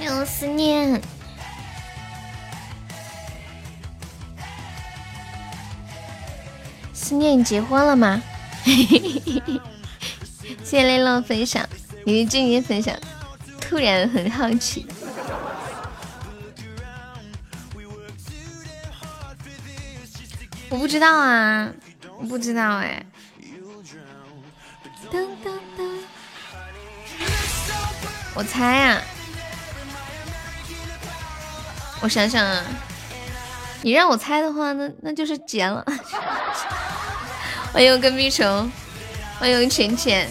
有思念。思念，你结婚了吗？谢谢雷洛分享，你的静音分享，突然很好奇。知道啊，不知道哎。噔噔噔，我猜啊，我想想啊，你让我猜的话，那那就是结了。欢迎跟屁虫，欢迎浅浅。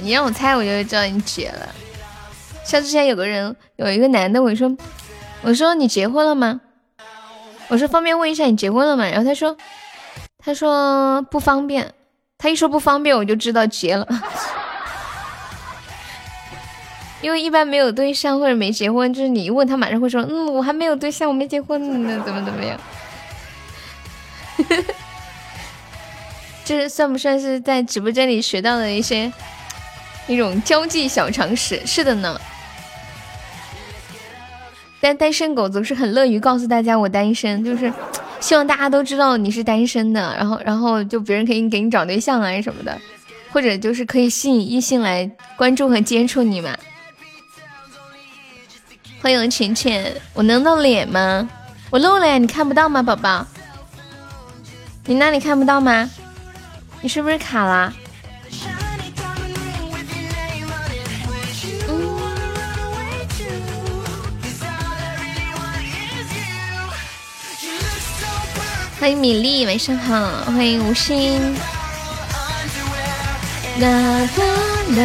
你让我猜，我就知道你结了。像之前有个人，有一个男的，我说，我说你结婚了吗？我说方便问一下你结婚了吗？然后他说，他说不方便。他一说不方便，我就知道结了。因为一般没有对象或者没结婚，就是你一问他，马上会说，嗯，我还没有对象，我没结婚呢，怎么怎么样？这算不算是在直播间里学到的一些？一种交际小常识，是的呢。但单身狗总是很乐于告诉大家我单身，就是 希望大家都知道你是单身的，然后然后就别人可以给你找对象啊什么的，或者就是可以吸引异性来关注和接触你嘛。欢迎浅浅，我能露脸吗？我露了呀，你看不到吗，宝宝？你那里看不到吗？你是不是卡了？欢迎米粒，晚上好！欢迎无心。哒哒哒。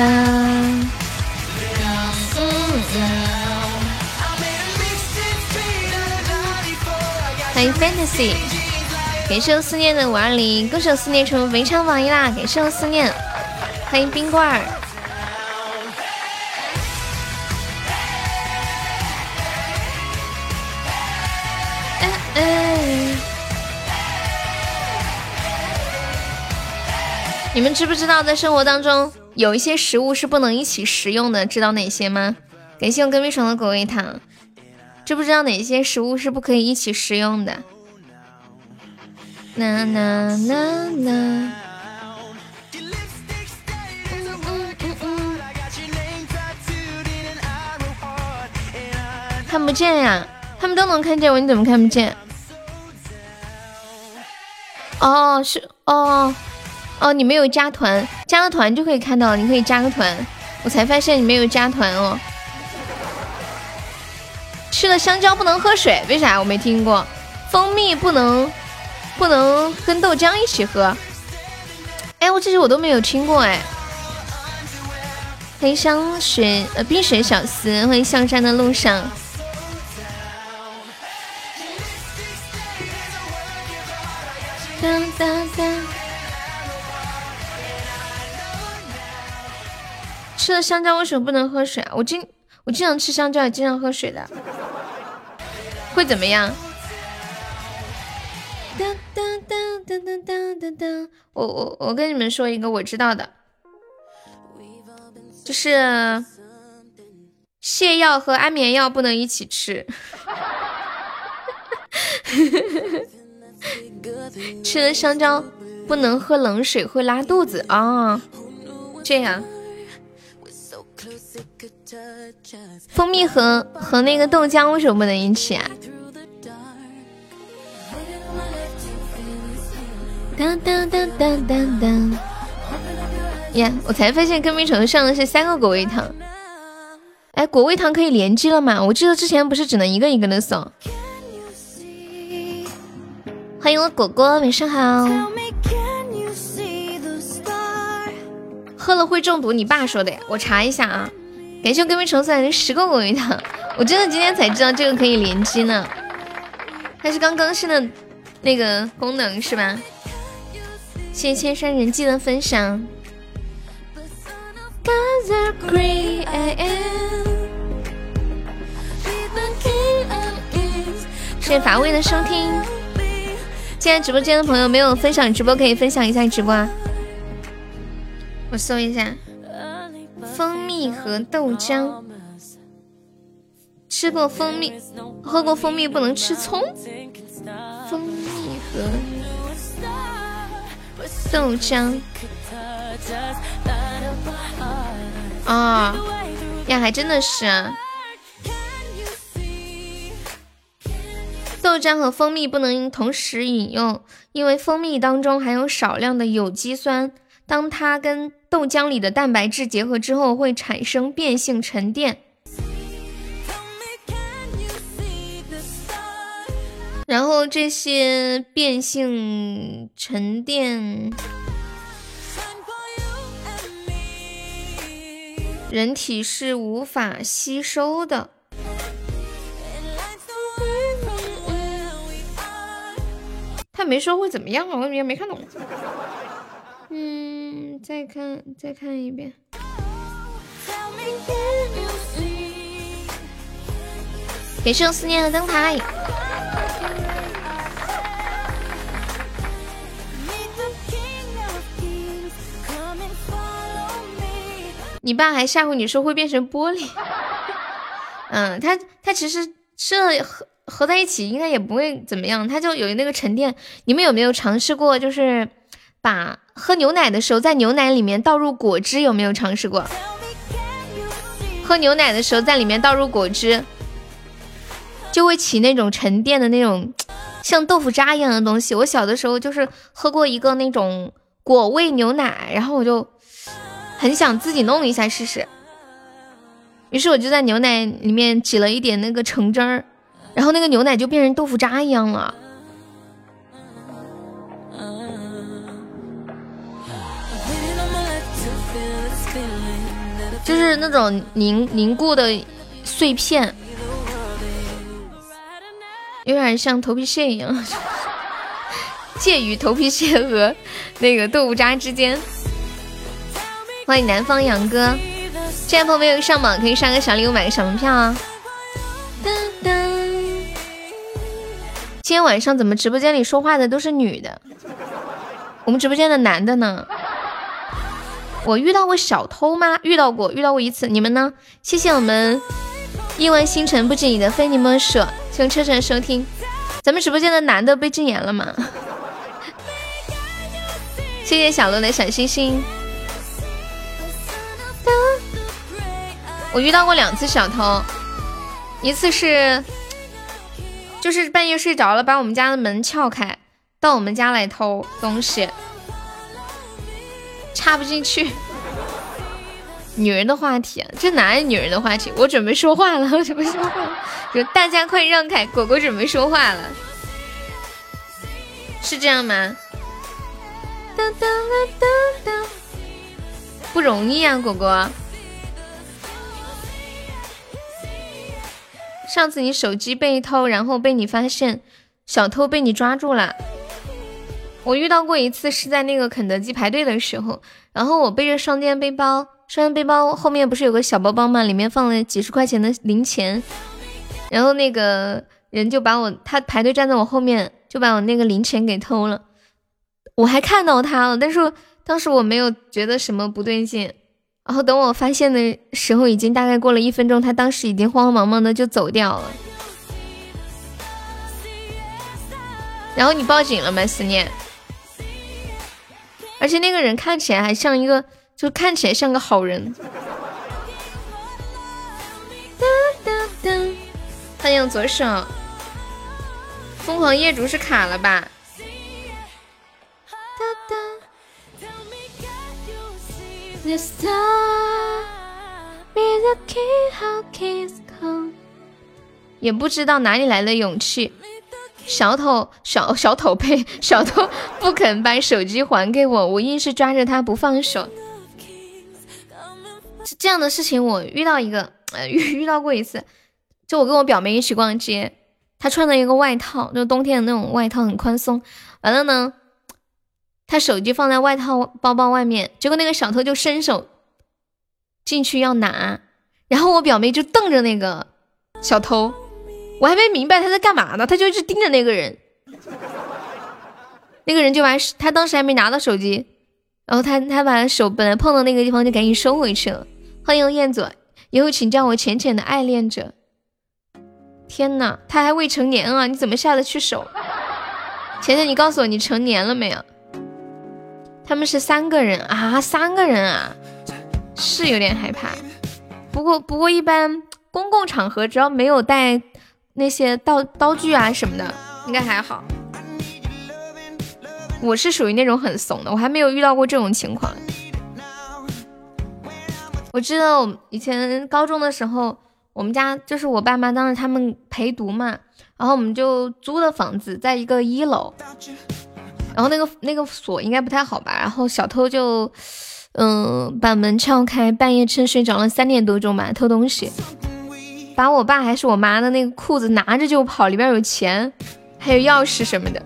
欢迎 Fantasy，感谢我思念的五二零，恭喜我思念成为围场榜一啦！感谢我思念，欢迎冰棍儿。你们知不知道，在生活当中有一些食物是不能一起食用的？知道哪些吗？感谢我隔壁床的果味糖。知不知道哪些食物是不可以一起食用的？看不见呀，他们都能看见我，你怎么看不见？哦，是哦。哦，你没有加团，加个团就可以看到，你可以加个团。我才发现你没有加团哦。吃了香蕉不能喝水，为啥？我没听过。蜂蜜不能不能跟豆浆一起喝。哎，我这些我都没有听过哎。欢迎香雪呃冰雪小司，欢迎上山的路上。哒哒哒。吃了香蕉为什么不能喝水啊？我经我经常吃香蕉，也经常喝水的，会怎么样？当当当当当当当当！我我我跟你们说一个我知道的，就是泻药和安眠药不能一起吃，吃了香蕉不能喝冷水，会拉肚子啊！这样。蜂蜜和和那个豆浆为什么不能一起啊？当当当当当当！呀，我才发现跟冰城上的是三个果味糖。哎，果味糖可以联机了吗？我记得之前不是只能一个一个的送。欢迎我果果，晚上好。喝了会中毒，你爸说的呀？我查一下啊。感谢隔壁橙送来的十个果味糖，我真的今天才知道这个可以联机呢，它是刚更新的那个功能是吧？谢谢千山人记的分享。谢谢乏味的收听。进来直播间的朋友没有分享直播，可以分享一下直播啊。我搜一下，蜜和豆浆。吃过蜂蜜，喝过蜂蜜，不能吃葱。蜂蜜和豆浆。啊，呀，还真的是啊。豆浆和蜂蜜不能同时饮用，因为蜂蜜当中含有少量的有机酸，当它跟豆浆里的蛋白质结合之后，会产生变性沉淀。然后这些变性沉淀，人体是无法吸收的。他没说会怎么样啊，我也没看懂。嗯，再看再看一遍。给谢思念的灯牌。你爸还吓唬你说会变成玻璃，嗯，他他其实这合合在一起应该也不会怎么样，他就有那个沉淀。你们有没有尝试过，就是把喝牛奶的时候在牛奶里面倒入果汁？有没有尝试过？喝牛奶的时候在里面倒入果汁，就会起那种沉淀的那种像豆腐渣一样的东西。我小的时候就是喝过一个那种果味牛奶，然后我就。很想自己弄一下试试，于是我就在牛奶里面挤了一点那个橙汁儿，然后那个牛奶就变成豆腐渣一样了，就是那种凝凝固的碎片，有点像头皮屑一样，介于头皮屑和那个豆腐渣之间。欢迎南方杨哥，现在朋友没有上榜，可以上个小礼物，买个小门票啊！今天晚上怎么直播间里说话的都是女的？我们直播间的男的呢？我遇到过小偷吗？遇到过，遇到过一次。你们呢？谢谢我们亿万星辰不止你的非你莫属，谢谢车车收听。咱们直播间的男的被禁言了吗？谢谢小鹿的小星星。我遇到过两次小偷，一次是就是半夜睡着了，把我们家的门撬开，到我们家来偷东西，插不进去。女人的话题，这哪有女人的话题？我准备说话了，我准备说话了，就大家快让开，果果准备说话了，是这样吗？不容易啊，果果。上次你手机被偷，然后被你发现，小偷被你抓住了。我遇到过一次，是在那个肯德基排队的时候，然后我背着双肩背包，双肩背包后面不是有个小包包吗？里面放了几十块钱的零钱，然后那个人就把我，他排队站在我后面，就把我那个零钱给偷了。我还看到他了，但是当时我没有觉得什么不对劲。然后等我发现的时候，已经大概过了一分钟，他当时已经慌慌忙忙的就走掉了。然后你报警了吗，思念？而且那个人看起来还像一个，就看起来像个好人。他用左手。疯狂业主是卡了吧？也不知道哪里来的勇气，小偷小小偷呸，小偷不肯把手机还给我，我硬是抓着他不放手。这样的事情我遇到一个，遇遇到过一次，就我跟我表妹一起逛街，她穿的一个外套，就冬天的那种外套，很宽松。完了呢。他手机放在外套包包外面，结果那个小偷就伸手进去要拿，然后我表妹就瞪着那个小偷，我还没明白他在干嘛呢，他就一直盯着那个人，那个人就把他当时还没拿到手机，然后他他把手本来碰到那个地方就赶紧收回去了。欢迎燕子，以后请叫我浅浅的爱恋者。天呐，他还未成年啊，你怎么下得去手？浅浅，你告诉我你成年了没有？他们是三个人啊，三个人啊，是有点害怕。不过不过一般公共场合只要没有带那些道刀具啊什么的，应该还好。我是属于那种很怂的，我还没有遇到过这种情况。我记得我以前高中的时候，我们家就是我爸妈当时他们陪读嘛，然后我们就租的房子在一个一楼。然后那个那个锁应该不太好吧？然后小偷就，嗯，把门撬开，半夜趁睡着了三点多钟吧，偷东西，把我爸还是我妈的那个裤子拿着就跑，里边有钱，还有钥匙什么的。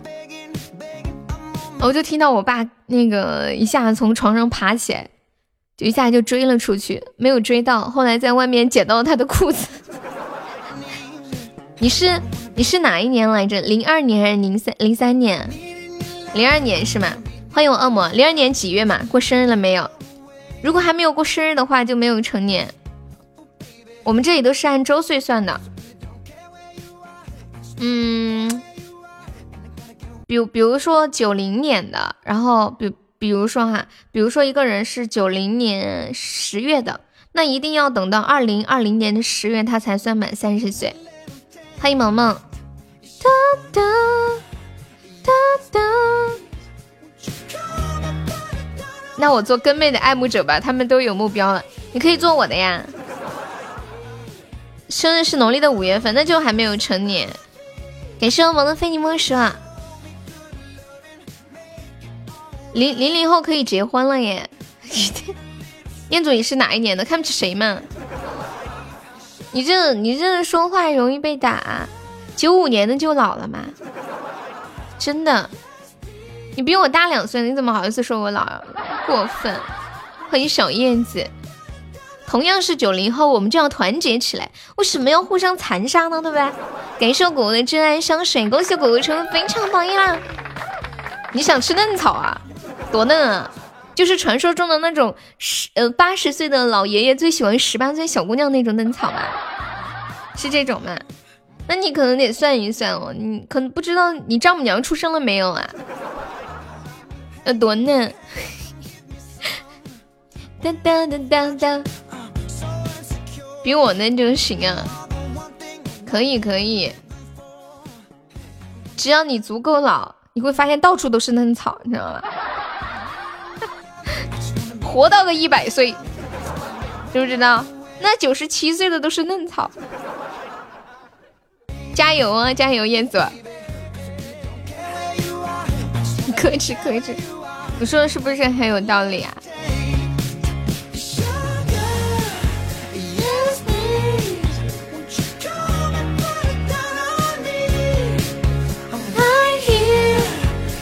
我就听到我爸那个一下从床上爬起来，就一下就追了出去，没有追到，后来在外面捡到了他的裤子。你是你是哪一年来着？零二年还是零三零三年？零二年是吗？欢迎我恶魔。零二年几月嘛？过生日了没有？如果还没有过生日的话，就没有成年。我们这里都是按周岁算的。嗯，比比如说九零年的，然后比比如说哈，比如说一个人是九零年十月的，那一定要等到二零二零年的十月，他才算满三十岁。欢迎萌萌。哒哒哒哒，那我做跟妹的爱慕者吧，他们都有目标了，你可以做我的呀。生日是农历的五月份，那就还没有成年。感谢我萌的非你莫属啊！零零零后可以结婚了耶！彦祖你是哪一年的？看不起谁嘛？你这你这说话容易被打。九五年的就老了吗？真的，你比我大两岁，你怎么好意思说我老？过分！欢迎小燕子，同样是九零后，我们就要团结起来。为什么要互相残杀呢？对不对？感谢果果的真爱香水，恭喜果果成为非常榜一啦！你想吃嫩草啊？多嫩啊！就是传说中的那种十呃八十岁的老爷爷最喜欢十八岁小姑娘那种嫩草吗？是这种吗？那你可能得算一算哦，你可能不知道你丈母娘出生了没有啊？要多嫩！哒哒哒哒哒，比我嫩就行啊！可以可以，只要你足够老，你会发现到处都是嫩草，你知道吗？活到个一百岁，知不知道？那九十七岁的都是嫩草。加油啊！加油，燕子！克制克制，我说的是不是很有道理啊？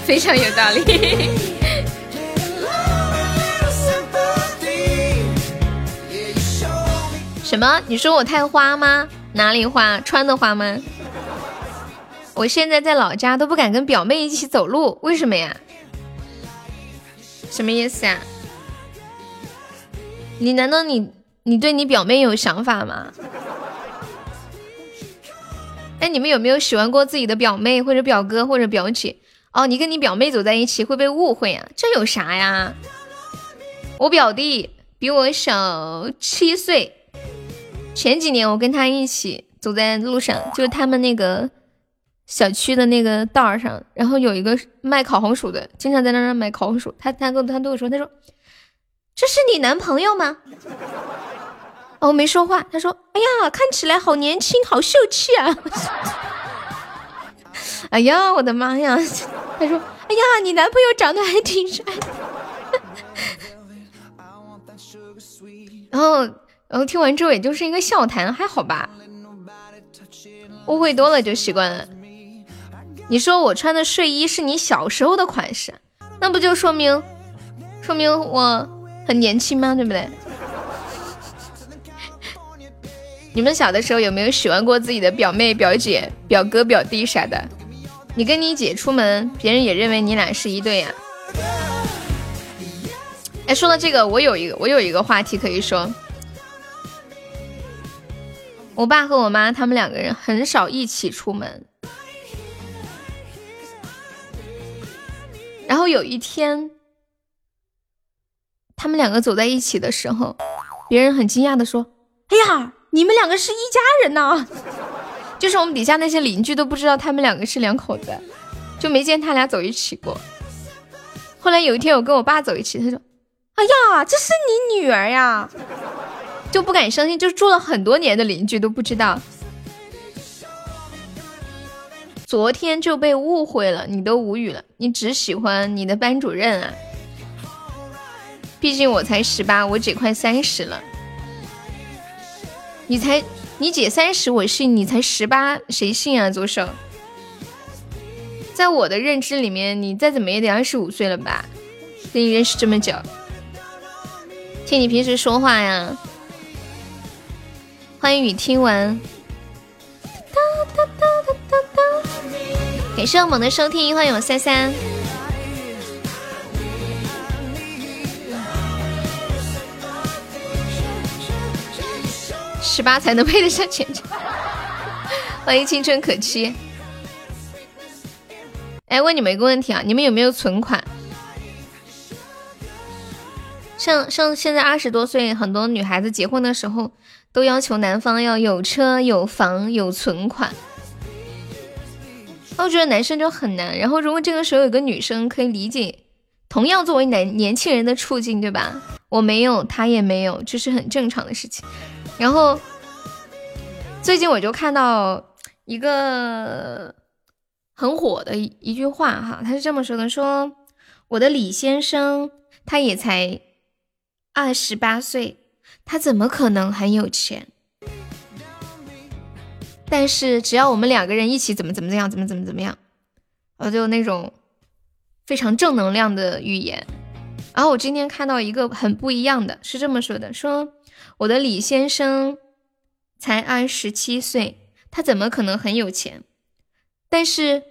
非常有道理。什么？你说我太花吗？哪里花？穿的花吗？我现在在老家都不敢跟表妹一起走路，为什么呀？什么意思啊？你难道你你对你表妹有想法吗？哎，你们有没有喜欢过自己的表妹或者表哥或者表姐？哦，你跟你表妹走在一起会被误会啊？这有啥呀？我表弟比我小七岁，前几年我跟他一起走在路上，就是他们那个。小区的那个道上，然后有一个卖烤红薯的，经常在那儿买烤红薯。他他跟他对我说，他说：“这是你男朋友吗？”哦，没说话。他说：“哎呀，看起来好年轻，好秀气啊！” 哎呀，我的妈呀！他说：“哎呀，你男朋友长得还挺帅。”然后，然后听完之后也就是一个笑谈，还好吧？误会多了就习惯了。你说我穿的睡衣是你小时候的款式，那不就说明，说明我很年轻吗？对不对？你们小的时候有没有喜欢过自己的表妹、表姐、表哥、表弟啥的？你跟你姐出门，别人也认为你俩是一对呀。哎，说到这个，我有一个，我有一个话题可以说。我爸和我妈他们两个人很少一起出门。然后有一天，他们两个走在一起的时候，别人很惊讶的说：“哎呀，你们两个是一家人呐！”就是我们底下那些邻居都不知道他们两个是两口子，就没见他俩走一起过。后来有一天我跟我爸走一起，他说。哎呀，这是你女儿呀！就不敢相信，就住了很多年的邻居都不知道。昨天就被误会了，你都无语了。你只喜欢你的班主任啊？毕竟我才十八，我姐快三十了。你才，你姐三十，我信；你才十八，谁信啊？左手，在我的认知里面，你再怎么也得二十五岁了吧？跟你认识这么久。听你平时说话呀，欢迎雨听完，感谢我们的收听，欢迎我三三，十八才能配得上钱钱，欢迎青春可期。哎，问你们一个问题啊，你们有没有存款？像像现在二十多岁，很多女孩子结婚的时候都要求男方要有车有房有存款，我觉得男生就很难。然后如果这个时候有个女生可以理解，同样作为男年轻人的处境，对吧？我没有，他也没有，这是很正常的事情。然后最近我就看到一个很火的一一句话哈，他是这么说的：说我的李先生他也才。二十八岁，他怎么可能很有钱？但是只要我们两个人一起怎么怎么怎样，怎么怎么怎么样，我就那种非常正能量的语言。然后我今天看到一个很不一样的，是这么说的：说我的李先生才二十七岁，他怎么可能很有钱？但是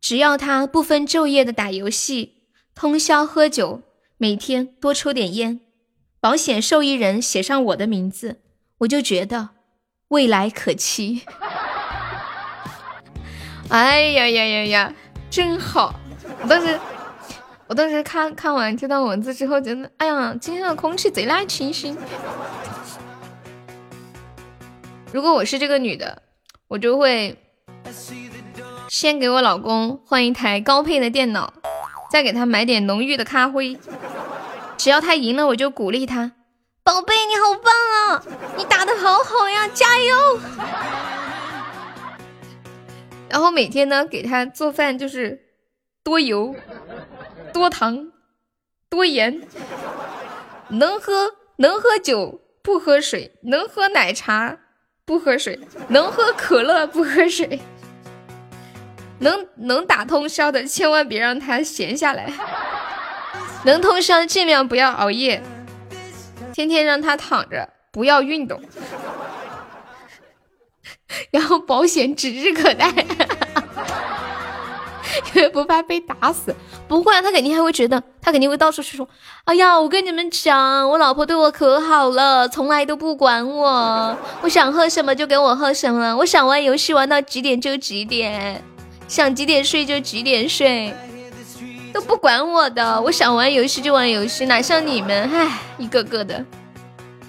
只要他不分昼夜的打游戏，通宵喝酒。每天多抽点烟，保险受益人写上我的名字，我就觉得未来可期。哎呀呀呀呀，真好！我当时，我当时看看完这段文字之后，觉得哎呀，今天的空气贼拉清新。如果我是这个女的，我就会先给我老公换一台高配的电脑。再给他买点浓郁的咖啡，只要他赢了，我就鼓励他，宝贝，你好棒啊，你打的好好呀，加油！然后每天呢，给他做饭就是多油、多糖、多盐，能喝能喝酒不喝水，能喝奶茶不喝水，能喝可乐不喝水。能能打通宵的，千万别让他闲下来。能通宵尽量不要熬夜，天天让他躺着，不要运动。然后保险指日可待，因为不怕被打死。不会啊，他肯定还会觉得，他肯定会到处去说：“哎呀，我跟你们讲，我老婆对我可好了，从来都不管我，我想喝什么就给我喝什么，我想玩游戏玩到几点就几点。”想几点睡就几点睡，都不管我的。我想玩游戏就玩游戏，哪像你们，唉，一个个的，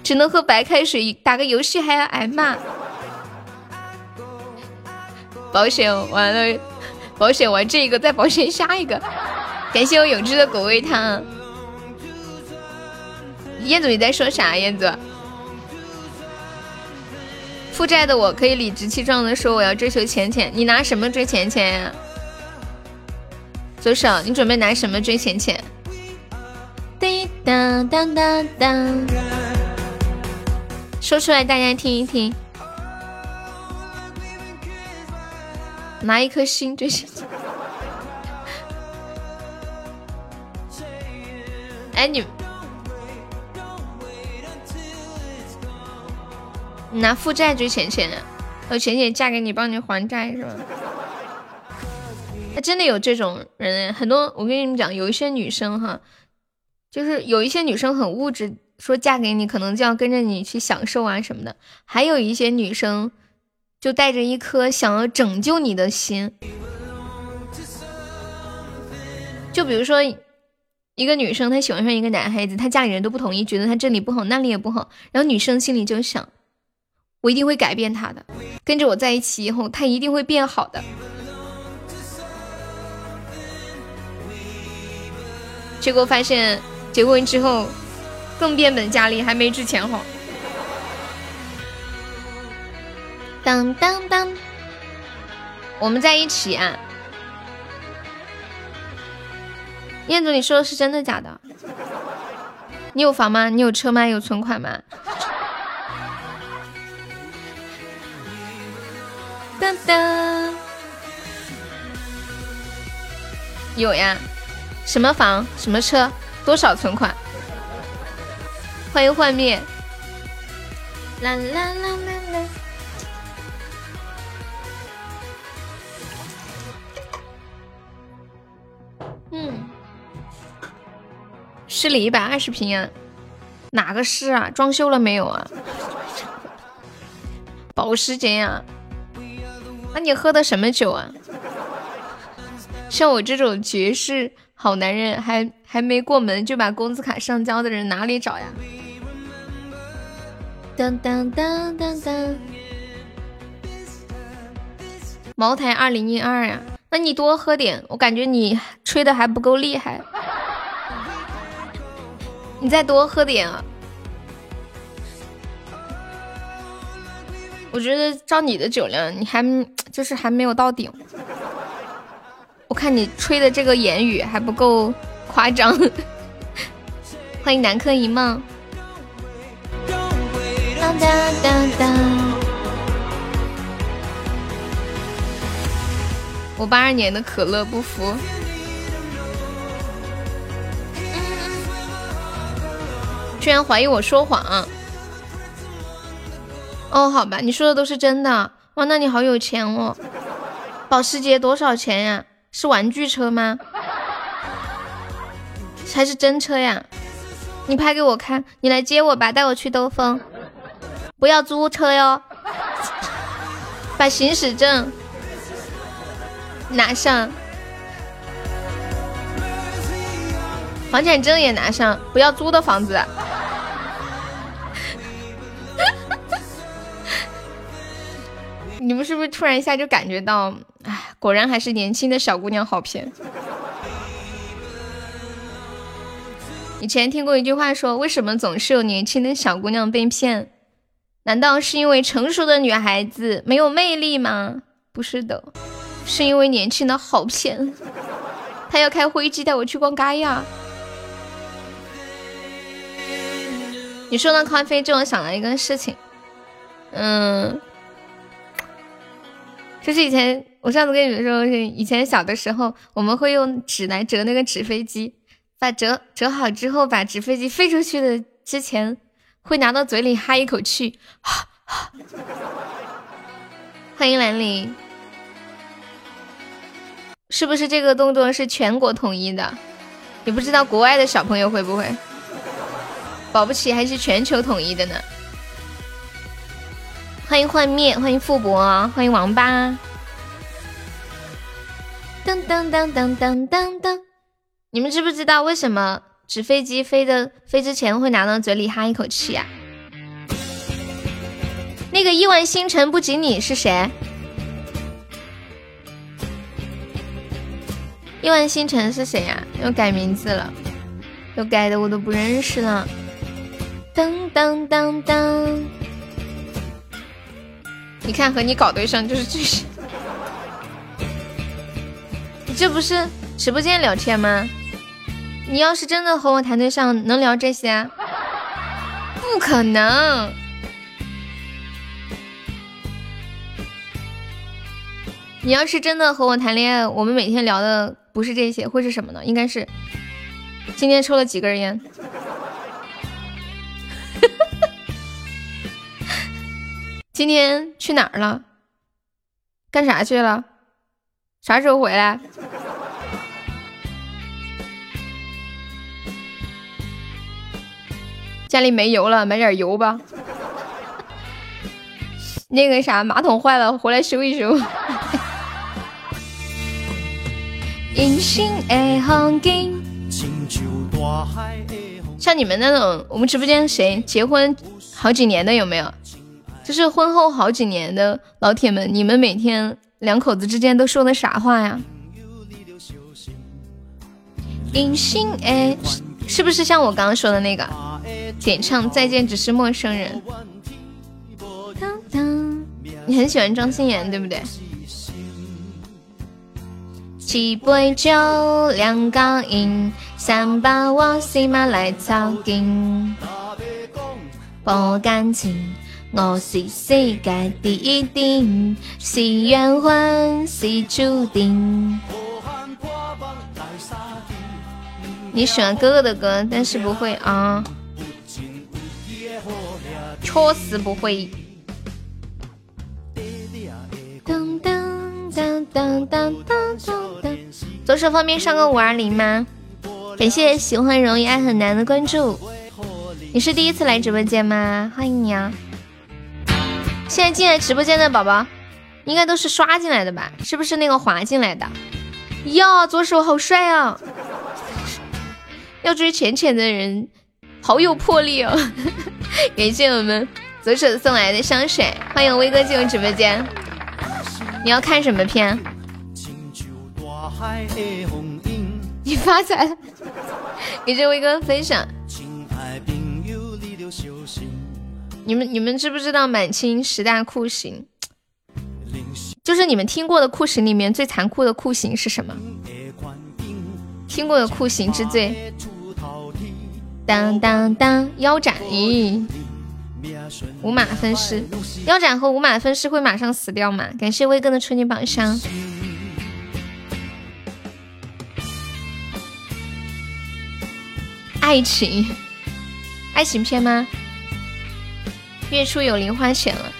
只能喝白开水，打个游戏还要挨骂。保险完了，保险完这个再保险下一个。感谢我永志的果味汤。燕子你在说啥？燕子？负债的我可以理直气壮的说我要追求钱钱，你拿什么追钱钱呀？左手，你准备拿什么追钱钱？滴答当当当，说出来大家听一听。拿一颗心追钱钱。哎你。你拿负债追钱钱，我钱钱嫁给你，帮你还债是吧？他真的有这种人，很多。我跟你们讲，有一些女生哈，就是有一些女生很物质，说嫁给你可能就要跟着你去享受啊什么的。还有一些女生就带着一颗想要拯救你的心，就比如说一个女生她喜欢上一个男孩子，她家里人都不同意，觉得他这里不好那里也不好，然后女生心里就想，我一定会改变他的，跟着我在一起以后，他一定会变好的。结果发现结婚之后更变本加厉，还没之前好。当当当，我们在一起啊！彦祖，你说的是真的假的？你有房吗？你有车吗？有存款吗？当当，有呀。什么房？什么车？多少存款？欢迎幻灭。啦啦啦啦啦。嗯，市里一百二十平啊，哪个市啊？装修了没有啊？保时捷呀？那你喝的什么酒啊？像我这种绝世。好男人还还没过门就把工资卡上交的人哪里找呀？当当当当当，茅台二零一二呀，那你多喝点，我感觉你吹的还不够厉害，你再多喝点啊！我觉得照你的酒量，你还就是还没有到顶。我看你吹的这个言语还不够夸张，欢迎南柯一梦。当当当当，我八二年的可乐不服，居然怀疑我说谎。哦，好吧，你说的都是真的。哇，那你好有钱哦，保时捷多少钱呀？是玩具车吗？还是真车呀？你拍给我看，你来接我吧，带我去兜风。不要租车哟，把行驶证拿上，房产证也拿上，不要租的房子。你们是不是突然一下就感觉到，哎，果然还是年轻的小姑娘好骗。以前听过一句话说，为什么总是有年轻的小姑娘被骗？难道是因为成熟的女孩子没有魅力吗？不是的，是因为年轻的好骗。他要开飞机带我去逛街呀。你说到咖啡，就我想了一个事情，嗯。就是以前我上次跟你们说，以前小的时候，我们会用纸来折那个纸飞机，把折折好之后，把纸飞机飞出去的之前，会拿到嘴里哈一口气。欢迎兰陵，是不是这个动作是全国统一的？也不知道国外的小朋友会不会？保不齐还是全球统一的呢。欢迎幻灭，欢迎富博，欢迎王八。噔噔噔噔噔噔噔，你们知不知道为什么纸飞机飞的飞之前会拿到嘴里哈一口气啊？那个亿万星辰不及你是谁？亿万星辰是谁呀？又改名字了，又改的我都不认识了。噔噔噔噔。你看，和你搞对象就是这些。你这不是直播间聊天吗？你要是真的和我谈对象，能聊这些？不可能。你要是真的和我谈恋爱，我们每天聊的不是这些，会是什么呢？应该是今天抽了几根烟。今天去哪儿了？干啥去了？啥时候回来？家里没油了，买点油吧。那个啥，马桶坏了，回来修一修。银杏的风景像你们那种，我们直播间谁结婚好几年的有没有？就是婚后好几年的老铁们，你们每天两口子之间都说的啥话呀？隐形哎，是不是像我刚刚说的那个？点唱《再见只是陌生人》。你很喜欢庄心妍，对不对？几杯酒，两个人，想把我喜马来草根。不感情，我是世界第一点，是缘分，是注定。你喜欢哥哥的歌，但是不会啊。确实不会。当当当当当。左手方便上个五二零吗？感谢喜欢容易爱很难的关注。你是第一次来直播间吗？欢迎你啊！现在进来直播间的宝宝，应该都是刷进来的吧？是不是那个滑进来的？呀，左手好帅啊！要追浅浅的人。好有魄力哦！感谢我们左手送来的香水，欢迎威哥进入直播间。你要看什么片？你发财了！感谢威哥分享。你们你们知不知道满清十大酷刑？就是你们听过的酷刑里面最残酷的酷刑是什么？听过的酷刑之最。当当当，腰斩！咦，五马分尸，腰斩和五马分尸会马上死掉吗？感谢威哥的春节榜箱。爱情，爱情片吗？月初有零花钱了，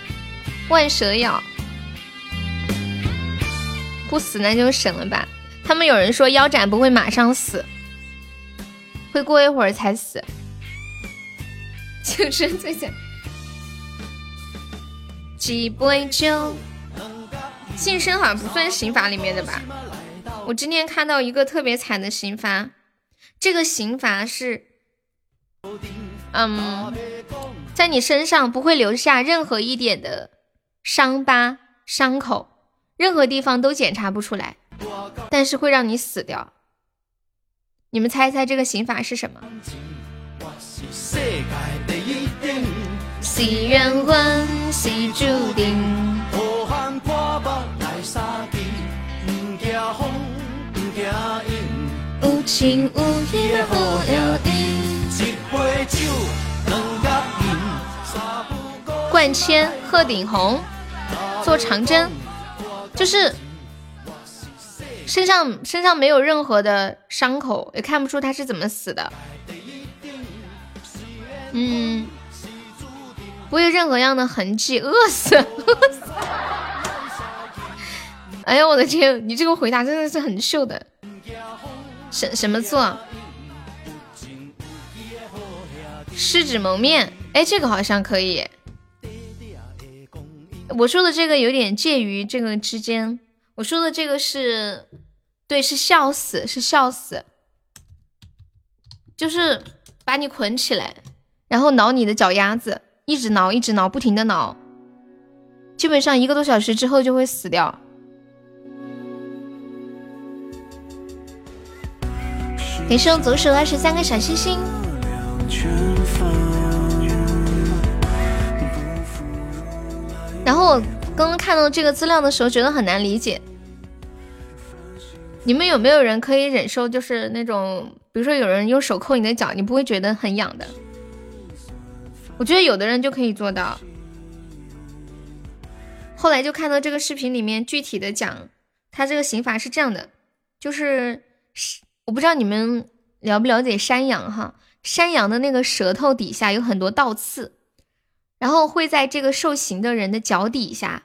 万蛇咬，不死那就省了吧。他们有人说腰斩不会马上死。会过一会儿才死，就是最惨。几杯酒，晋升好像不算刑法里面的吧？我今天看到一个特别惨的刑罚，这个刑罚是，嗯，在你身上不会留下任何一点的伤疤、伤口，任何地方都检查不出来，但是会让你死掉。你们猜一猜这个刑法是什么？是缘分，是注定。无情无义的好友冠千、鹤顶红，做长征，就是。身上身上没有任何的伤口，也看不出他是怎么死的。嗯，不会任何样的痕迹，饿死。哎呀，我的天，你这个回答真的是很秀的。什什么座？湿纸蒙面？哎，这个好像可以。我说的这个有点介于这个之间。我说的这个是，对，是笑死，是笑死，就是把你捆起来，然后挠你的脚丫子，一直挠，一直挠，不停的挠，基本上一个多小时之后就会死掉。感谢左手二十三个小星星。然后我刚刚看到这个资料的时候，觉得很难理解。你们有没有人可以忍受，就是那种，比如说有人用手扣你的脚，你不会觉得很痒的？我觉得有的人就可以做到。后来就看到这个视频里面具体的讲，他这个刑罚是这样的，就是我不知道你们了不了解山羊哈，山羊的那个舌头底下有很多倒刺，然后会在这个受刑的人的脚底下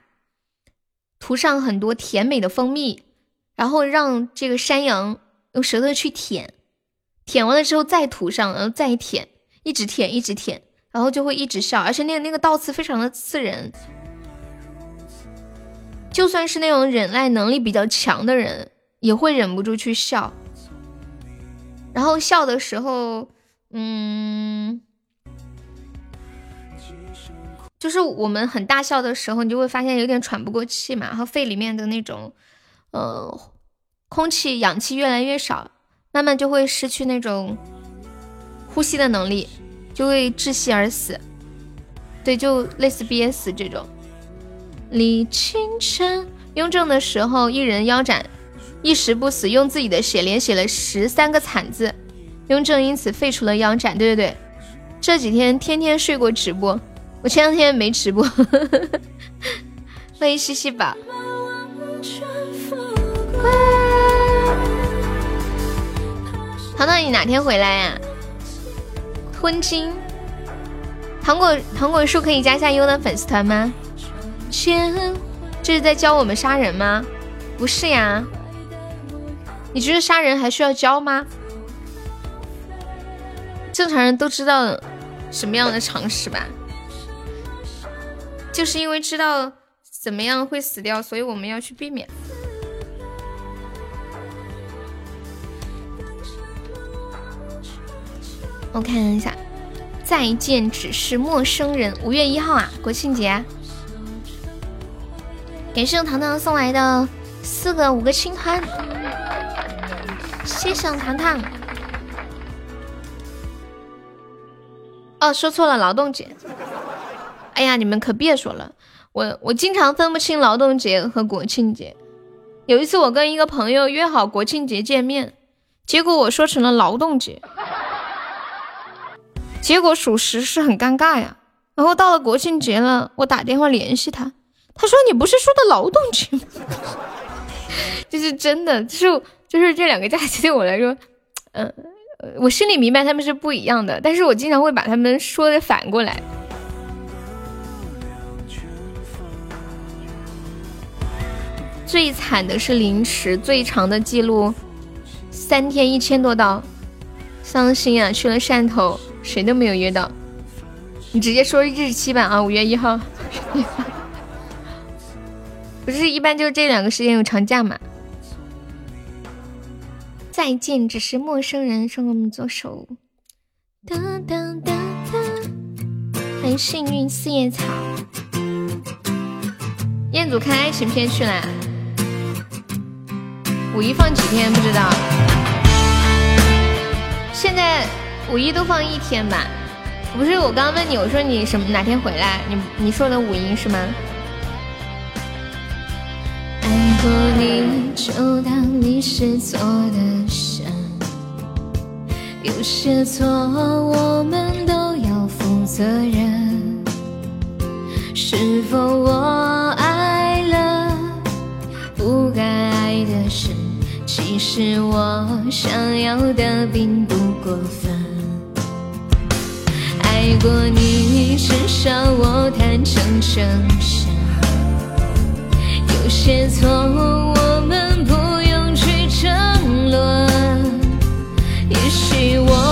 涂上很多甜美的蜂蜜，然后让这个山羊用舌头去舔，舔完了之后再涂上，然后再舔，一直舔，一直舔，然后就会一直笑，而且那个那个倒刺非常的刺人。就算是那种忍耐能力比较强的人，也会忍不住去笑。然后笑的时候，嗯，就是我们很大笑的时候，你就会发现有点喘不过气嘛，然后肺里面的那种，呃，空气氧气越来越少，慢慢就会失去那种呼吸的能力，就会窒息而死。对，就类似憋死这种。李清晨，雍正的时候，一人腰斩，一时不死，用自己的血连写了十三个惨字，雍正因此废除了腰斩。对对对，这几天天天睡过直播，我前两天没直播。欢迎西西宝。糖糖，你哪天回来呀？吞金，糖果糖果树可以加下优的粉丝团吗？这是在教我们杀人吗？不是呀，你觉得杀人还需要教吗？正常人都知道什么样的常识吧？就是因为知道怎么样会死掉，所以我们要去避免。我看一下，再见只是陌生人。五月一号啊，国庆节。感谢糖糖送来的四个五个青团，谢谢糖糖。哦，说错了，劳动节。哎呀，你们可别说了，我我经常分不清劳动节和国庆节。有一次我跟一个朋友约好国庆节见面，结果我说成了劳动节，结果属实是很尴尬呀。然后到了国庆节了，我打电话联系他。他说：“你不是说的劳动节吗？就是真的，就是就是这两个假期对我来说，嗯，我心里明白他们是不一样的，但是我经常会把他们说的反过来。最惨的是凌迟，最长的记录三天一千多刀，伤心啊！去了汕头，谁都没有约到，你直接说日期吧啊，五月一号。”不是一般就这两个时间有长假嘛？再见，只是陌生人，送给我们左手。哒哒哒哒，欢迎幸运四叶草。彦祖看爱情片去了，五一放几天不知道。现在五一都放一天吧？不是，我刚问你，我说你什么哪天回来？你你说的五一是吗？爱过你就当你是错的神，有些错我们都要负责任。是否我爱了不该爱的深？其实我想要的并不过分。爱过你，至少我坦诚承认。有些错，我们不用去争论。也许我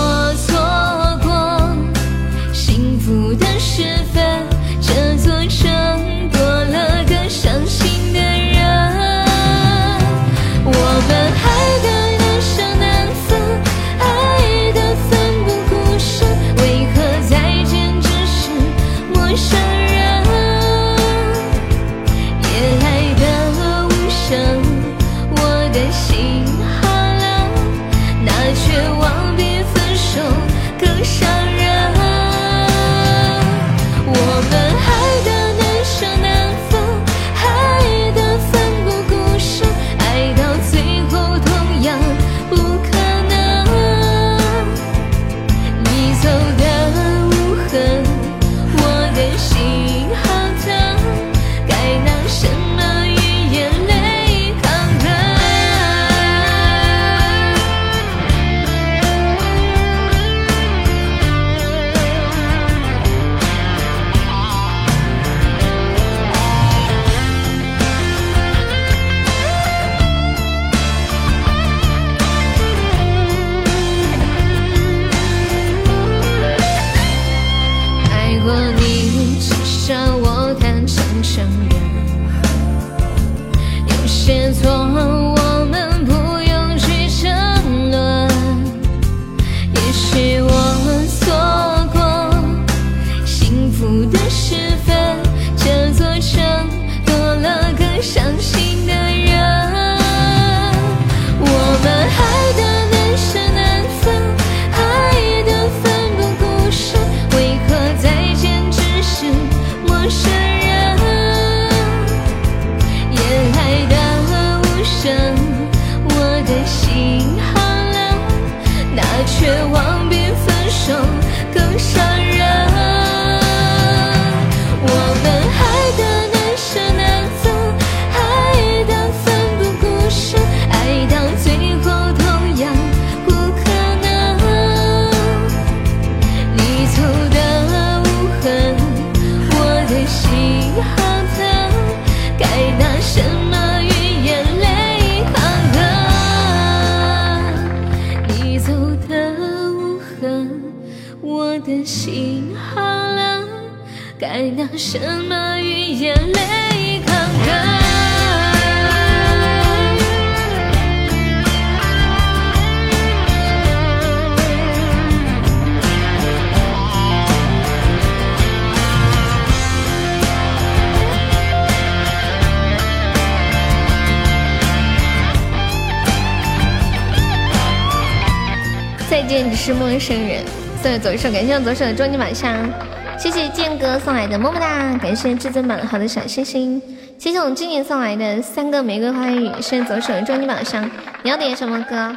感谢我左手的终极宝箱。谢谢剑哥送来的么么哒，感谢至尊宝好的小心心。谢谢我们静静送来的三个玫瑰花语，谢谢左手的终极宝箱。你要点什么歌？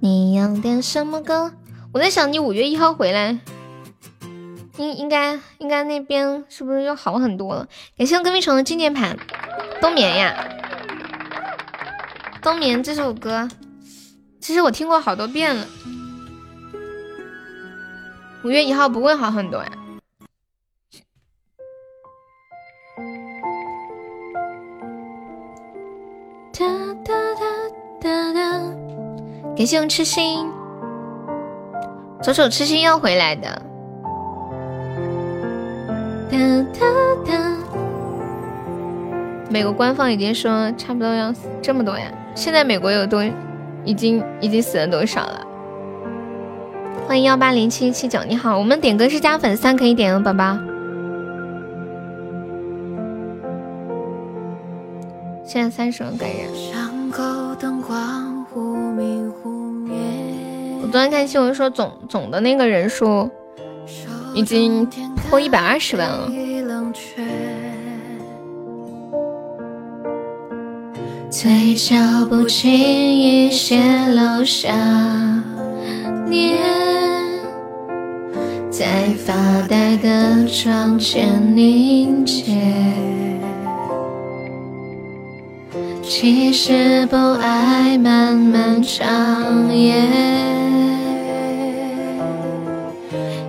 你要点什么歌？我在想，你五月一号回来，应应该应该那边是不是又好很多了？感谢我隔壁虫的纪念盘。冬眠呀，冬眠这首歌。其实我听过好多遍了，五月一号不会好很多呀。哒哒哒哒哒，感谢我痴心，左手痴心要回来的。哒哒哒，美国官方已经说差不多要死这么多呀，现在美国有多？已经已经死了多少了？欢迎幺八零七七九，你好，我们点歌是加粉三可以点哦，宝宝。现在三十万个人。我昨天看新闻说总总的那个人数已经破一百二十万了。嘴角不经意泄露想念，在发呆的窗前凝结。其实不爱漫漫长夜，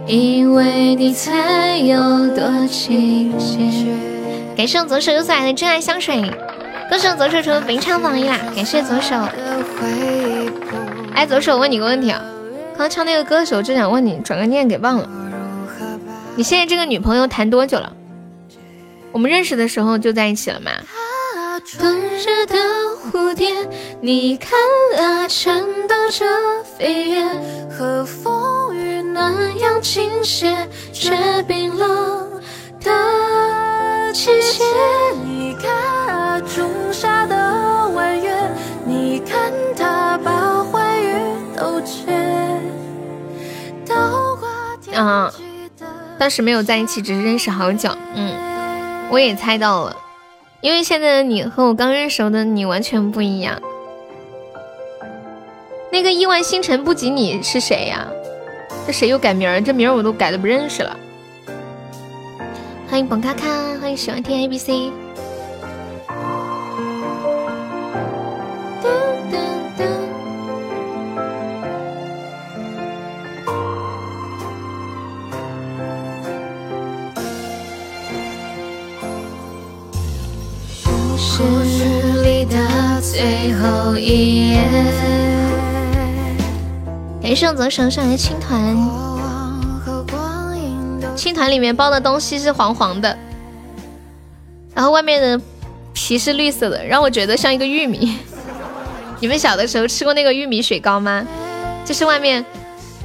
因为你才有多情结。感谢我左手又送来的真爱香水。歌手左手成为本场榜一啦！感谢左手。哎，左手，我问你个问题啊，刚唱那个歌手，就想问你，转个念给忘了。你现在这个女朋友谈多久了？我们认识的时候就在一起了吗？冬日的蝴蝶，你看啊，颤抖着飞越，和风雨那样倾斜，却冰冷的季节。你看啊。仲夏的弯月，你看它把嗯，当时没有在一起，只是认识好久。嗯，我也猜到了，因为现在的你和我刚认识的你完全不一样。那个亿万星辰不及你是谁呀？这谁又改名儿？这名儿我都改的不认识了。欢迎本咔咔，欢迎喜欢听 A B C。最后一页。感谢我左手上的青团，青团里面包的东西是黄黄的，然后外面的皮是绿色的，让我觉得像一个玉米。你们小的时候吃过那个玉米雪糕吗？就是外面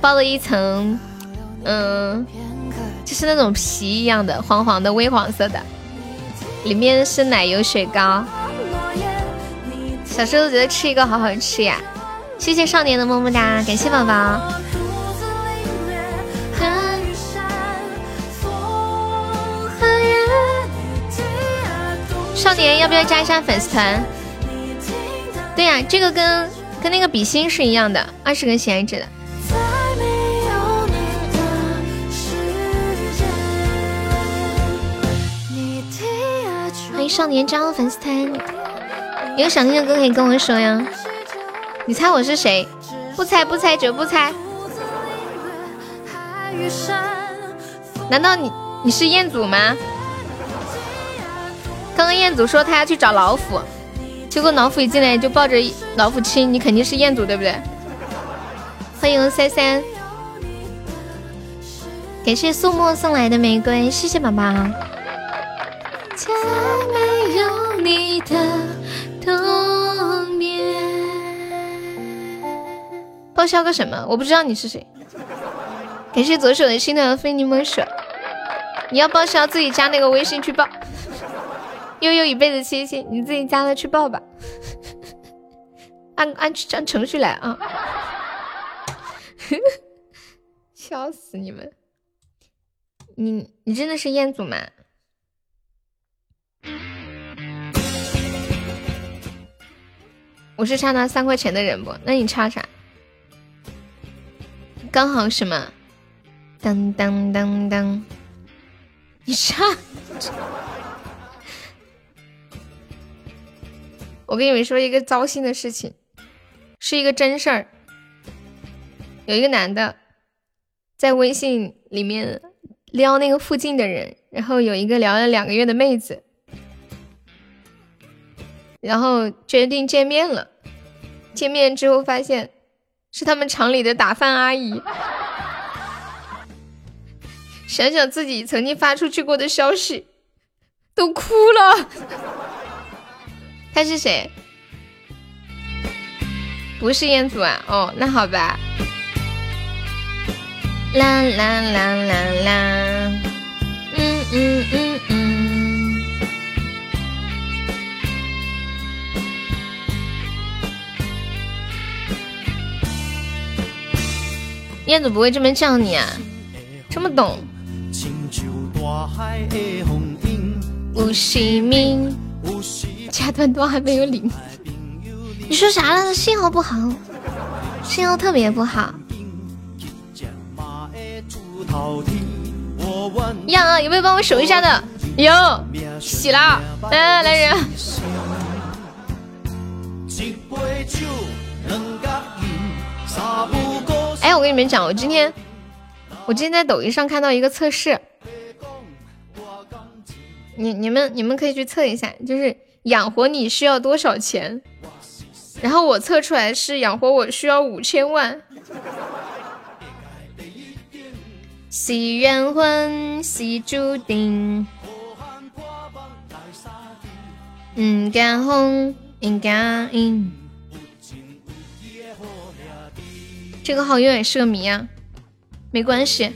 包了一层，嗯，就是那种皮一样的黄黄的微黄色的，里面是奶油雪糕。小时候都觉得吃一个好好吃呀！谢谢少年的么么哒，感谢宝宝。少年要不要加一下粉丝团？对呀，这个跟跟那个比心是一样的，二十个喜爱值的。欢迎少年加入粉丝团。有想听的歌可以跟我说呀。你猜我是谁？不猜不猜绝不猜。难道你你是彦祖吗？刚刚彦祖说他要去找老虎，结果老虎一进来就抱着老虎亲，你肯定是彦祖对不对？欢迎三三，感谢素墨送来的玫瑰，谢谢宝宝。在没有你的冬眠。报销个什么？我不知道你是谁。感谢左手的心的非你莫属。你要报销自己加那个微信去报。悠悠一辈子七夕，你自己加了去报吧。按按按程序来啊！笑死你们！你你真的是彦祖吗？我是差那三块钱的人不？那你差啥？刚好什么？当当当当！你差？我跟你们说一个糟心的事情，是一个真事儿。有一个男的在微信里面撩那个附近的人，然后有一个聊了两个月的妹子。然后决定见面了，见面之后发现是他们厂里的打饭阿姨。想想自己曾经发出去过的消息，都哭了。他是谁？不是彦祖啊？哦，那好吧。啦啦啦啦啦，嗯嗯嗯嗯。燕子不会这么叫你啊，这么懂。吴锡明，加段都还没有领。你说啥了？信号不好，信号特别不好。呀，有没有帮我守一下的？有，洗了。来来人。哎，我跟你们讲，我今天我今天在抖音上看到一个测试，你你们你们可以去测一下，就是养活你需要多少钱，然后我测出来是养活我需要五千万。是缘分，是注定，唔敢红，唔敢硬。这个号永远是个谜啊，没关系，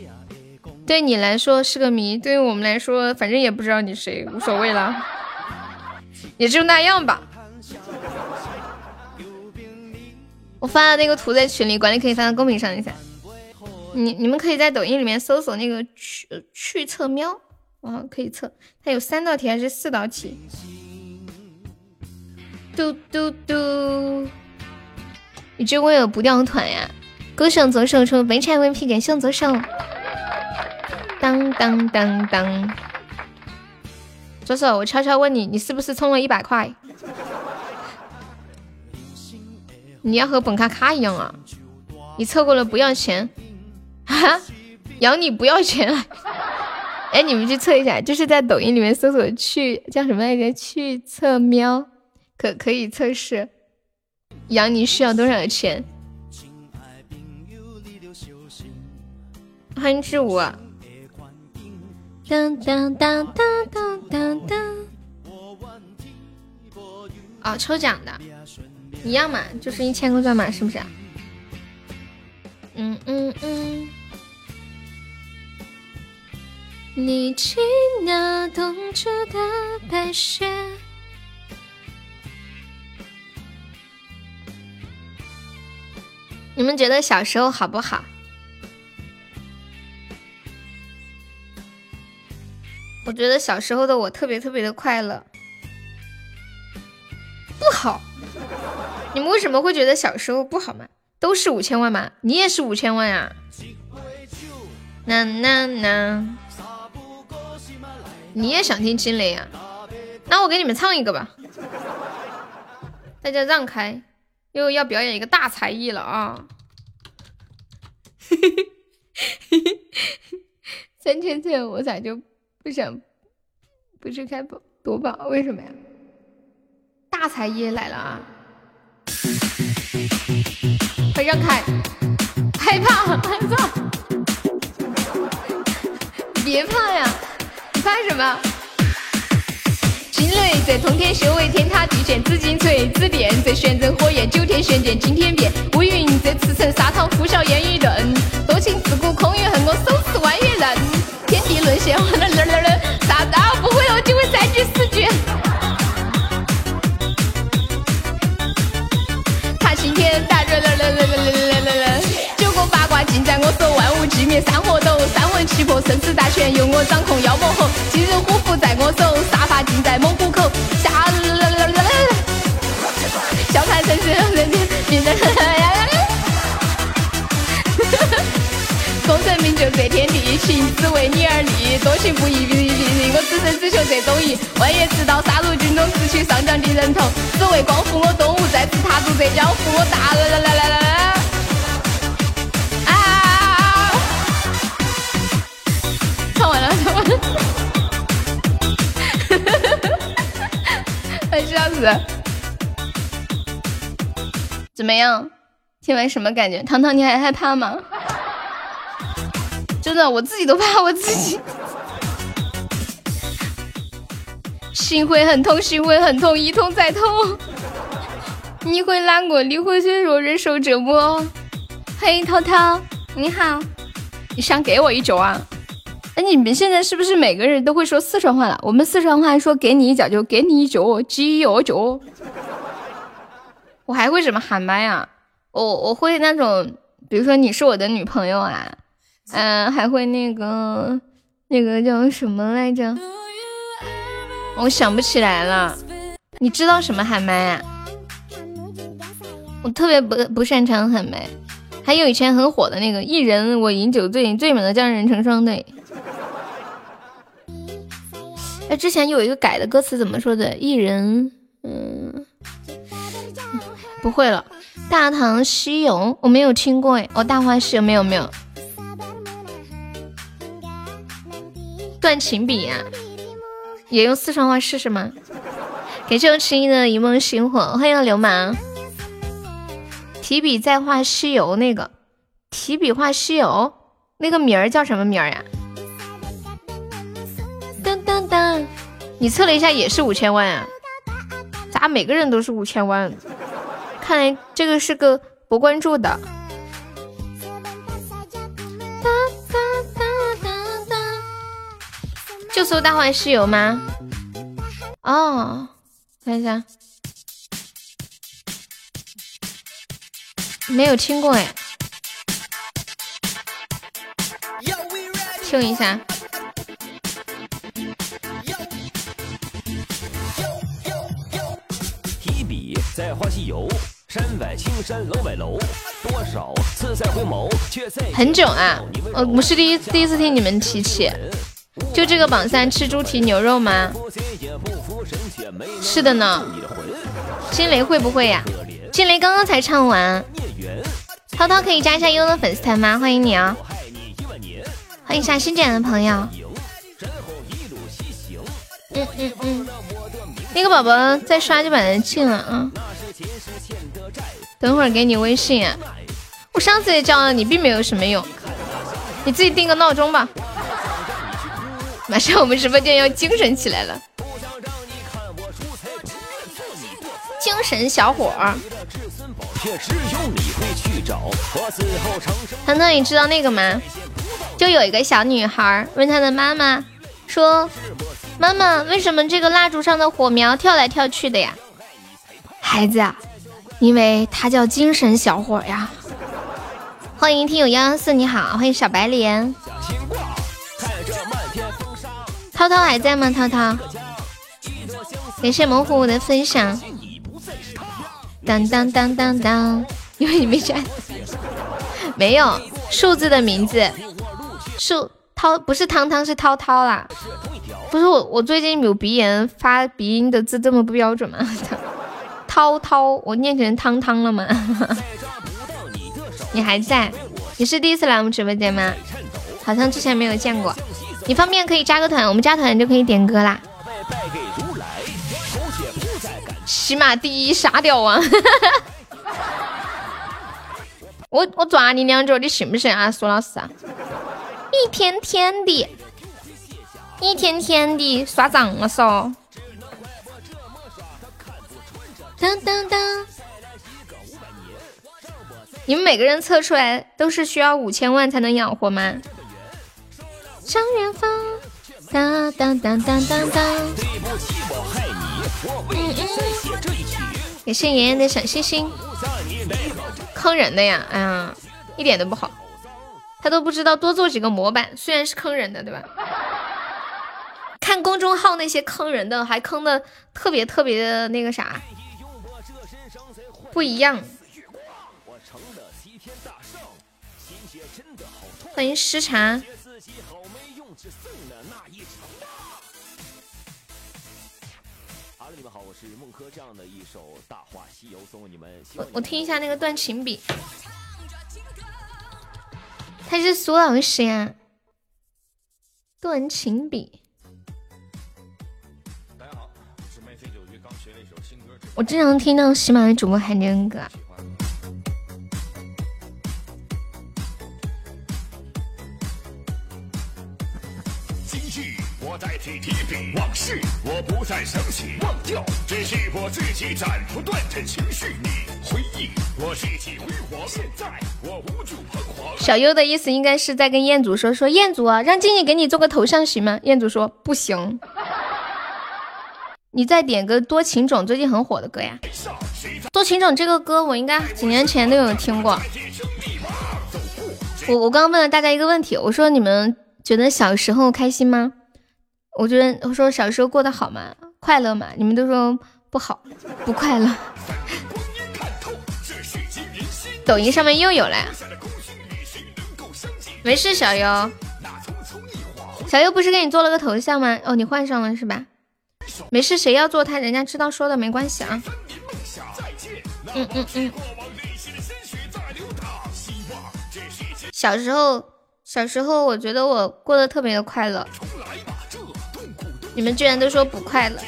对你来说是个谜，对于我们来说，反正也不知道你谁，无所谓了，也就那样吧。我发的那个图在群里，管理可以发到公屏上一下。你你们可以在抖音里面搜索那个去去测喵，啊，可以测，它有三道题还是四道题？嘟嘟嘟，你这为了不掉团呀？歌手左手出白菜 VP 感谢左手，当当当当，左手我悄悄问你，你是不是充了一百块？你要和本咔咔一样啊？你测过了不要钱？哈，养你不要钱？哎，你们去测一下，就是在抖音里面搜索去叫什么来着？去测喵，可可以测试养你需要多少钱？欢迎志武。当当当当当当当。哦，抽奖的，一样嘛，就是一千个钻嘛，是不是？嗯嗯嗯。你听那冬至的白雪。你们觉得小时候好不好？我觉得小时候的我特别特别的快乐，不好。你们为什么会觉得小时候不好吗？都是五千万吗？你也是五千万呀？呐呐呐！你也想听金雷啊？那我给你们唱一个吧。大家让开，又要表演一个大才艺了啊！嘿嘿嘿嘿嘿三千千，我咋就？不想，不是开宝夺宝，为什么呀？大才艺来了啊！快让开，害怕害怕！别怕呀，你怕什么？惊雷这通天修为，天塌地陷紫金锤，紫电这玄真火焰，九天玄剑惊天变。乌云这驰骋沙场，呼啸烟雨顿。多情自古空余恨，我手持弯月刃。天地沦陷，我的嘞嘞嘞，啥啊？不会哦，就会三句四句。踏青天，大热嘞嘞嘞嘞嘞嘞嘞。九宫八卦尽在我手，万物寂灭山河斗，三魂七魄生死大权由我掌控，妖魔吼，今日虎符在我手，杀伐尽在猛虎口。下啦啦啦啦啦，笑看人生人间，变得呀功成名就这天地，情只为你而立，多情不义必必我此生只求这东意。万爷知道杀入军中，直取上将的人头，只为光复我东吴，再次踏足这江湖。我大啦啦啦啦啦啦！啊！唱完了，唱完了。快笑死！怎么样？听完什么感觉？糖糖，你还害怕吗？真的，我自己都怕我自己，心会很痛，心会很痛，一痛再痛。你会难过，你会脆弱，忍受折磨。嘿，涛涛，你好，你想给我一脚啊？哎，你们现在是不是每个人都会说四川话了？我们四川话说给你一脚就给你一脚，鸡哦脚。我还会什么喊麦啊？我我会那种，比如说你是我的女朋友啊。嗯，还会那个那个叫什么来着？我想不起来了。你知道什么喊麦啊？我特别不不擅长喊麦。还有以前很火的那个“一人我饮酒醉，醉满了将人成双对”。哎，之前有一个改的歌词怎么说的？“一人，嗯，不会了。”《大唐西游》我没有听过哎。哦，《大话西游》没有没有。断情笔呀，也用四川话试试吗？感谢我迟疑的一梦星火，欢迎流氓。提笔再画西游那个，提笔画西游那个名儿叫什么名儿呀？当当当，你测了一下也是五千万啊？咋每个人都是五千万？看来这个是个不关注的。就搜《大话西游》吗？哦，看一下，没有听过哎，听一下。提笔在画西游，山外青山楼外楼，多少次再回眸，却在很久啊，呃，不是第一第一次听你们提起。就这个榜三吃猪蹄牛肉吗？是的呢。惊雷会不会呀？惊雷刚刚才唱完。涛涛可以加一下悠悠的粉丝团吗？欢迎你啊！欢迎一下新进来的朋友。嗯嗯嗯。那个宝宝再刷就把他禁了啊。等会儿给你微信。我上次也叫了你，并没有什么用。你自己定个闹钟吧。马上我们直播间要精神起来了，精神小伙儿。腾腾，你知道那个吗？就有一个小女孩问她的妈妈说：“妈妈，为什么这个蜡烛上的火苗跳来跳去的呀？”孩子，因为他叫精神小伙呀。欢迎听友幺幺四，你好，欢迎小白莲。涛涛还在吗？涛涛，感谢猛虎的分享。当当当当当，因为你没加，没有数字的名字，数涛不是汤汤是涛涛啦。不是我，我最近有鼻炎，发鼻音的字这么不标准吗？涛涛，我念成汤汤了吗？你还在？你是第一次来我们直播间吗？好像之前没有见过。你方便可以加个团，我们加团就可以点歌啦。起码第一沙雕王，我我抓你两脚，你信不信啊，苏老师？一天天的，一天天的刷账了嗦。噔噔噔！你们每个人测出来都是需要五千万才能养活吗？张元芳，当当当当当当。感谢妍妍的小星星。坑人的呀，哎呀，一点都不好。他都不知道多做几个模板，虽然是坑人的，对吧？看公众号那些坑人的，还坑的特别特别的那个啥，不一样。欢迎失茶。我我听一下那个断情笔。他是苏老师呀，断情笔。大家好我经常听到喜马的主播喊这个往事我不再想起，忘掉，只是我自己斩不断的情绪。你回忆我世纪辉煌，现在我无助彷徨。小优的意思应该是在跟彦祖说说，彦祖啊，让静静给你做个头像行吗？彦祖说不行，你再点个多情种，最近很火的歌呀。多情种这个歌我应该几年前都有听过。我我刚刚问了大家一个问题，我说你们觉得小时候开心吗？我觉得我说小时候过得好吗？快乐吗？你们都说不好，不快乐。抖音上面又有了。没事，小优，小优不是给你做了个头像吗？哦，你换上了是吧？没事，谁要做他，人家知道说的没关系啊。嗯嗯嗯。小时候，小时候，我觉得我过得特别的快乐。你们居然都说不快乐，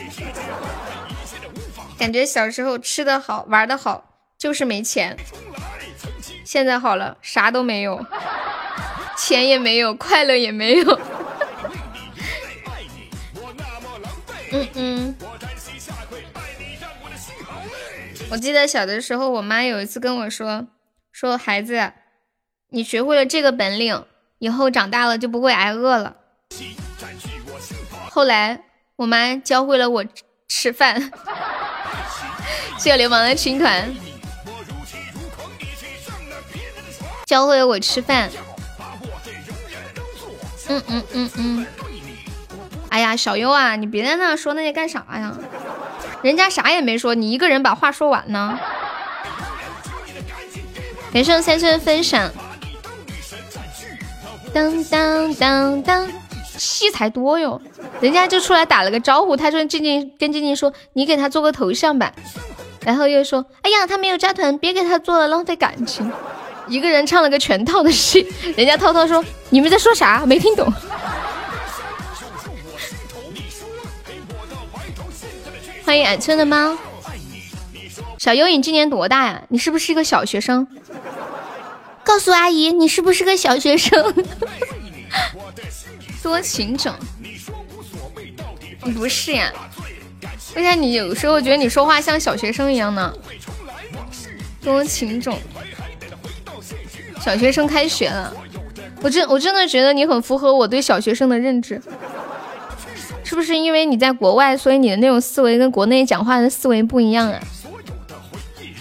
感觉小时候吃的好，玩的好，就是没钱。现在好了，啥都没有。钱也没有，快乐也没有。嗯嗯。我记得小的时候，我妈有一次跟我说：“说孩子，你学会了这个本领，以后长大了就不会挨饿了。”后来我妈教会了我吃饭。谢谢流氓的青团，教会了我吃饭。嗯嗯嗯嗯，哎呀，小优啊，你别在那说那些干啥呀？人家啥也没说，你一个人把话说完呢。连胜三村分享，当当当当，戏才多哟。人家就出来打了个招呼，他说静静跟静静说，你给他做个头像吧。然后又说，哎呀，他没有加团，别给他做了，浪费感情。一个人唱了个全套的戏，人家涛涛说：“你们在说啥？没听懂。”欢迎矮村的猫，小优，你今年多大呀？你是不是一个小学生？告诉阿姨，你是不是个小学生？多情种，你不是呀？为啥你有时候觉得你说话像小学生一样呢？多情种。小学生开学了，我真我真的觉得你很符合我对小学生的认知，是不是因为你在国外，所以你的那种思维跟国内讲话的思维不一样啊？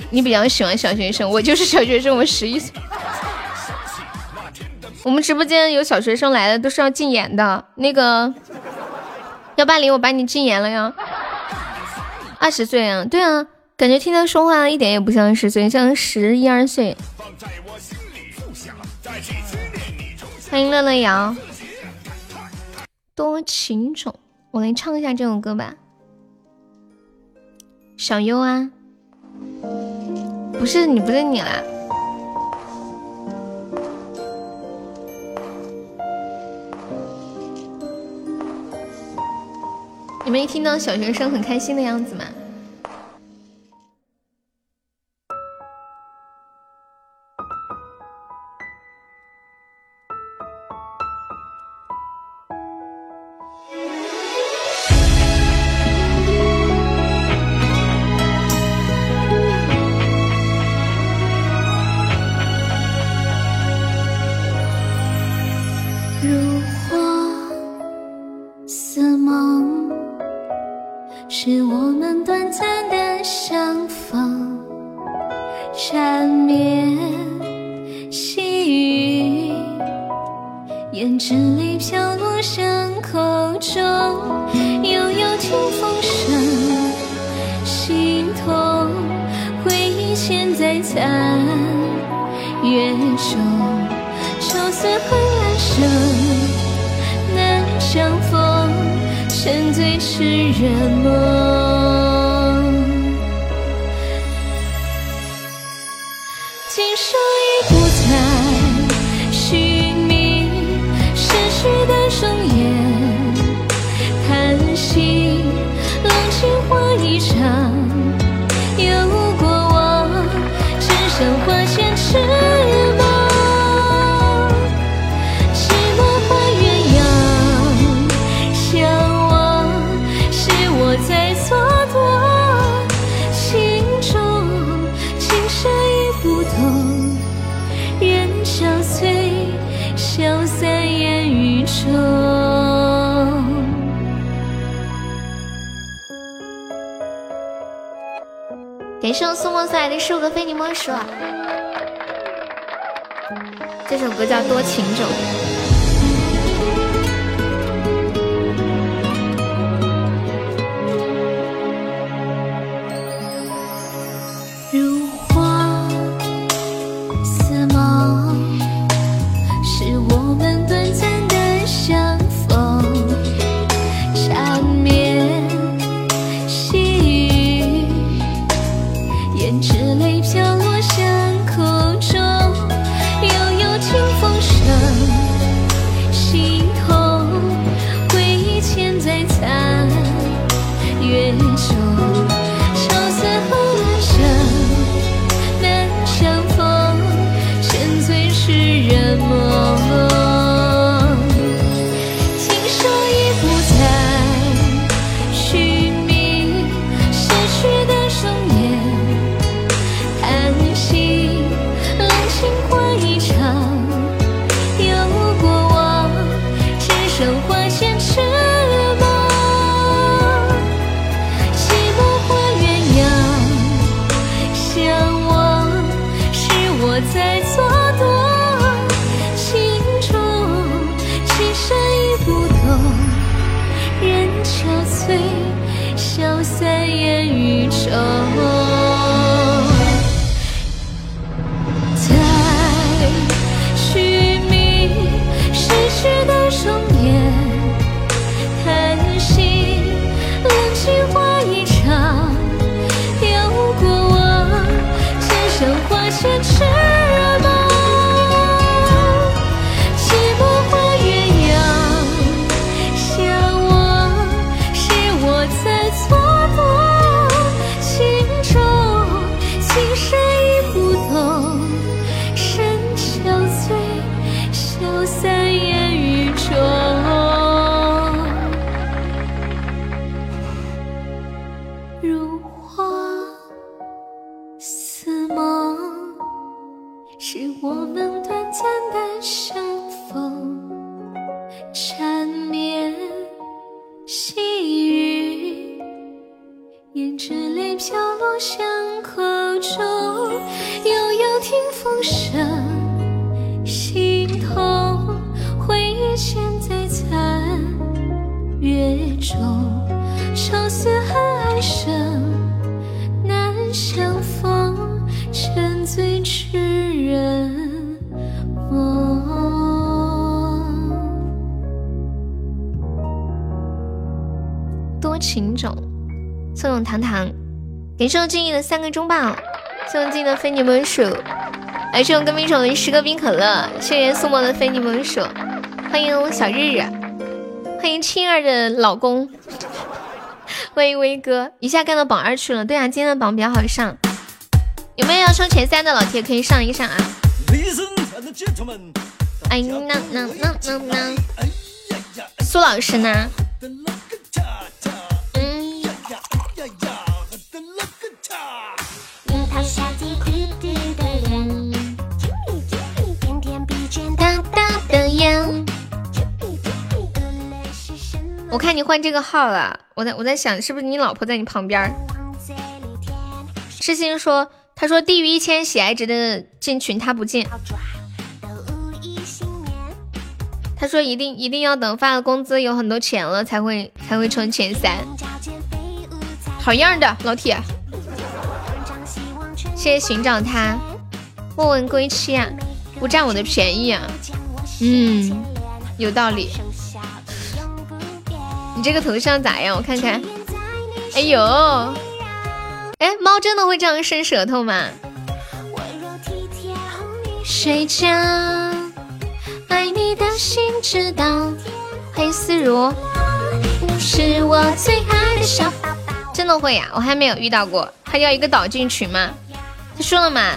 你比较喜欢小学生，我就是小学生，我十一岁。我们直播间有小学生来了，都是要禁言的。那个幺八零，我把你禁言了呀。二十岁啊？对啊，感觉听他说话一点也不像十岁，像十一二岁。欢迎乐乐瑶，多情种，我来唱一下这首歌吧。小优啊，不是你，不是你啦。你们一听到小学生很开心的样子吗？相逢，沉醉痴人梦。感谢我苏梦送来的十五个非你莫属，这首歌叫《多情种》。送静怡的三个中宝，送静怡的非你莫属，来送跟冰手的十个冰可乐，谢谢苏沫的非你莫属，欢迎小日日，欢迎青儿的老公，欢迎威哥，一下干到榜二去了，对啊，今天的榜比较好上，有没有要冲前三的老铁可以上一上啊？哎，那那那那那，苏老师呢？我看你换这个号了，我在我在想是不是你老婆在你旁边？痴心说，他说低于一千喜爱值的进群他不进。他说一定一定要等发了工资有很多钱了才会才会冲前三。好样的，老铁！谢谢寻找他，莫问归期啊，不占我的便宜啊。嗯，有道理。你这个头像咋样？我看看。哎呦，哎，猫真的会这样伸舌头吗？睡觉，爱你的心知道。黑丝如，是我最爱的小宝宝。真的会呀？我还没有遇到过。他要一个导进群吗？他说了嘛，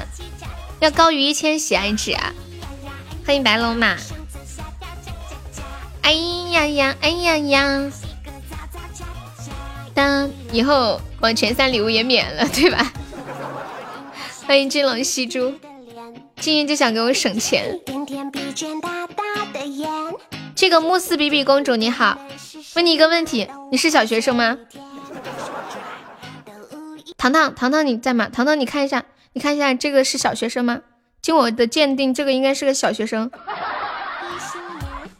要高于一千喜爱值。欢迎白龙马。哎呀呀，哎呀呀。当以后往前三礼物也免了，对吧？欢迎金龙吸珠，今天就想给我省钱。这个慕斯比比公主你好，问你一个问题，你是小学生吗？糖糖糖糖你在吗？糖糖你看一下，你看一下这个是小学生吗？经我的鉴定，这个应该是个小学生。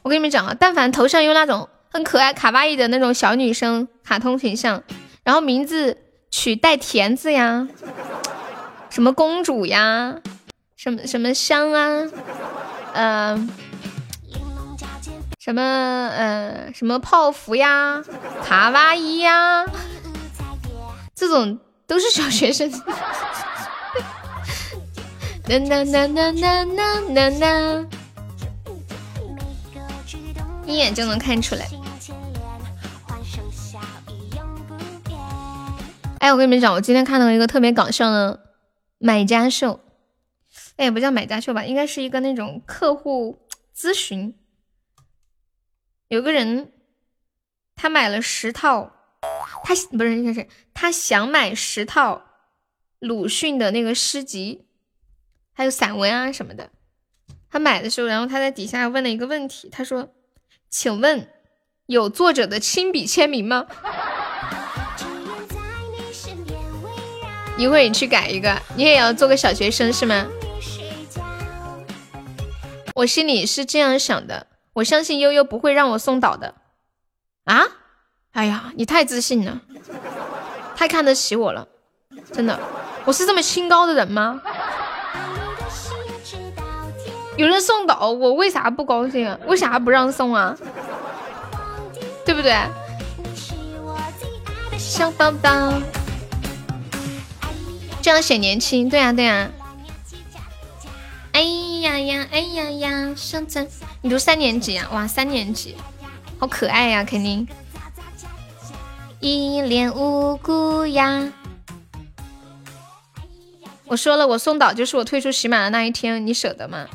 我跟你们讲啊，但凡头上有那种。很可爱卡哇伊的那种小女生卡通形象，然后名字取带田字呀，什么公主呀，什么什么香啊，嗯，什么呃什么泡芙呀，卡哇伊呀，这种都是小学生。呐呐呐呐呐呐呐呐，一眼就能看出来。哎，我跟你们讲，我今天看到一个特别搞笑的买家秀，哎，不叫买家秀吧，应该是一个那种客户咨询。有个人他买了十套，他不是应该是他想买十套鲁迅的那个诗集，还有散文啊什么的。他买的时候，然后他在底下问了一个问题，他说：“请问有作者的亲笔签名吗？”一会儿你去改一个，你也要做个小学生是吗？我心里是这样想的，我相信悠悠不会让我送倒的。啊？哎呀，你太自信了，太看得起我了，真的，我是这么清高的人吗？有人送岛，我为啥不高兴啊？为啥不让送啊？对不对？小宝宝。这样显年轻，对呀对呀。哎呀呀，哎呀呀，上层，你读三年级啊？哇，三年级，好可爱呀，肯定。一脸无辜呀。我说了，我送岛就是我退出喜马的那一天，你舍得吗？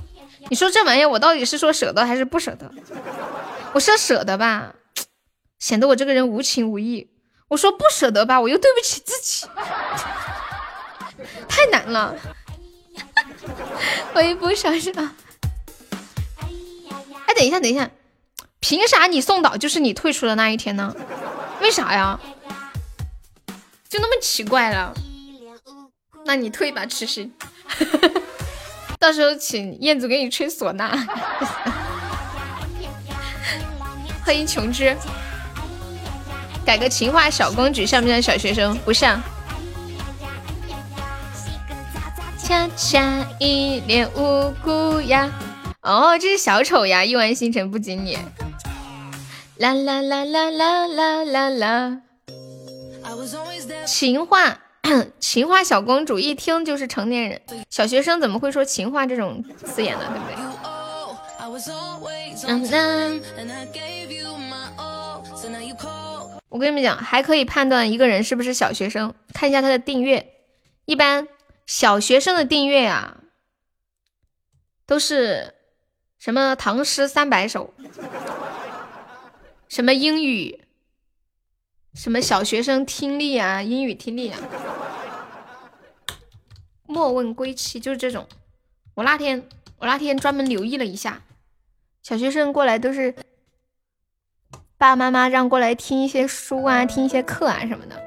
你说这玩意儿，我到底是说舍得还是不舍得？我说舍得吧，显得我这个人无情无义。我说不舍得吧，我又对不起自己。太难了，我一不小心！哎，等一下，等一下，凭啥你送岛就是你退出的那一天呢？为啥呀？就那么奇怪了？那你退吧，痴心。到时候请燕子给你吹唢呐。欢迎琼枝，改个情话小公举像不像小学生？不像。恰恰一脸无辜呀！哦，这是小丑呀！亿万星辰不及你。啦啦啦啦啦啦啦啦！情话，情话小公主一听就是成年人，小学生怎么会说情话这种字眼呢？对不对？我跟你们讲，还可以判断一个人是不是小学生，看一下他的订阅，一般。小学生的订阅啊，都是什么唐诗三百首，什么英语，什么小学生听力啊，英语听力啊。莫问归期就是这种。我那天我那天专门留意了一下，小学生过来都是爸爸妈妈让过来听一些书啊，听一些课啊什么的。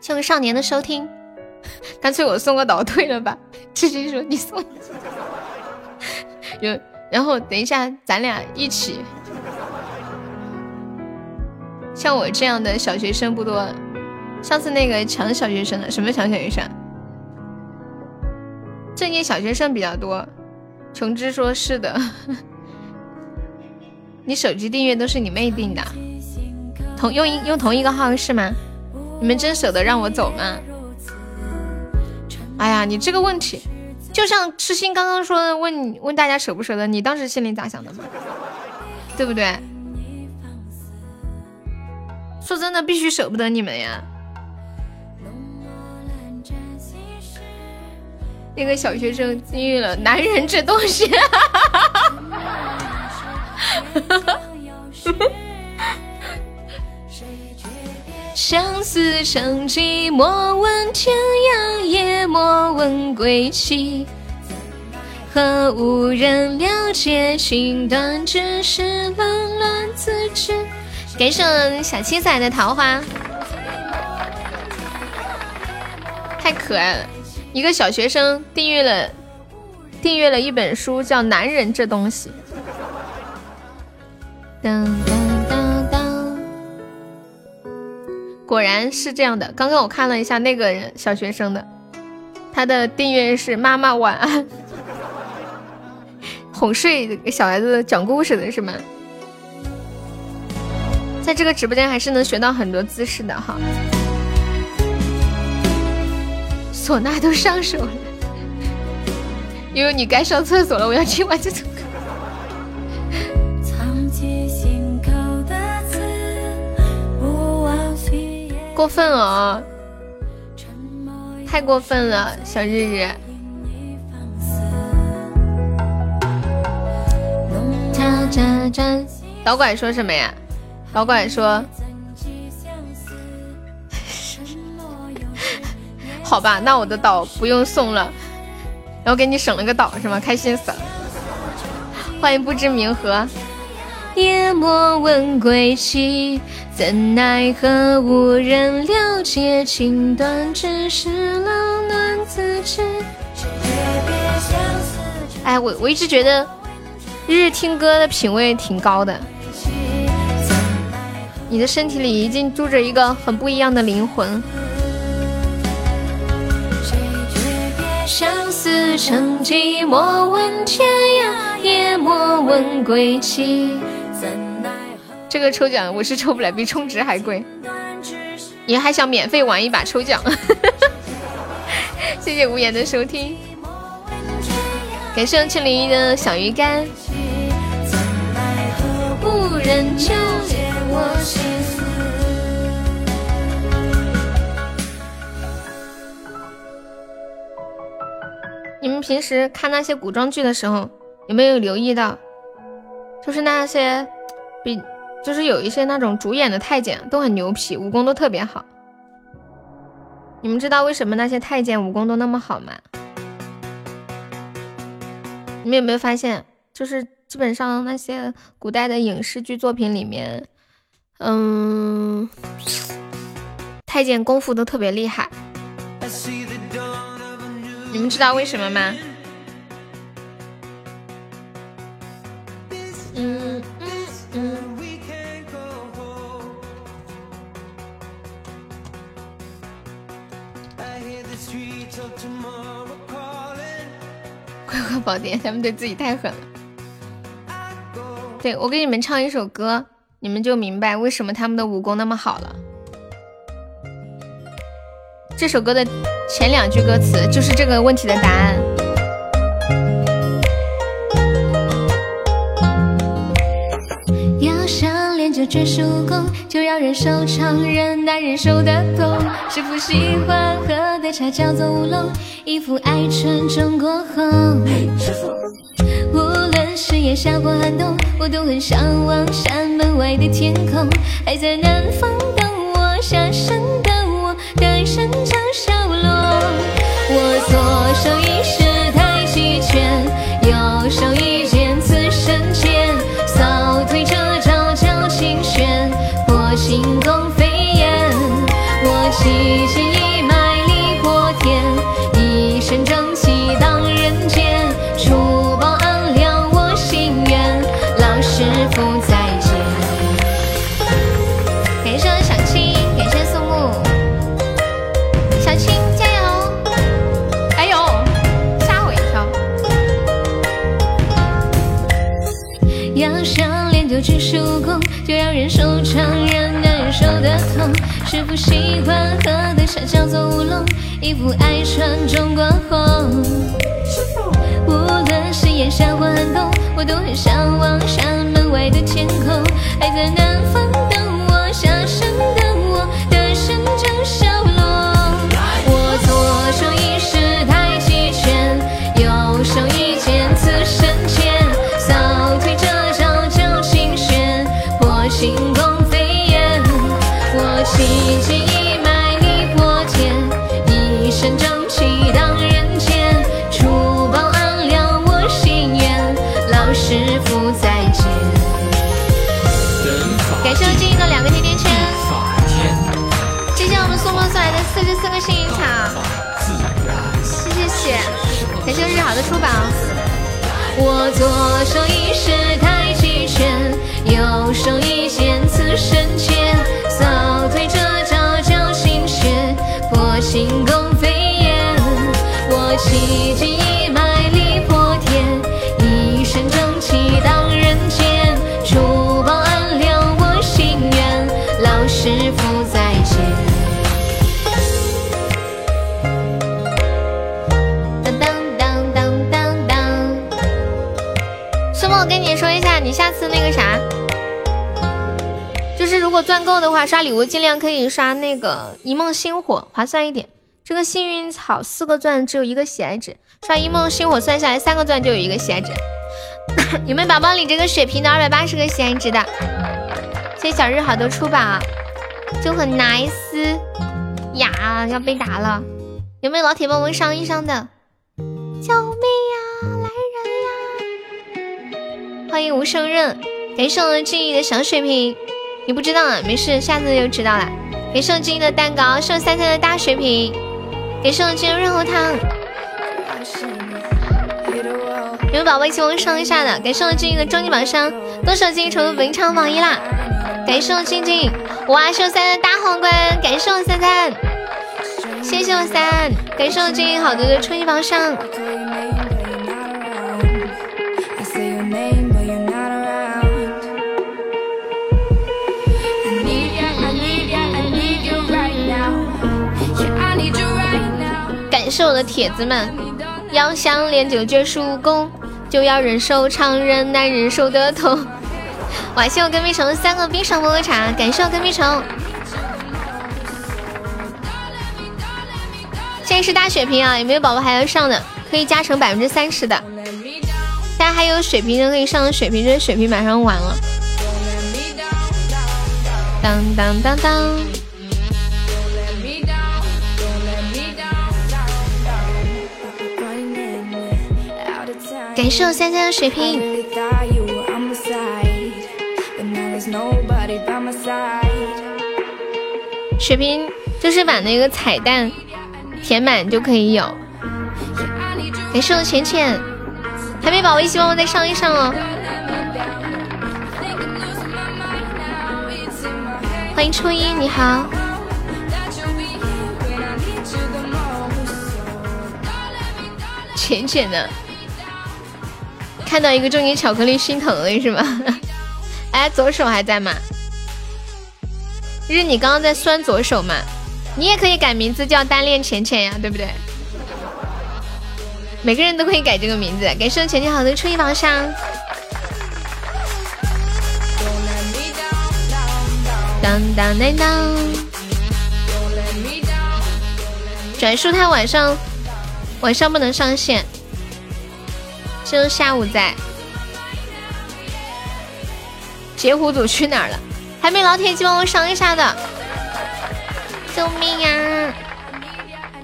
谢谢少年的收听，干脆我送个岛退了吧。直接说你送，有，然后等一下咱俩一起。像我这样的小学生不多，上次那个抢小学生的，什么抢小学生？正业小学生比较多。琼枝说是的。你手机订阅都是你妹订的，同用用同一个号是吗？你们真舍得让我走吗？哎呀，你这个问题，就像痴心刚刚说的问问大家舍不舍得，你当时心里咋想的吗？对不对？说真的，必须舍不得你们呀！那个小学生经历了男人这东西，相思成疾，莫问天涯，也莫问归期。何无人了解情断，只是冷暖自知。给上小七仔的桃花，太可爱了！一个小学生订阅了订阅了一本书，叫《男人这东西》。当当当当，果然是这样的。刚刚我看了一下那个人小学生的，他的订阅是“妈妈晚安”，哄睡小孩子讲故事的是吗？在这个直播间还是能学到很多姿势的哈，唢呐都上手了，因为你该上厕所了，我要听完这首歌。过分了，太过分了，小日日。导管说什么呀？老管说：“ 好吧，那我的岛不用送了，然后给你省了个岛是吗？开心死了！欢迎不知名河。夜莫问归期，怎奈何无人了解情断，只是冷暖自知。哎，我我一直觉得日日听歌的品味挺高的。”你的身体里已经住着一个很不一样的灵魂。相思成疾，莫问天涯，也莫问归期。这个抽奖我是抽不来，比充值还贵。你还想免费玩一把抽奖？谢谢无言的收听，感谢千零一的小鱼干。不忍你们平时看那些古装剧的时候，有没有留意到，就是那些比，就是有一些那种主演的太监都很牛皮，武功都特别好。你们知道为什么那些太监武功都那么好吗？你们有没有发现，就是基本上那些古代的影视剧作品里面。嗯，太监功夫都特别厉害，你们知道为什么吗？嗯嗯嗯。快快宝典，他们对自己太狠了。对我给你们唱一首歌。你们就明白为什么他们的武功那么好了。这首歌的前两句歌词就是这个问题的答案。要想练就绝世武功，就要忍受常人难忍受的痛。师傅喜欢喝的茶叫做乌龙，一副爱纯中国红。师傅。誓言下过寒冬，我都很向往山门外的天空。还在南方等我，下山的我，待山脚下落。我左手一喜欢喝的茶叫做乌龙，衣服爱穿中国红。无论是炎夏或寒冬，我都很向往山门外的天空。还在南好的出宝。我左手一式太极拳，右手一剑刺身前，扫腿果钻够的话，刷礼物尽量可以刷那个一梦星火，划算一点。这个幸运草四个钻只有一个喜爱值，刷一梦星火算下来三个钻就有一个喜爱值。有没有宝宝领这个血瓶的二百八十个喜爱值的？谢谢小日好的出宝，就很 nice 呀，要被打了。有没有老铁帮我们上一上的？救命呀！来人呀！欢迎无声刃，感谢我们静怡的小水瓶。你不知道啊，没事，下次就知道了。感谢我静怡的蛋糕，谢我三三的大水瓶，感谢我静怡润喉糖。有宝宝一起帮我上一下的？感谢我静怡的终极宝箱，多少静怡成为文昌榜一啦！感谢我静静，哇，谢我三的大皇冠，感谢我三三，谢谢我三，感谢我静怡好多的初级宝箱。谢我的铁子们，要想练就绝世武功，就要忍受常人难忍受的痛。哇，谢我跟屁虫三个冰爽波波茶，感谢我跟屁虫。现在是大血瓶啊，有没有宝宝还要上的？可以加成百分之三十的。大家还有水瓶的可以上水瓶，这水瓶马上完了。当当当当。感谢我三三的水瓶。水瓶就是把那个彩蛋填满就可以有。感谢我浅浅，还没宝宝一起帮我再上一上哦。欢迎初一，你好。浅浅的。看到一个中年巧克力心疼了是吗？哎，左手还在吗？日，你刚刚在酸左手嘛？你也可以改名字叫单恋浅浅呀，对不对？每个人都可以改这个名字。感谢浅浅好的初一宝箱。当当当当，转述他晚上晚上不能上线，就下午在。截胡组去哪儿了？还没老铁一起帮我上一下的，救命呀！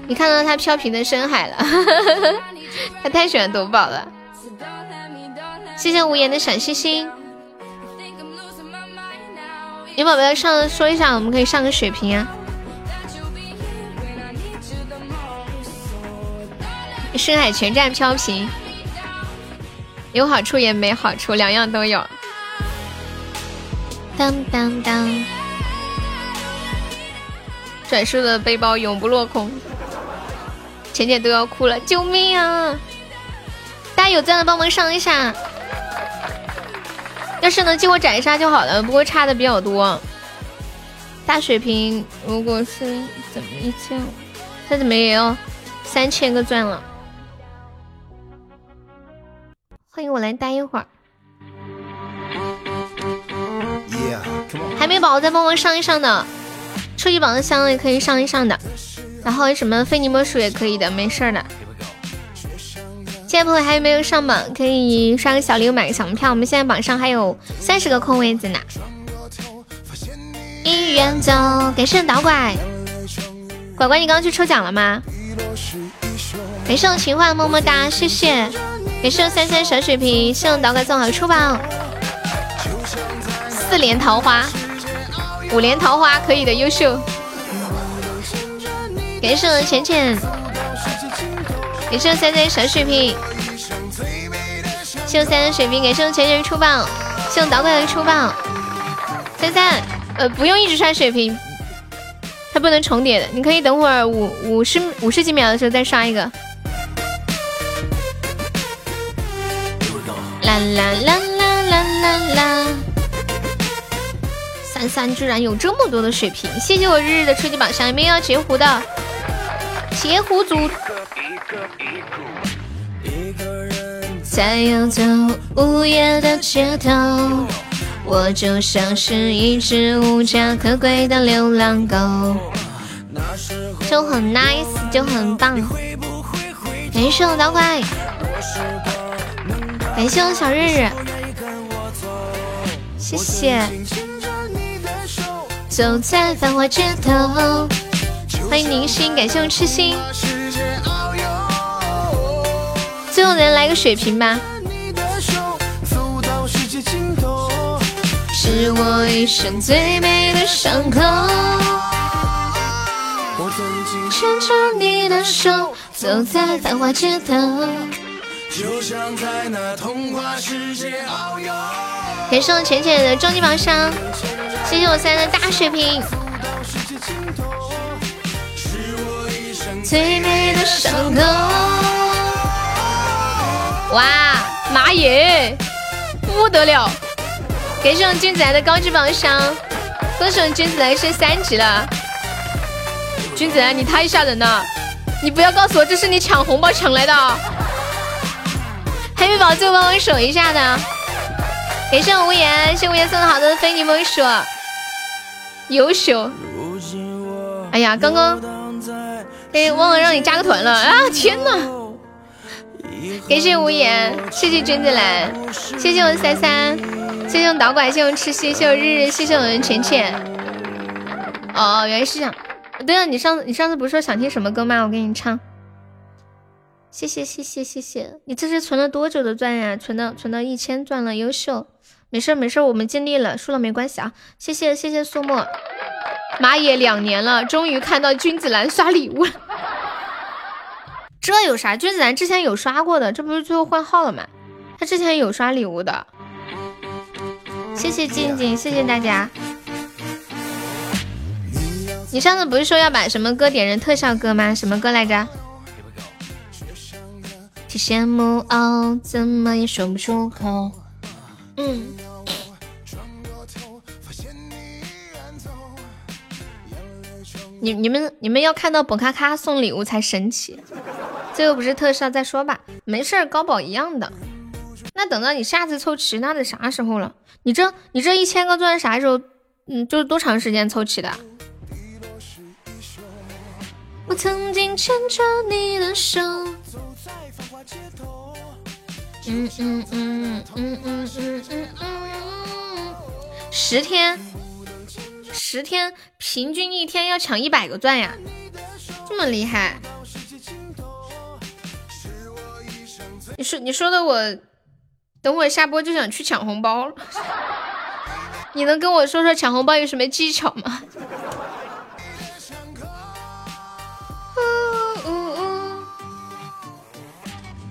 你看到他飘屏的深海了，他太喜欢夺宝了。谢谢无言的小心心。有宝宝要上说一下，我们可以上个水瓶啊。深海全站飘屏，有好处也没好处，两样都有。当当当，转述的背包永不落空。浅浅都要哭了，救命啊！大家有钻的帮忙上一下，要是能激活斩杀就好了，不过差的比较多。大水瓶如果是怎么一千，他怎么也要三千个钻了？欢迎我来待一会儿。还没宝宝再帮忙上一上的，初级宝的箱也可以上一上的，然后什么非你莫属也可以的，没事的。现在朋友还有没有上榜？可以刷个小礼物买个小门票。我们现在榜上还有三十个空位子呢。一元走，感谢导拐，拐拐，你刚刚去抽奖了吗？感谢我情话，么么哒，谢谢。感谢我三三小水瓶，谢我导拐送好出宝。四连桃花，五连桃花可以的，优秀。感谢我浅浅，感谢我三三小水瓶，谢我三三水瓶，感谢我浅浅出宝，谢我导拐的出宝，三三。呃，不用一直刷水瓶，它不能重叠的。你可以等会儿五五十五十几秒的时候再刷一个。啦啦啦啦啦啦啦！三三居然有这么多的水瓶，谢谢我日日的初级榜上，有没有要截胡的？截胡组。在游走午夜的街头。我就像是一只无家可归的流浪狗，就很 nice，就很棒。没事我导拐，感谢我小日日，谢谢。走在繁华街头，欢迎凝心，感谢我痴心。最后咱来个水瓶吧。是我一生最美的伤口。我曾经牵着你的手，走在繁华街头，就像在那童话世界遨游。感谢我浅浅的终极宝箱，谢谢我三的大水瓶。最美的伤口。哇，妈耶，不得了！感谢我君子来的高级宝箱，恭喜我君子来升三级了。君子来，你太吓人了！你不要告诉我这是你抢红包抢来的。黑米宝最后帮我守一下的。感谢我无言，谢无言送的好多非你莫属，优秀。哎呀，刚刚哎忘了让你加个团了啊！天呐！感谢无言，谢谢君子来，谢谢我三三。谢谢我导管，谢谢我吃西，谢谢我日日，谢谢我的浅浅。哦，原来是这样。对了，你上次你上次不是说想听什么歌吗？我给你唱。谢谢谢谢谢谢，你这是存了多久的钻呀？存到存到一千钻了，优秀。没事没事，我们尽力了，输了没关系啊。谢谢谢谢苏沫，马野两年了，终于看到君子兰刷礼物了。这有啥？君子兰之前有刷过的，这不是最后换号了吗？他之前有刷礼物的。谢谢静静，谢谢大家。你上次不是说要把什么歌点成特效歌吗？什么歌来着？挺羡慕哦，怎么也说不出口。嗯。你你们你们要看到本咔咔送礼物才神奇，这个不是特效再说吧，没事儿，高保一样的。那等到你下次凑齐，那得啥时候了？你这你这一千个钻啥时候？嗯，就是多长时间凑齐的？我曾经牵着你的手。嗯嗯嗯嗯嗯嗯嗯嗯。十天，十天，平均一天要抢一百个钻呀，这么厉害？你说你说的我。等会下播就想去抢红包了，你能跟我说说抢红包有什么技巧吗？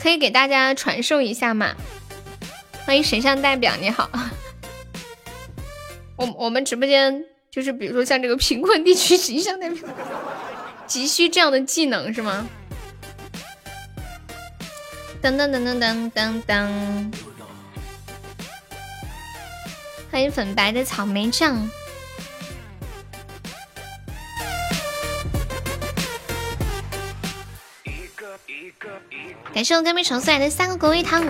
可以给大家传授一下吗？欢迎神像代表，你好。我我们直播间就是比如说像这个贫困地区形象代表，急需这样的技能是吗？噔噔噔噔噔噔噔，欢迎粉白的草莓酱。一个一个一感谢我干妹橙送来的三个果味汤。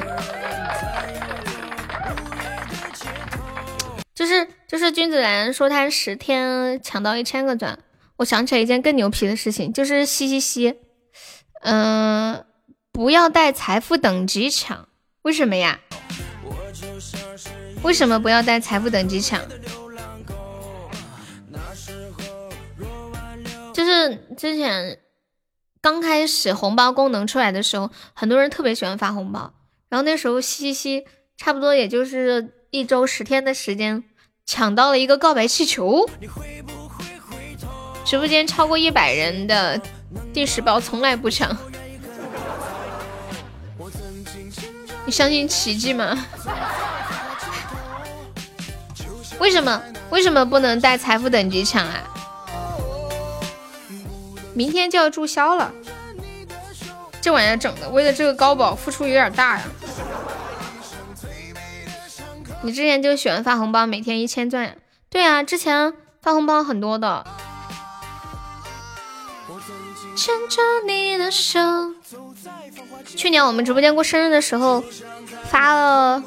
就是就是君子兰说他十天抢到一千个钻，我想起来一件更牛皮的事情，就是嘻嘻嘻，嗯，不要带财富等级抢，为什么呀？为什么不要带财富等级抢？就是之前刚开始红包功能出来的时候，很多人特别喜欢发红包，然后那时候嘻嘻嘻差不多也就是一周十天的时间，抢到了一个告白气球。直播间超过一百人的第十包从来不抢，你相信奇迹吗？为什么为什么不能带财富等级抢啊？明天就要注销了，这玩意儿整的，为了这个高保付出有点大呀。你之前就喜欢发红包，每天一千钻？对啊，之前发红包很多的。牵着你的手。去年我们直播间过生日的时候，发了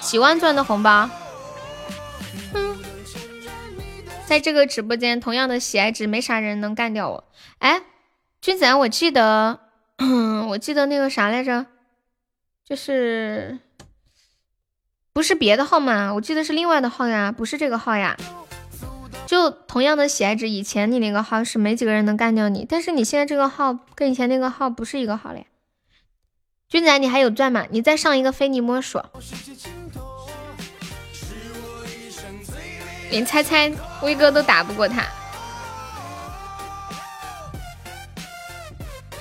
几万钻的红包。在这个直播间，同样的喜爱值，没啥人能干掉我。哎，君子兰，我记得，我记得那个啥来着，就是不是别的号码，我记得是另外的号呀，不是这个号呀。就同样的喜爱值，以前你那个号是没几个人能干掉你，但是你现在这个号跟以前那个号不是一个号了。君子兰，你还有钻吗？你再上一个非你莫属。连猜猜威哥都打不过他。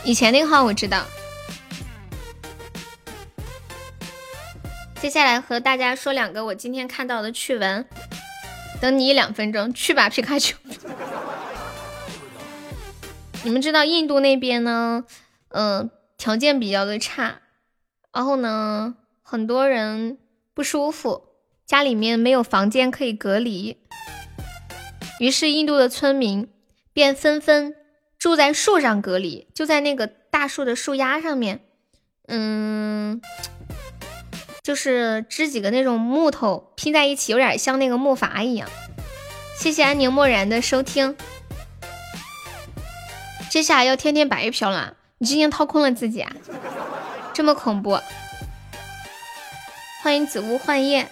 以前那个号我知道。接下来和大家说两个我今天看到的趣闻。等你一两分钟，去吧皮卡丘。你们知道印度那边呢？嗯，条件比较的差，然后呢，很多人不舒服。家里面没有房间可以隔离，于是印度的村民便纷纷住在树上隔离，就在那个大树的树丫上面，嗯，就是支几个那种木头拼在一起，有点像那个木筏一样。谢谢安宁漠然的收听。接下来要天天白嫖了，你今天掏空了自己啊？这么恐怖！欢迎紫屋幻夜。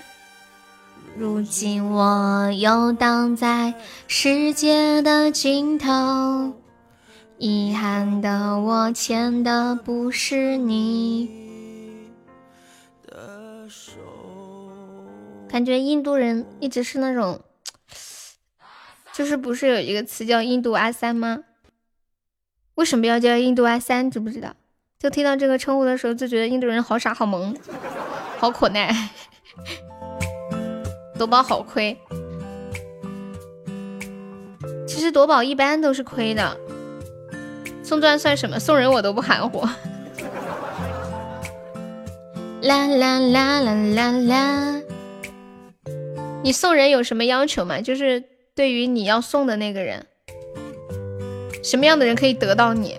如今我游荡在世界的尽头，遗憾的我牵的不是你的手。感觉印度人一直是那种，就是不是有一个词叫印度阿三吗？为什么要叫印度阿三？知不知道？就听到这个称呼的时候，就觉得印度人好傻、好萌、好可爱。夺宝好亏，其实夺宝一般都是亏的。送钻算什么？送人我都不含糊。啦啦啦啦啦啦！你送人有什么要求吗？就是对于你要送的那个人，什么样的人可以得到你？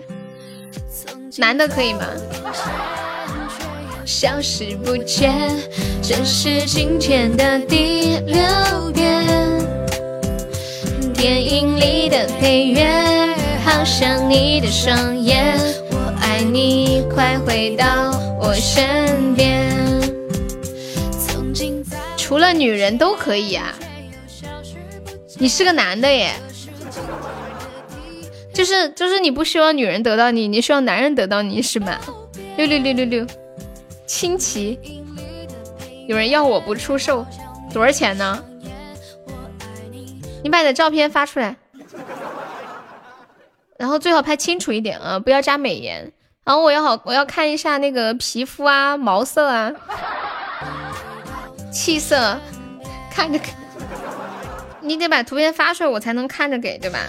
男的可以吗？消失不见，这是今天的第六遍。电影里的配乐，好像你的双眼。我爱你，快回到我身边。除了女人都可以啊，你是个男的耶，就是就是你不希望女人得到你，你希望男人得到你是吗？六六六六六。亲戚，有人要我不出售，多少钱呢？你把你的照片发出来，然后最好拍清楚一点啊，不要加美颜。然后我要好，我要看一下那个皮肤啊、毛色啊、气色，看着看。你得把图片发出来，我才能看着给，对吧？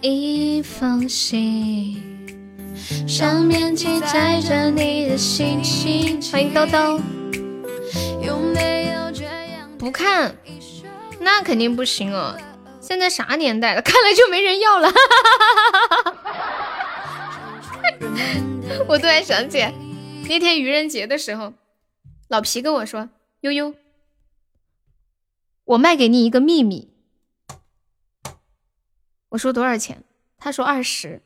一封信，上面记载着你的心情。欢迎豆豆。不看，那肯定不行哦。现在啥年代了？看来就没人要了。我突然想起那天愚人节的时候，老皮跟我说：“悠悠，我卖给你一个秘密。”我说多少钱？他说二十。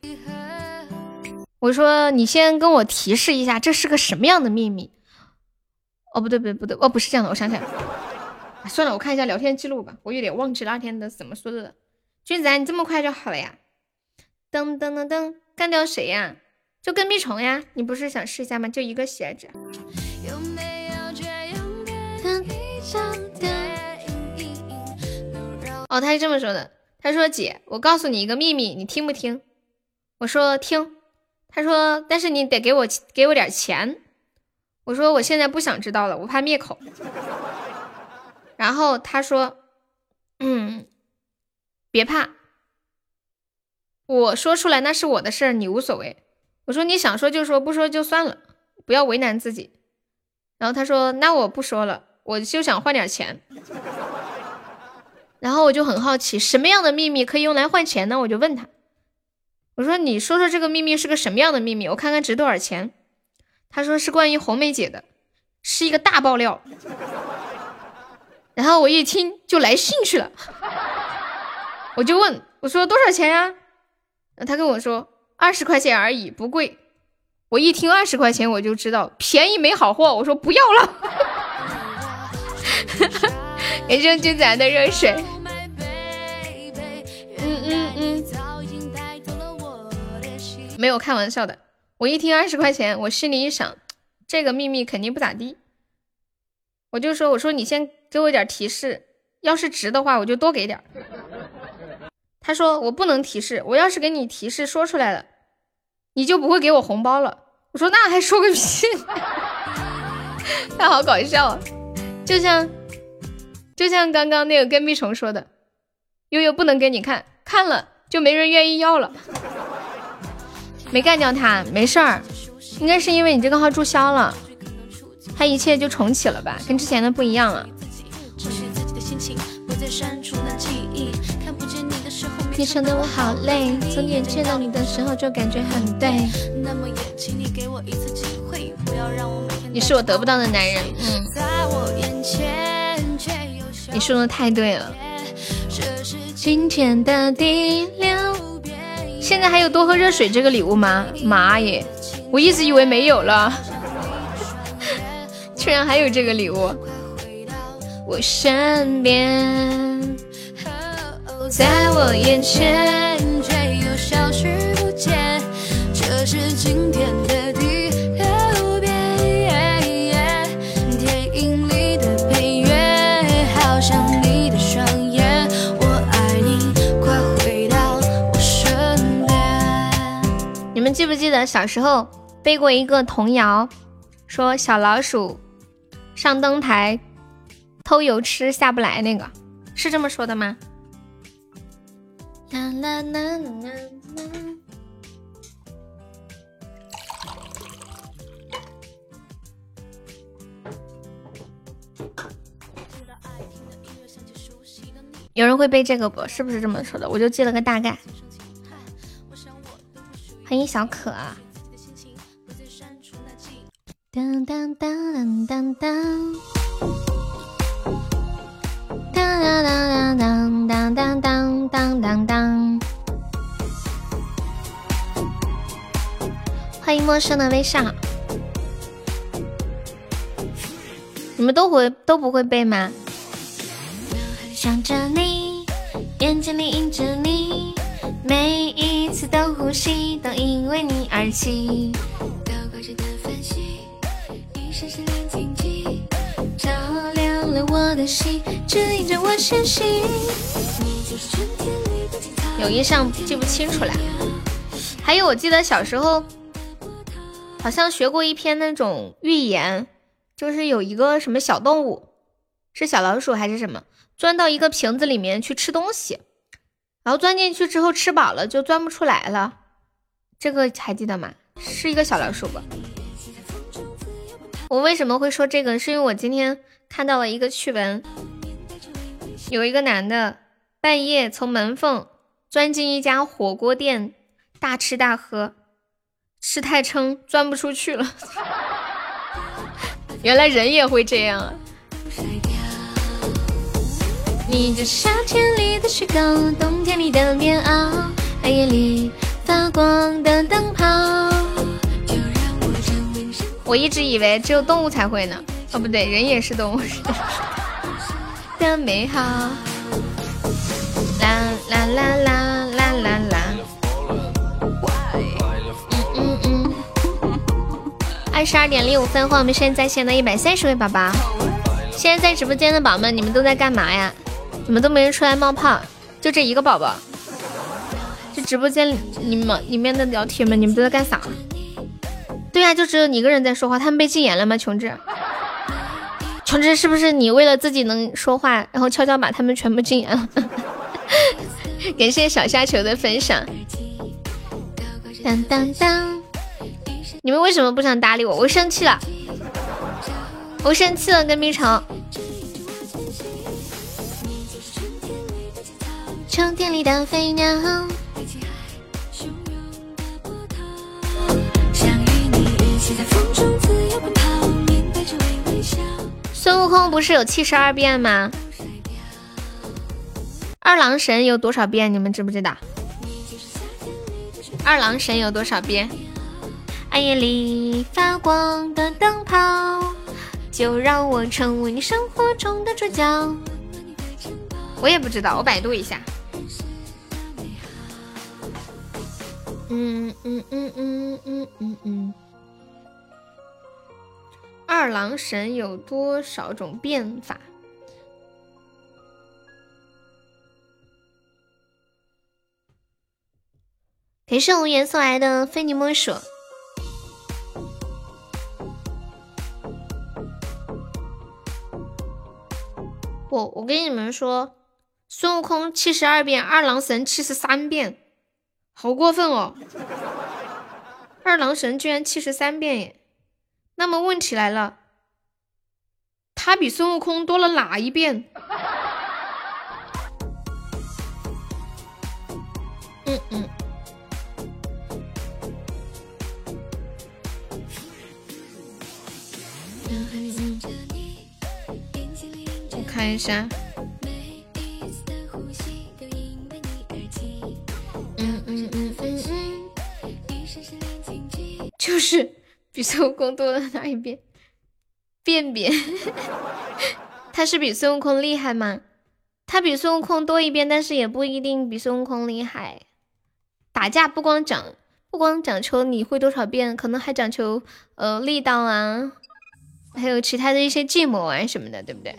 我说你先跟我提示一下，这是个什么样的秘密？哦，不对，不对，不对，哦，不是这样的，我想起来了。算了，我看一下聊天记录吧，我有点忘记那天的怎么说的了。君子，你这么快就好了呀？噔噔噔噔，干掉谁呀？就跟屁虫呀？你不是想试一下吗？就一个鞋子。哦，他是这么说的。他说：“姐，我告诉你一个秘密，你听不听？”我说：“听。”他说：“但是你得给我给我点钱。”我说：“我现在不想知道了，我怕灭口。”然后他说：“嗯，别怕，我说出来那是我的事儿，你无所谓。”我说：“你想说就说，不说就算了，不要为难自己。”然后他说：“那我不说了，我就想换点钱。”然后我就很好奇，什么样的秘密可以用来换钱呢？我就问他：“我说你说说这个秘密是个什么样的秘密，我看看值多少钱。”他说是关于红梅姐的，是一个大爆料。然后我一听就来兴趣了，我就问我说多少钱呀？他跟我说二十块钱而已，不贵。我一听二十块钱，我就知道便宜没好货。我说不要了。感谢君仔的热水。嗯嗯嗯，没有开玩笑的。我一听二十块钱，我心里一想，这个秘密肯定不咋地。我就说，我说你先给我点提示，要是值的话，我就多给点。他说我不能提示，我要是给你提示说出来了，你就不会给我红包了。我说那还说个屁！他好搞笑，就像就像刚刚那个跟屁虫说的，悠悠不能给你看，看了就没人愿意要了。没干掉他，没事儿，应该是因为你这个号注销了。他一切就重启了吧，跟之前的不一样了。你说的我好累，从眼见到你的时候就感觉很对。你是我得不到的男人，嗯。你说的太对了。今天的第六现在还有多喝热水这个礼物吗？妈耶，我一直以为没有了。居然还有这个礼物！我身边，在我眼前，却又消失不见。这是今天的第六遍。电影里的配乐，好像你的双眼。我爱你，快回到我身边。你们记不记得小时候背过一个童谣，说小老鼠。上灯台偷油吃下不来，那个是这么说的吗？啦啦啦啦啦！有人会背这个不？是不是这么说的？我就记了个大概。欢迎小可。当当当当当当当当当当当当当当当！欢迎陌生的微笑。你们都会都不会背吗？想着你，眼睛里映着你，每一次的呼吸都因为你而起。有印象记不清楚了。还有，我记得小时候好像学过一篇那种寓言，就是有一个什么小动物，是小老鼠还是什么，钻到一个瓶子里面去吃东西，然后钻进去之后吃饱了就钻不出来了。这个还记得吗？是一个小老鼠吧？我为什么会说这个？是因为我今天看到了一个趣闻，有一个男的半夜从门缝钻进一家火锅店，大吃大喝，吃太撑钻不出去了。原来人也会这样啊！你这夏天里的雪糕，冬天里的棉袄，黑夜里发光的灯泡。我一直以为只有动物才会呢。哦，不对，人也是动物。的 美好。啦啦啦啦啦啦啦。二十二点零五分，欢迎我们现在在线的一百三十位宝宝。现在在直播间的宝宝们，你们都在干嘛呀？怎么都没人出来冒泡？就这一个宝宝。这直播间你们里面的聊天们，你们都在干啥？对呀，就只有你一个人在说话。他们被禁言了吗？琼志，琼枝是不是你为了自己能说话，然后悄悄把他们全部禁言了？感谢小虾球的分享。当当当。你们为什么不想搭理我？我生气了，我生气了，跟冰城。秋天里的飞鸟。在风中自由奔跑孙悟空不是有七十二变吗？二郎神有多少变？你们知不知道？二郎神有多少变？暗夜里发光的灯泡，就让我成为你生活中的主角。我也不知道，我百度一下。嗯嗯嗯嗯嗯嗯嗯。二郎神有多少种变法？感谢无言送来的非你莫属。我我跟你们说，孙悟空七十二变，二郎神七十三变，好过分哦！二郎神居然七十三变耶！那么问题来了，他比孙悟空多了哪一遍？嗯嗯。我看一下，嗯嗯嗯嗯嗯，就是比孙悟空多了哪一遍？便便，他是比孙悟空厉害吗？他比孙悟空多一遍，但是也不一定比孙悟空厉害。打架不光讲不光讲求你会多少遍，可能还讲求呃力道啊，还有其他的一些计谋啊什么的，对不对？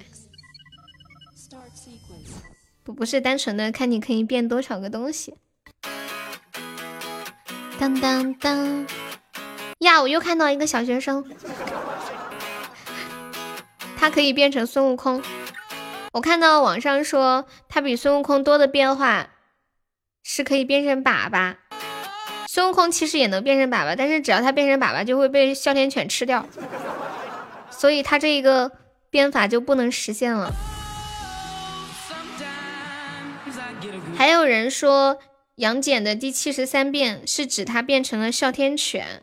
不不是单纯的看你可以变多少个东西。当当当呀！我又看到一个小学生，他可以变成孙悟空。我看到网上说他比孙悟空多的变化是可以变成粑粑。孙悟空其实也能变成粑粑，但是只要他变成粑粑，就会被哮天犬吃掉，所以他这一个变法就不能实现了。还有人说杨戬的第七十三变是指他变成了哮天犬。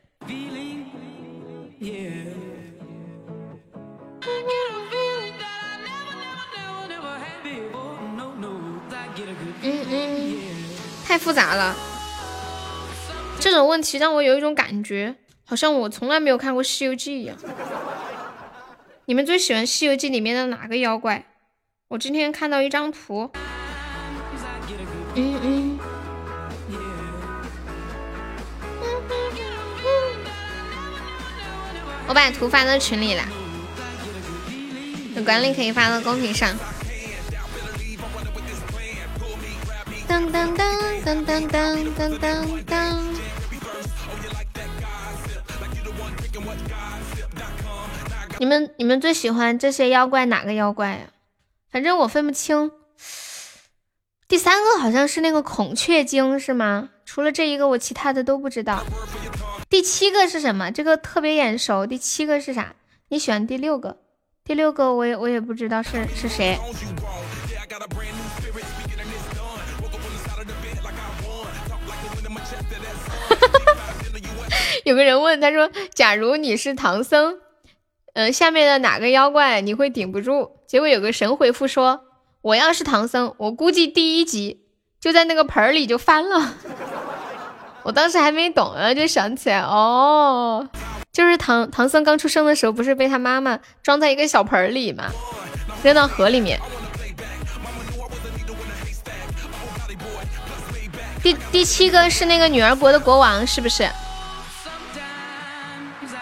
嗯嗯，太复杂了。这种问题让我有一种感觉，好像我从来没有看过《西游记》一样。你们最喜欢《西游记》里面的哪个妖怪？我今天看到一张图。嗯嗯，我把图发到群里了，有管理可以发到公屏上。当当当当当当当当。你们你们最喜欢这些妖怪哪个妖怪呀？反正我分不清。第三个好像是那个孔雀精是吗？除了这一个，我其他的都不知道。第七个是什么？这个特别眼熟。第七个是啥？你选第六个。第六个我也我也不知道是是谁。有个人问他说：“假如你是唐僧，嗯，下面的哪个妖怪你会顶不住？”结果有个神回复说：“我要是唐僧，我估计第一集就在那个盆里就翻了。”我当时还没懂然后，就想起来哦，就是唐唐僧刚出生的时候，不是被他妈妈装在一个小盆里嘛，扔到河里面。第第七个是那个女儿国的国王，是不是？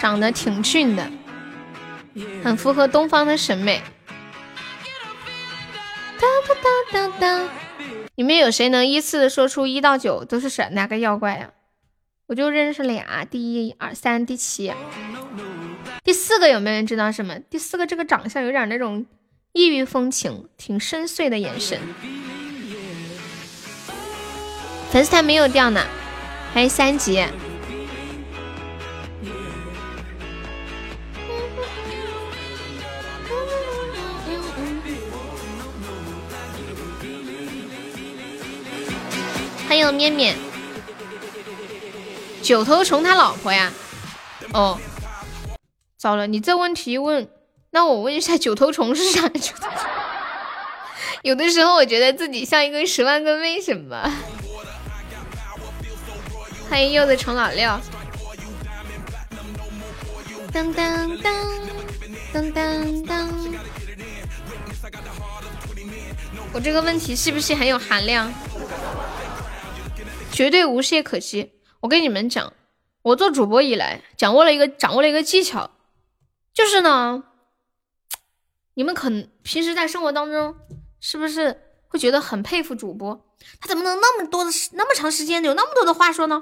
长得挺俊的，很符合东方的审美。哒哒哒哒哒，你们有谁能依次的说出一到九都是谁哪个妖怪呀？我就认识俩，第一、二、三、第七，第四个有没有人知道什么？第四个这个长相有点那种异域风情，挺深邃的眼神。粉丝团没有掉呢，还有三级。欢迎面面，九头虫他老婆呀？哦，糟了，你这问题问，那我问一下九头虫是啥？有的时候我觉得自己像一个十万个为什么。欢迎柚子虫老六。当当当当当当，我这个问题是不是很有含量？绝对无懈可击。我跟你们讲，我做主播以来，掌握了一个掌握了一个技巧，就是呢，你们可能平时在生活当中是不是会觉得很佩服主播？他怎么能那么多的那么长时间有那么多的话说呢？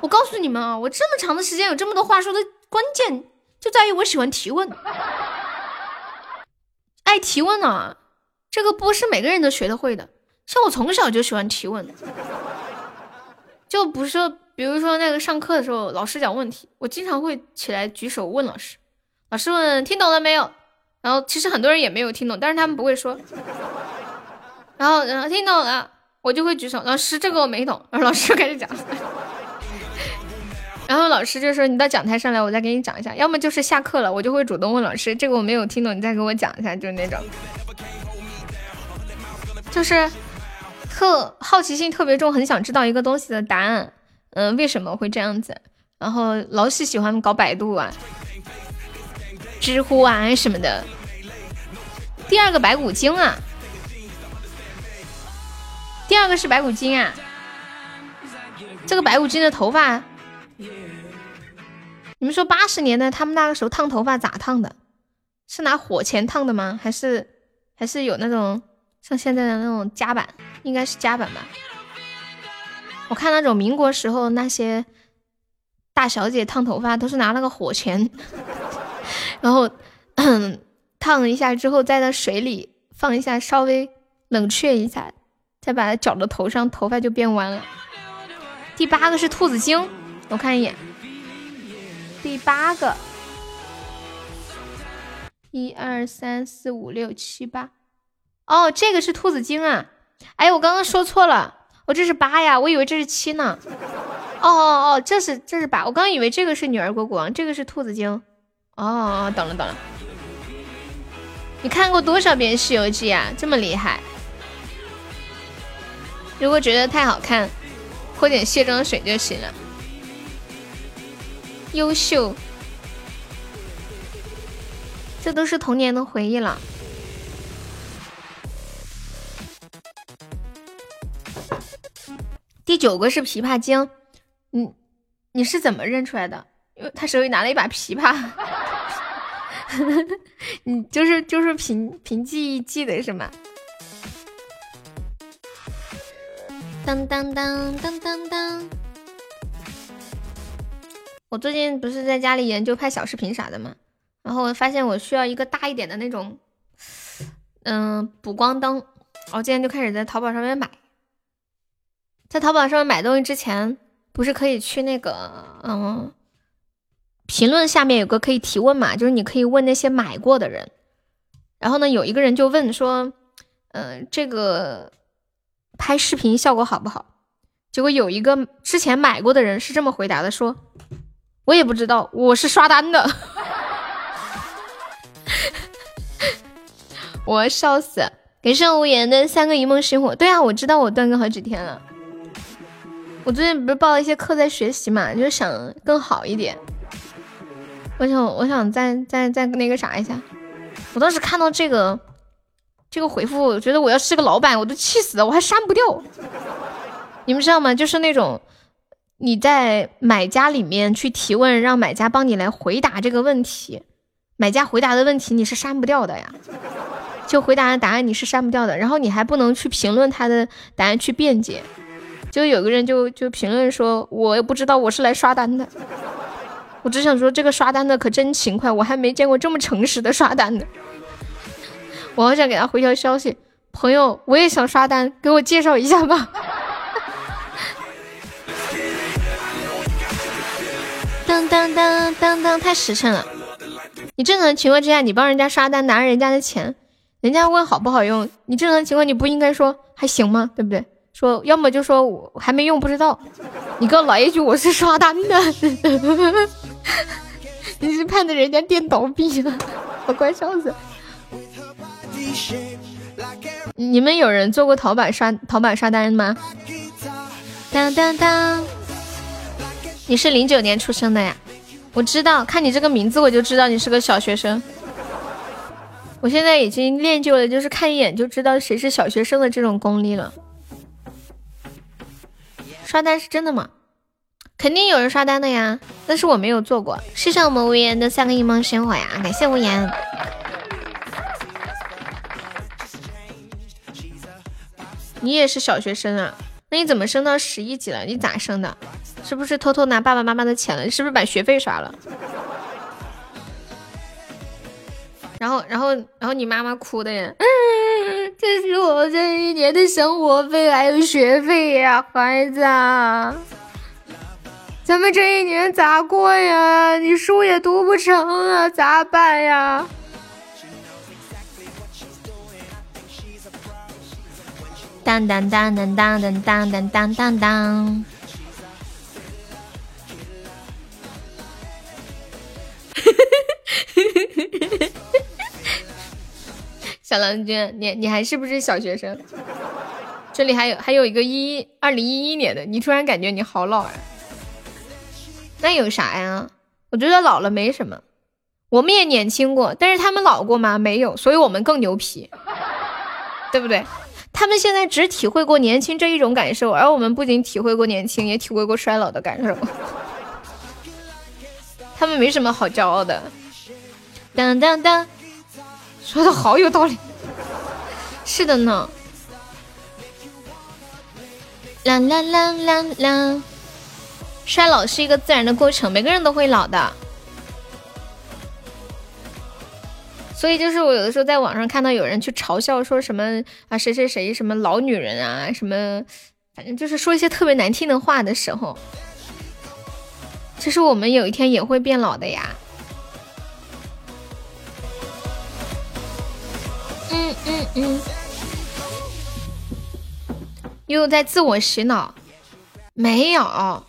我告诉你们啊，我这么长的时间有这么多话说的关键就在于我喜欢提问，爱提问啊，这个不是每个人都学得会的。像我从小就喜欢提问，就不是比如说那个上课的时候，老师讲问题，我经常会起来举手问老师。老师问听懂了没有？然后其实很多人也没有听懂，但是他们不会说。然后然后听懂了，我就会举手。老师这个我没懂，然后老师开始讲。然后老师就说你到讲台上来，我再给你讲一下。要么就是下课了，我就会主动问老师这个我没有听懂，你再给我讲一下，就是那种，就是。特好奇心特别重，很想知道一个东西的答案，嗯，为什么会这样子？然后老是喜欢搞百度啊、知乎啊什么的。第二个白骨精啊，第二个是白骨精啊。这个白骨精的头发，你们说八十年代他们那个时候烫头发咋烫的？是拿火钳烫的吗？还是还是有那种？像现在的那种夹板，应该是夹板吧。我看那种民国时候那些大小姐烫头发，都是拿那个火钳，然后 烫一下之后，在那水里放一下，稍微冷却一下，再把它绞到头上，头发就变弯了。第八个是兔子精，我看一眼，第八个，一二三四五六七八。哦，这个是兔子精啊！哎，我刚刚说错了，我这是八呀，我以为这是七呢。哦哦哦，这是这是八，我刚以为这个是女儿国国王，这个是兔子精。哦哦，懂了懂了。你看过多少遍《西游记》啊？这么厉害！如果觉得太好看，泼点卸妆水就行了。优秀，这都是童年的回忆了。第九个是琵琶精，你你是怎么认出来的？因为他手里拿了一把琵琶，你就是就是凭凭记忆记的是吗？当当当当当当！我最近不是在家里研究拍小视频啥的吗？然后我发现我需要一个大一点的那种，嗯，补光灯。我今天就开始在淘宝上面买，在淘宝上面买东西之前，不是可以去那个嗯，评论下面有个可以提问嘛，就是你可以问那些买过的人。然后呢，有一个人就问说，嗯，这个拍视频效果好不好？结果有一个之前买过的人是这么回答的，说，我也不知道，我是刷单的。我笑死！感谢无言的三个一梦星火。对啊，我知道我断更好几天了。我最近不是报了一些课在学习嘛，就是想更好一点。我想，我想再再再那个啥一下。我当时看到这个这个回复，我觉得我要是个老板，我都气死了，我还删不掉。你们知道吗？就是那种你在买家里面去提问，让买家帮你来回答这个问题，买家回答的问题你是删不掉的呀。就回答的答案你是删不掉的，然后你还不能去评论他的答案去辩解。就有个人就就评论说，我也不知道我是来刷单的，我只想说这个刷单的可真勤快，我还没见过这么诚实的刷单的。我好想给他回条消息，朋友，我也想刷单，给我介绍一下吧。当当当当当，太实诚了。你正常情况之下，你帮人家刷单，拿人家的钱。人家问好不好用，你正常情况你不应该说还行吗？对不对？说要么就说我还没用不知道，你给我来一句我是刷单的，你是盼着人家店倒闭了，我快笑死。你们有人做过淘宝刷淘宝刷单吗？当当当，你是零九年出生的呀？我知道，看你这个名字我就知道你是个小学生。我现在已经练就了，就是看一眼就知道谁是小学生的这种功力了。刷单是真的吗？肯定有人刷单的呀，但是我没有做过。谢谢我们无言的三个一梦生活呀，感谢无言。你也是小学生啊？那你怎么升到十一级了？你咋升的？是不是偷偷拿爸爸妈妈的钱了？是不是把学费刷了？然后，然后，然后你妈妈哭的呀，这是我这一年的生活费还有学费呀，孩子啊，咱们这一年咋过呀？你书也读不成啊，咋办呀？当当当当当当当当当当。小郎君，你你还是不是小学生？这里还有还有一个一二零一一年的，你突然感觉你好老啊？那有啥呀？我觉得老了没什么，我们也年轻过，但是他们老过吗？没有，所以我们更牛皮，对不对？他们现在只体会过年轻这一种感受，而我们不仅体会过年轻，也体会过衰老的感受。他们没什么好骄傲的。当当当。说的好有道理，是的呢。啦啦啦啦啦，衰老是一个自然的过程，每个人都会老的。所以就是我有的时候在网上看到有人去嘲笑说什么啊谁谁谁什么老女人啊什么，反正就是说一些特别难听的话的时候，其实我们有一天也会变老的呀。嗯嗯，又在自我洗脑？没有，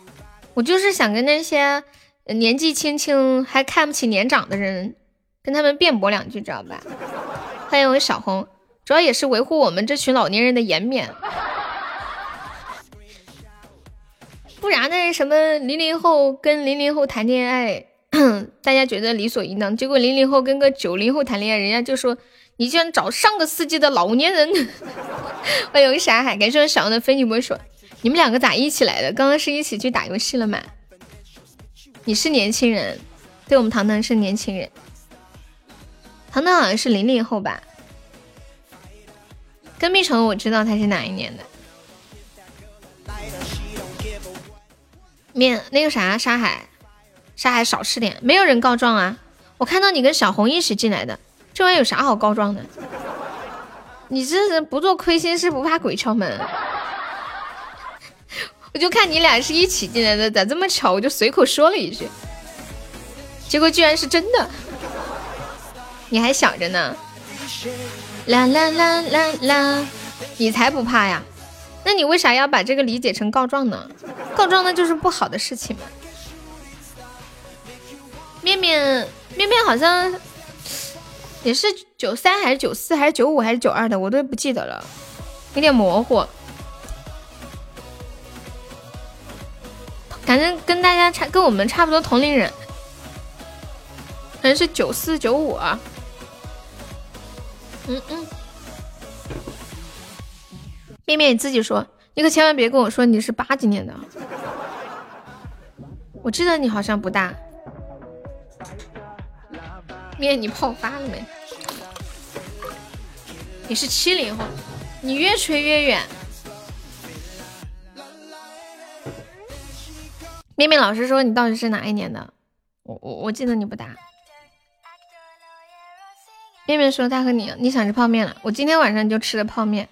我就是想跟那些年纪轻轻还看不起年长的人，跟他们辩驳两句，知道吧？欢迎我小红，主要也是维护我们这群老年人的颜面。不然呢？什么零零后跟零零后谈恋爱，大家觉得理所应当，结果零零后跟个九零后谈恋爱，人家就说。你居然找上个世纪的老年人！欢迎山海，感谢我小杨的非你莫属。你们两个咋一起来的？刚刚是一起去打游戏了吗？你是年轻人，对我们糖糖是年轻人。糖糖好像是零零后吧？跟蜜虫我知道他是哪一年的。面那个啥，沙海，沙海少吃点，没有人告状啊。我看到你跟小红一起进来的，这玩意有啥好告状的？你这是不做亏心事不怕鬼敲门？我就看你俩是一起进来的，咋这么巧？我就随口说了一句，结果居然是真的，你还想着呢？啦啦啦啦啦，你才不怕呀？那你为啥要把这个理解成告状呢？告状那就是不好的事情嘛。面面面面好像也是九三还是九四还是九五还是九二的，我都不记得了，有点模糊。反正跟大家差，跟我们差不多同龄人，可能是九四九五啊。嗯嗯。面面你自己说，你可千万别跟我说你是八几年的。我记得你好像不大。面你泡发了没？你是七零后，你越吹越远。面面老师说你到底是哪一年的？我我我记得你不大。面面说他和你你想吃泡面了，我今天晚上就吃的泡面。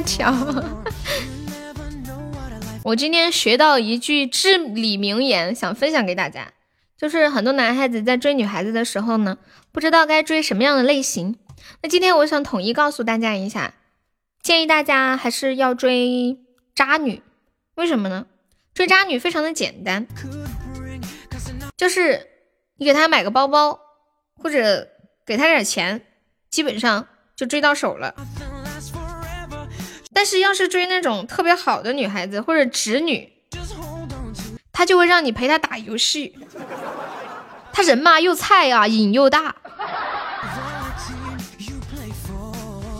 我有辣条。我今天学到一句至理名言，想分享给大家，就是很多男孩子在追女孩子的时候呢，不知道该追什么样的类型。那今天我想统一告诉大家一下，建议大家还是要追渣女。为什么呢？追渣女非常的简单，就是你给她买个包包，或者给她点钱，基本上就追到手了。但是要是追那种特别好的女孩子或者直女，他就会让你陪他打游戏。他人嘛又菜啊，瘾又大，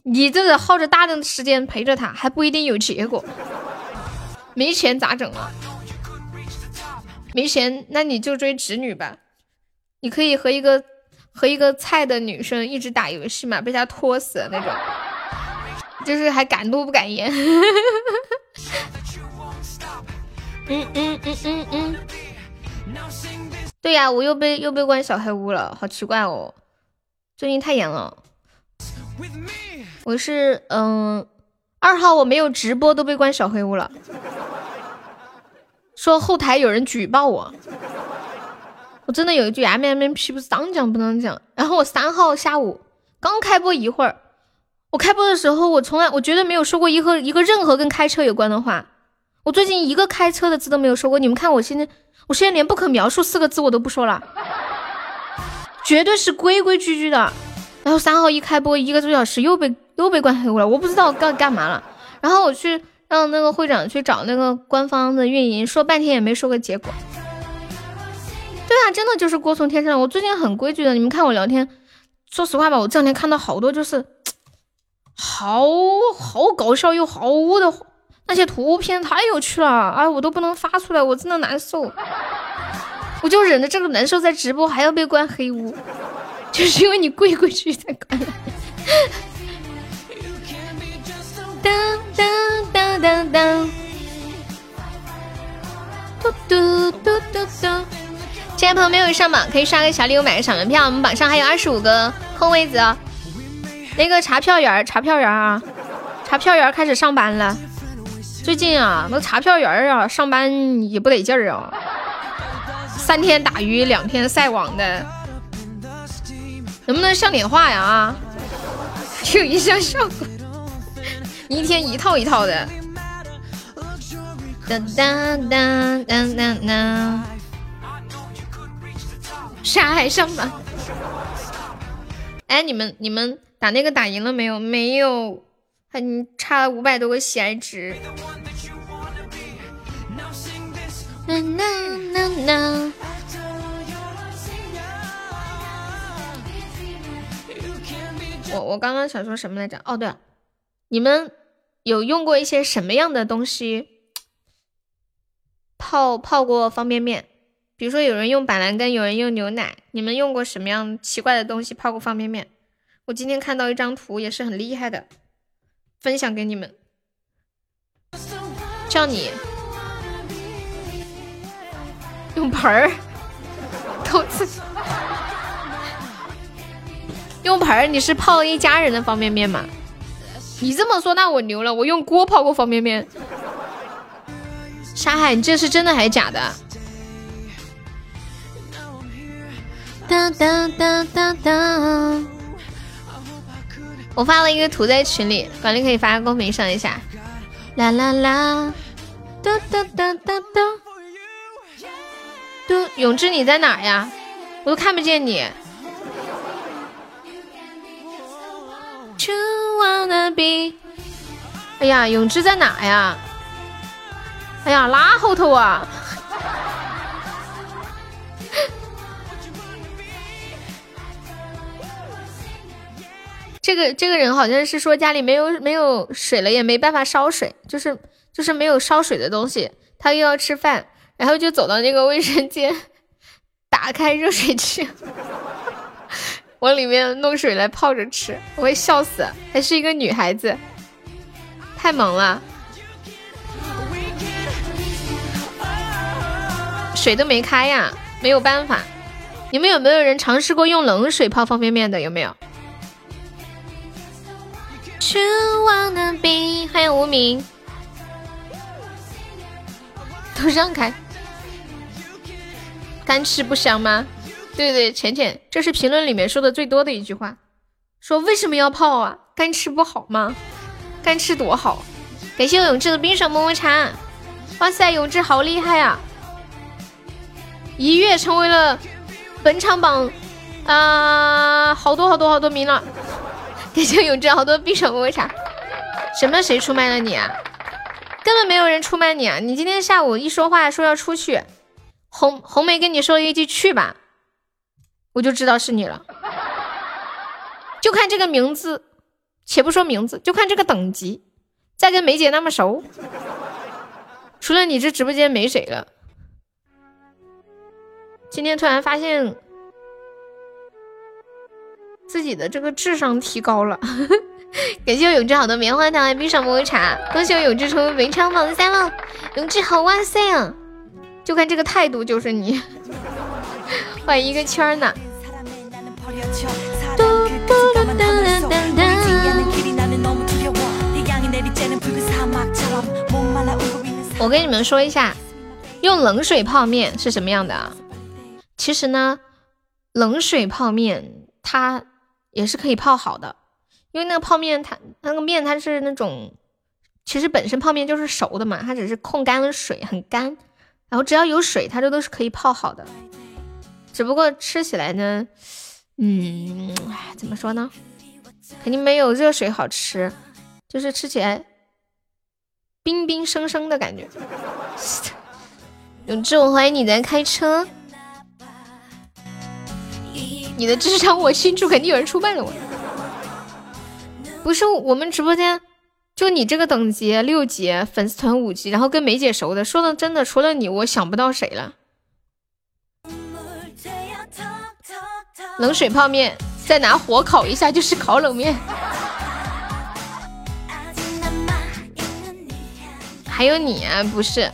你这个耗着大量的时间陪着他，还不一定有结果。没钱咋整啊？没钱，那你就追直女吧。你可以和一个和一个菜的女生一直打游戏嘛，被他拖死那种。就是还敢怒不敢言，嗯嗯嗯嗯嗯，对呀，我又被又被关小黑屋了，好奇怪哦，最近太严了。我是嗯二号，我没有直播都被关小黑屋了，说后台有人举报我，我真的有一句 M M P 不是当讲不能讲。然后我三号下午刚开播一会儿。我开播的时候，我从来我绝对没有说过一个一个任何跟开车有关的话。我最近一个开车的字都没有说过。你们看，我现在我现在连不可描述四个字我都不说了，绝对是规规矩矩的。然后三号一开播一个多小时又被又被关黑屋了，我不知道干干嘛了。然后我去让那个会长去找那个官方的运营，说半天也没说个结果。对啊，真的就是锅从天上。我最近很规矩的，你们看我聊天，说实话吧，我这两天看到好多就是。好好搞笑又好污的那些图片太有趣了，哎，我都不能发出来，我真的难受。我就忍着这个难受，在直播还要被关黑屋，就是因为你规规矩矩才关。当当当当当，嘟嘟嘟嘟嘟。亲爱的朋友没有上榜，可以刷个小礼物，买个小门票。我们榜上还有二十五个空位子哦。那个查票员，查票员啊，查票员开始上班了。最近啊，那查票员啊，上班也不得劲儿啊，三天打鱼两天晒网的，能不能像点话呀啊？有一下效果，一天一套一套的。哒哒哒哒哒哒，啥还上班？哎，你们你们。打那个打赢了没有？没有，还差了五百多个喜爱值。我我刚刚想说什么来着？哦，对了，你们有用过一些什么样的东西泡泡过方便面？比如说有人用板蓝根，有人用牛奶，你们用过什么样奇怪的东西泡过方便面？我今天看到一张图，也是很厉害的，分享给你们。叫你用盆儿，投资用盆儿，你是泡一家人的方便面吗？你这么说，那我牛了，我用锅泡过方便面。沙海，你这是真的还是假的？哒哒哒哒哒！我发了一个图在群里，管理可以发公屏上一下。啦啦啦！哒哒哒哒哒！嘟永志你在哪呀？我都看不见你。哎呀，永志在哪呀？哎呀，拉后头啊！这个这个人好像是说家里没有没有水了，也没办法烧水，就是就是没有烧水的东西，他又要吃饭，然后就走到那个卫生间，打开热水器，往里面弄水来泡着吃，我会笑死，还是一个女孩子，太萌了，水都没开呀，没有办法，你们有没有人尝试过用冷水泡方便面的？有没有？欢迎无名，都让开，干吃不香吗？对对，浅浅，这是评论里面说的最多的一句话，说为什么要泡啊？干吃不好吗？干吃多好！感谢我永志的冰爽么么茶，哇塞，永志好厉害啊！一跃成为了本场榜啊，好多好多好多名了。感谢永志好多冰爽么么茶。什么？谁出卖了你啊？根本没有人出卖你啊！你今天下午一说话说要出去，红红梅跟你说了一句去吧，我就知道是你了。就看这个名字，且不说名字，就看这个等级，再跟梅姐那么熟，除了你这直播间没谁了。今天突然发现自己的这个智商提高了。感谢我永志好的棉花糖，冰爽抹茶。恭喜我永志成为文昌榜三了，永志好哇塞啊！就看这个态度就是你，换一个圈呢。我跟你们说一下，用冷水泡面是什么样的啊？其实呢，冷水泡面它也是可以泡好的。因为那个泡面，它那个面它是那种，其实本身泡面就是熟的嘛，它只是控干了水，很干，然后只要有水，它这都是可以泡好的。只不过吃起来呢，嗯，怎么说呢？肯定没有热水好吃，就是吃起来冰冰生生的感觉。永志，我怀疑你在开车，你的智商我清楚，肯定有人出卖了我。不是我们直播间，就你这个等级六级，粉丝团五级，然后跟梅姐熟的，说的真的，除了你，我想不到谁了。冷水泡面，再拿火烤一下就是烤冷面。还有你啊，不是？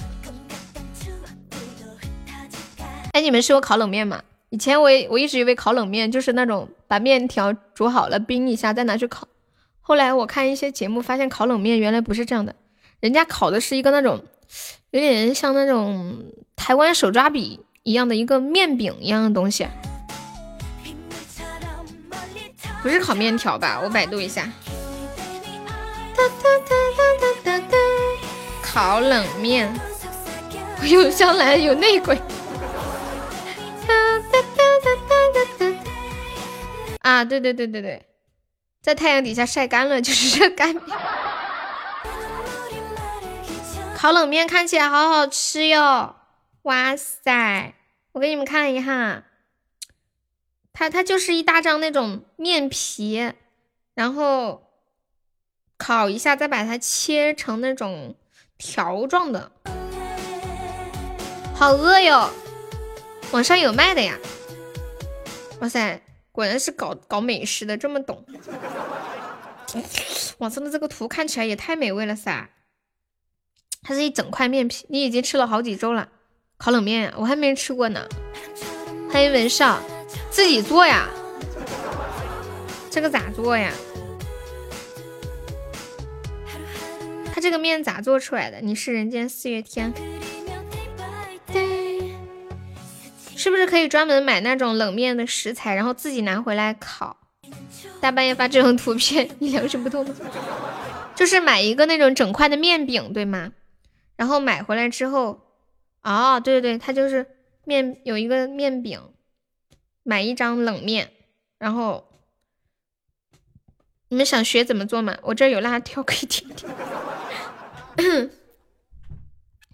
哎，你们吃过烤冷面吗？以前我我一直以为烤冷面就是那种把面条煮好了冰一下再拿去烤。后来我看一些节目，发现烤冷面原来不是这样的，人家烤的是一个那种有点像那种台湾手抓饼一样的一个面饼一样的东西，不是烤面条吧？我百度一下，烤冷面，有香兰有内鬼，啊，对对对对对。在太阳底下晒干了就是热干面，烤冷面看起来好好吃哟！哇塞，我给你们看一下，它它就是一大张那种面皮，然后烤一下，再把它切成那种条状的。好饿哟！网上有卖的呀。哇塞，果然是搞搞美食的，这么懂。网上的这个图看起来也太美味了噻！它是一整块面皮，你已经吃了好几周了。烤冷面，我还没吃过呢。欢迎文少，自己做呀？这个咋做呀？他这个面咋做出来的？你是人间四月天，是不是可以专门买那种冷面的食材，然后自己拿回来烤？大半夜发这种图片，你良心不痛吗？就是买一个那种整块的面饼，对吗？然后买回来之后，哦，对对对，它就是面有一个面饼，买一张冷面，然后你们想学怎么做吗？我这有辣条可以听听。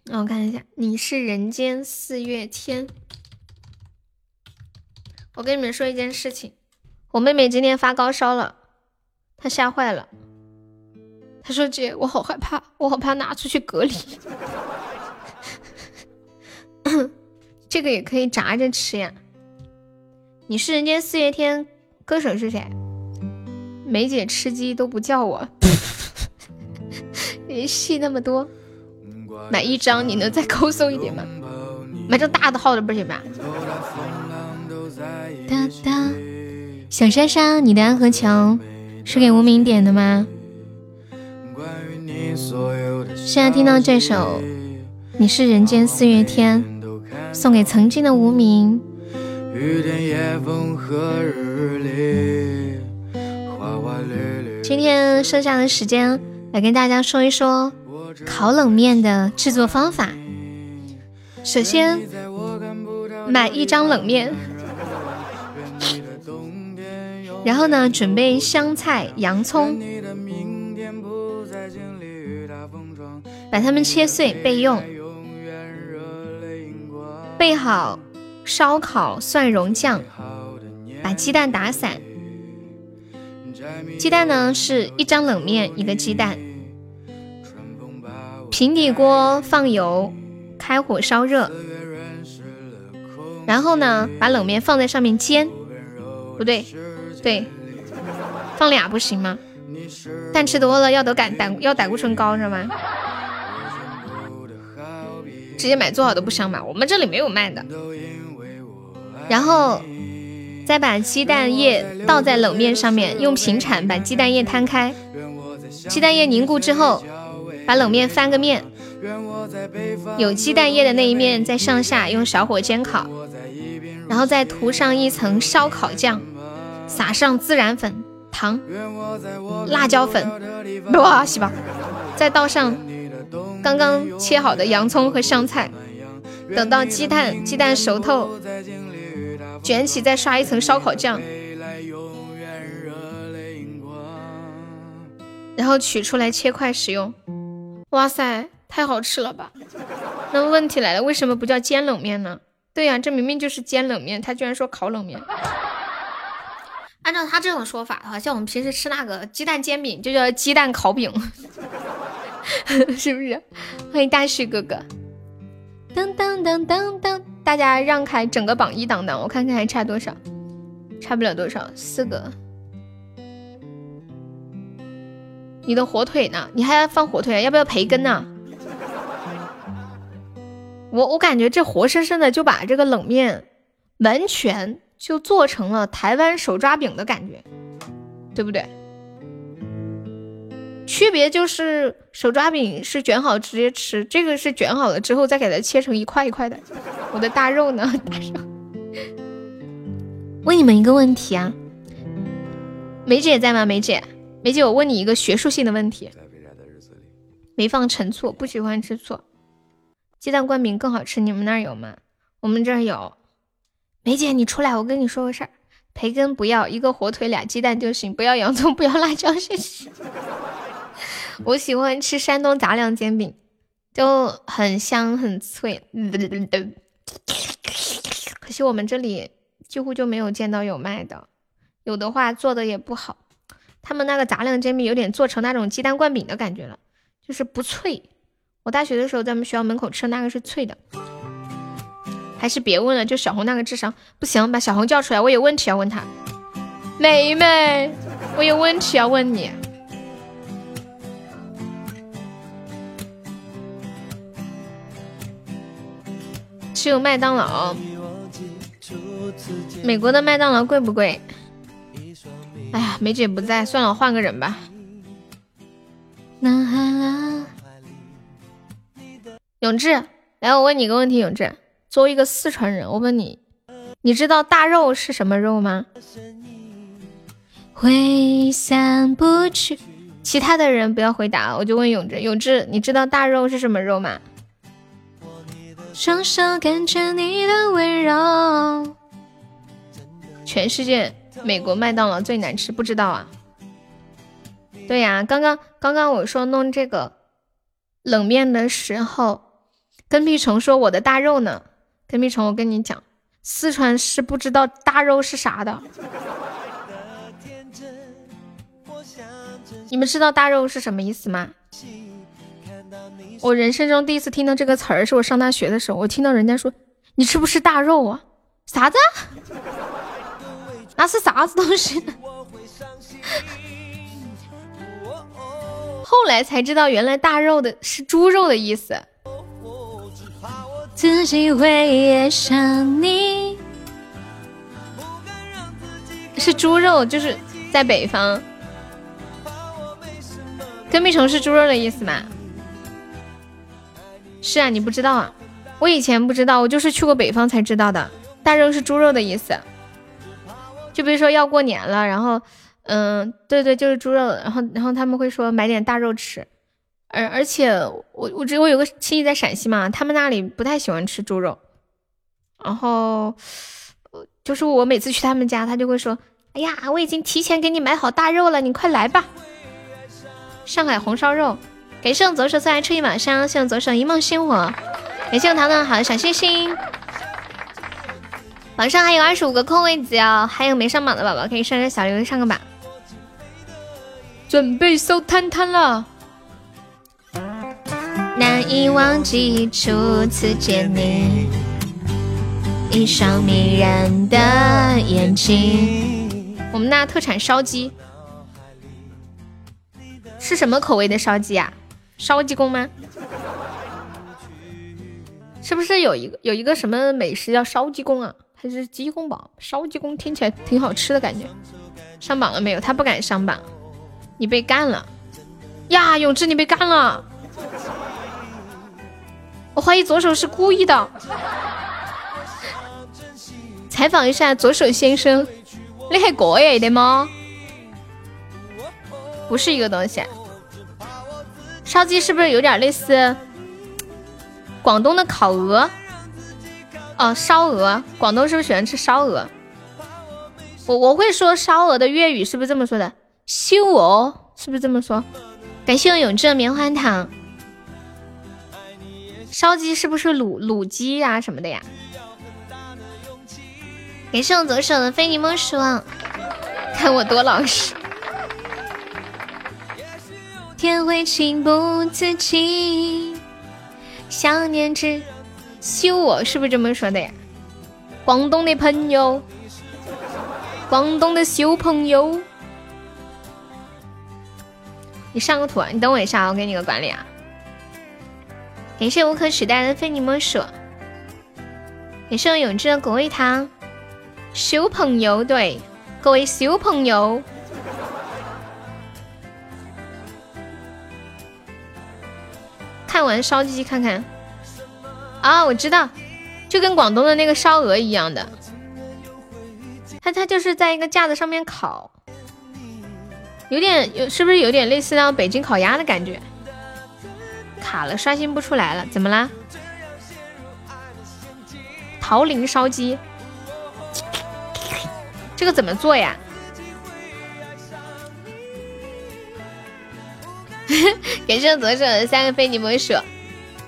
让 我看一下，你是人间四月天。我跟你们说一件事情，我妹妹今天发高烧了，她吓坏了。她说：“姐，我好害怕，我好怕拿出去隔离。这个也可以炸着吃呀。”你是人间四月天，歌手是谁？梅姐吃鸡都不叫我。戏那么多，买一张你能再 抠搜一点吗？买张大的号的不行吧？哒哒，小莎莎，你的安和桥是给无名点的吗？现在听到这首《你是人间四月天》，送给曾经的无名。今天剩下的时间。来跟大家说一说烤冷面的制作方法。首先，买一张冷面，然后呢，准备香菜、洋葱，把它们切碎备用。备好烧烤蒜蓉酱，把鸡蛋打散。鸡蛋呢是一张冷面一个鸡蛋，平底锅放油，开火烧热，然后呢把冷面放在上面煎，不对，对，放俩不行吗？蛋吃多了要得胆胆要胆固醇高是吗？直接买做好的不香吗？我们这里没有卖的。然后。再把鸡蛋液倒在冷面上面，用平铲把鸡蛋液摊开。鸡蛋液凝固之后，把冷面翻个面，有鸡蛋液的那一面再上下用小火煎烤，然后再涂上一层烧烤酱，撒上孜然粉、糖、辣椒粉，哇西吧，再倒上刚刚切好的洋葱和香菜，等到鸡蛋鸡蛋熟透。卷起，再刷一层烧烤酱，然后取出来切块食用。哇塞，太好吃了吧！那么问题来了，为什么不叫煎冷面呢？对呀，这明明就是煎冷面，他居然说烤冷面。按照他这种说法的话，像我们平时吃那个鸡蛋煎饼，就叫鸡蛋烤饼，是不是？欢迎大旭哥哥。噔噔噔噔噔。大家让开，整个榜一当当，我看看还差多少，差不了多少，四个。你的火腿呢？你还要放火腿？要不要培根呢？我我感觉这活生生的就把这个冷面完全就做成了台湾手抓饼的感觉，对不对？区别就是手抓饼是卷好直接吃，这个是卷好了之后再给它切成一块一块的。我的大肉呢？大肉。问你们一个问题啊，梅姐在吗？梅姐，梅姐，我问你一个学术性的问题。没放陈醋，不喜欢吃醋。鸡蛋灌饼更好吃，你们那儿有吗？我们这儿有。梅姐，你出来，我跟你说个事儿。培根不要，一个火腿俩鸡蛋就行，不要洋葱，不要辣椒，谢谢。我喜欢吃山东杂粮煎饼，就很香很脆。可惜我们这里几乎就没有见到有卖的，有的话做的也不好。他们那个杂粮煎饼有点做成那种鸡蛋灌饼的感觉了，就是不脆。我大学的时候在我们学校门口吃那个是脆的，还是别问了，就小红那个智商不行，把小红叫出来，我有问题要问她。梅梅，我有问题要问你。只有麦当劳，美国的麦当劳贵不贵？哎呀，梅姐不在，算了，换个人吧。永志，来，我问你个问题，永志，作为一个四川人，我问你，你知道大肉是什么肉吗？挥散不去。其他的人不要回答，我就问永志，永志，你知道大肉是什么肉吗？双手感觉你的温柔。全世界美国麦当劳最难吃，不知道啊？对呀，刚刚刚刚我说弄这个冷面的时候，跟屁虫说我的大肉呢。跟屁虫，我跟你讲，四川是不知道大肉是啥的。你们知道大肉是什么意思吗？我人生中第一次听到这个词儿，是我上大学的时候，我听到人家说：“你吃不吃大肉啊？”啥子？那是啥子东西？后来才知道，原来大肉的是猪肉的意思。自己会爱上你，是猪肉，就是在北方。跟屁虫是猪肉的意思吗？是啊，你不知道啊？我以前不知道，我就是去过北方才知道的。大肉是猪肉的意思。就比如说要过年了，然后，嗯，对对，就是猪肉，然后然后他们会说买点大肉吃，而而且我我只我有个亲戚在陕西嘛，他们那里不太喜欢吃猪肉，然后，就是我每次去他们家，他就会说，哎呀，我已经提前给你买好大肉了，你快来吧。上海红烧肉，感谢我左手送来春意晚上，谢我左手一梦星火，感谢我糖糖好的小心心。榜上还有二十五个空位子哦，还有没上榜的宝宝可以上个小礼物上个榜。准备收摊摊了。难以忘记初次见你，一双迷人的眼睛。我们那特产烧鸡，是什么口味的烧鸡啊？烧鸡公吗？是不是有一个有一个什么美食叫烧鸡公啊？还是鸡公煲，烧鸡公听起来挺好吃的感觉。上榜了没有？他不敢上榜，你被干了呀，永志，你被干了。我怀疑左手是故意的。采访一下左手先生，你还过夜的吗？不是一个东西。烧鸡是不是有点类似广东的烤鹅？哦，烧鹅，广东是不是喜欢吃烧鹅？我我会说烧鹅的粤语是不是这么说的？烧鹅是不是这么说？感谢我永志的棉花糖。烧鸡是不是卤卤鸡呀什么的呀？感谢我左手的非你莫属，看我多老实。天会情不自禁，想念之。修我是不是这么说的呀？广东的朋友，广东的小朋友，你上个图啊！你等我一下，我给你个管理啊！感谢无可取代的非你莫属，感谢我永志的果味糖，小朋友对。各位小朋友，看完烧鸡看看。啊，我知道，就跟广东的那个烧鹅一样的，它它就是在一个架子上面烤，有点有是不是有点类似那种北京烤鸭的感觉？卡了，刷新不出来了，怎么啦？桃林烧鸡，这个怎么做呀？感谢左手的三个非你莫属。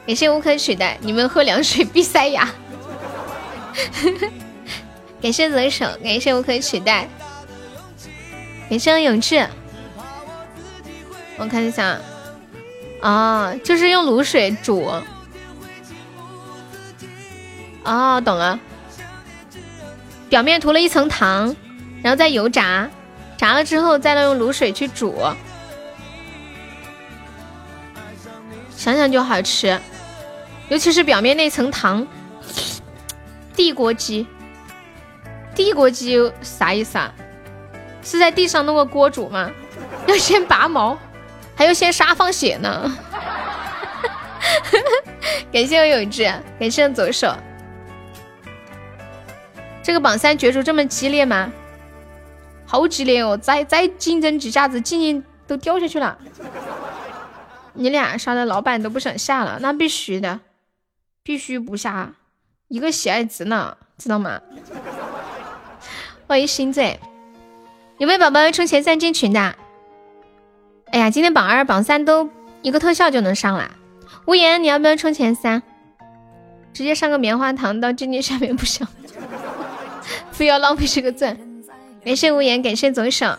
感谢无可取代，你们喝凉水必塞牙。感谢左手，感谢无可取代，感谢永志，我看一下，啊，就是用卤水煮。哦，懂了。表面涂了一层糖，然后再油炸，炸了之后再用卤水去煮。想想就好吃，尤其是表面那层糖。地锅鸡，地锅鸡啥意思啊？是在地上弄个锅煮吗？要先拔毛，还要先杀放血呢。感谢我永志，感谢左手。这个榜三角逐这么激烈吗？好激烈哦！再再竞争几下子，静静都掉下去了。你俩杀的老板都不想下了，那必须的，必须不下，一个喜爱值呢，知道吗？欢迎星仔，有没有宝宝要充前三进群的？哎呀，今天榜二、榜三都一个特效就能上啦。无言，你要不要充前三？直接上个棉花糖到静静下面不行。非要浪费这个钻，感谢无言，感谢左手。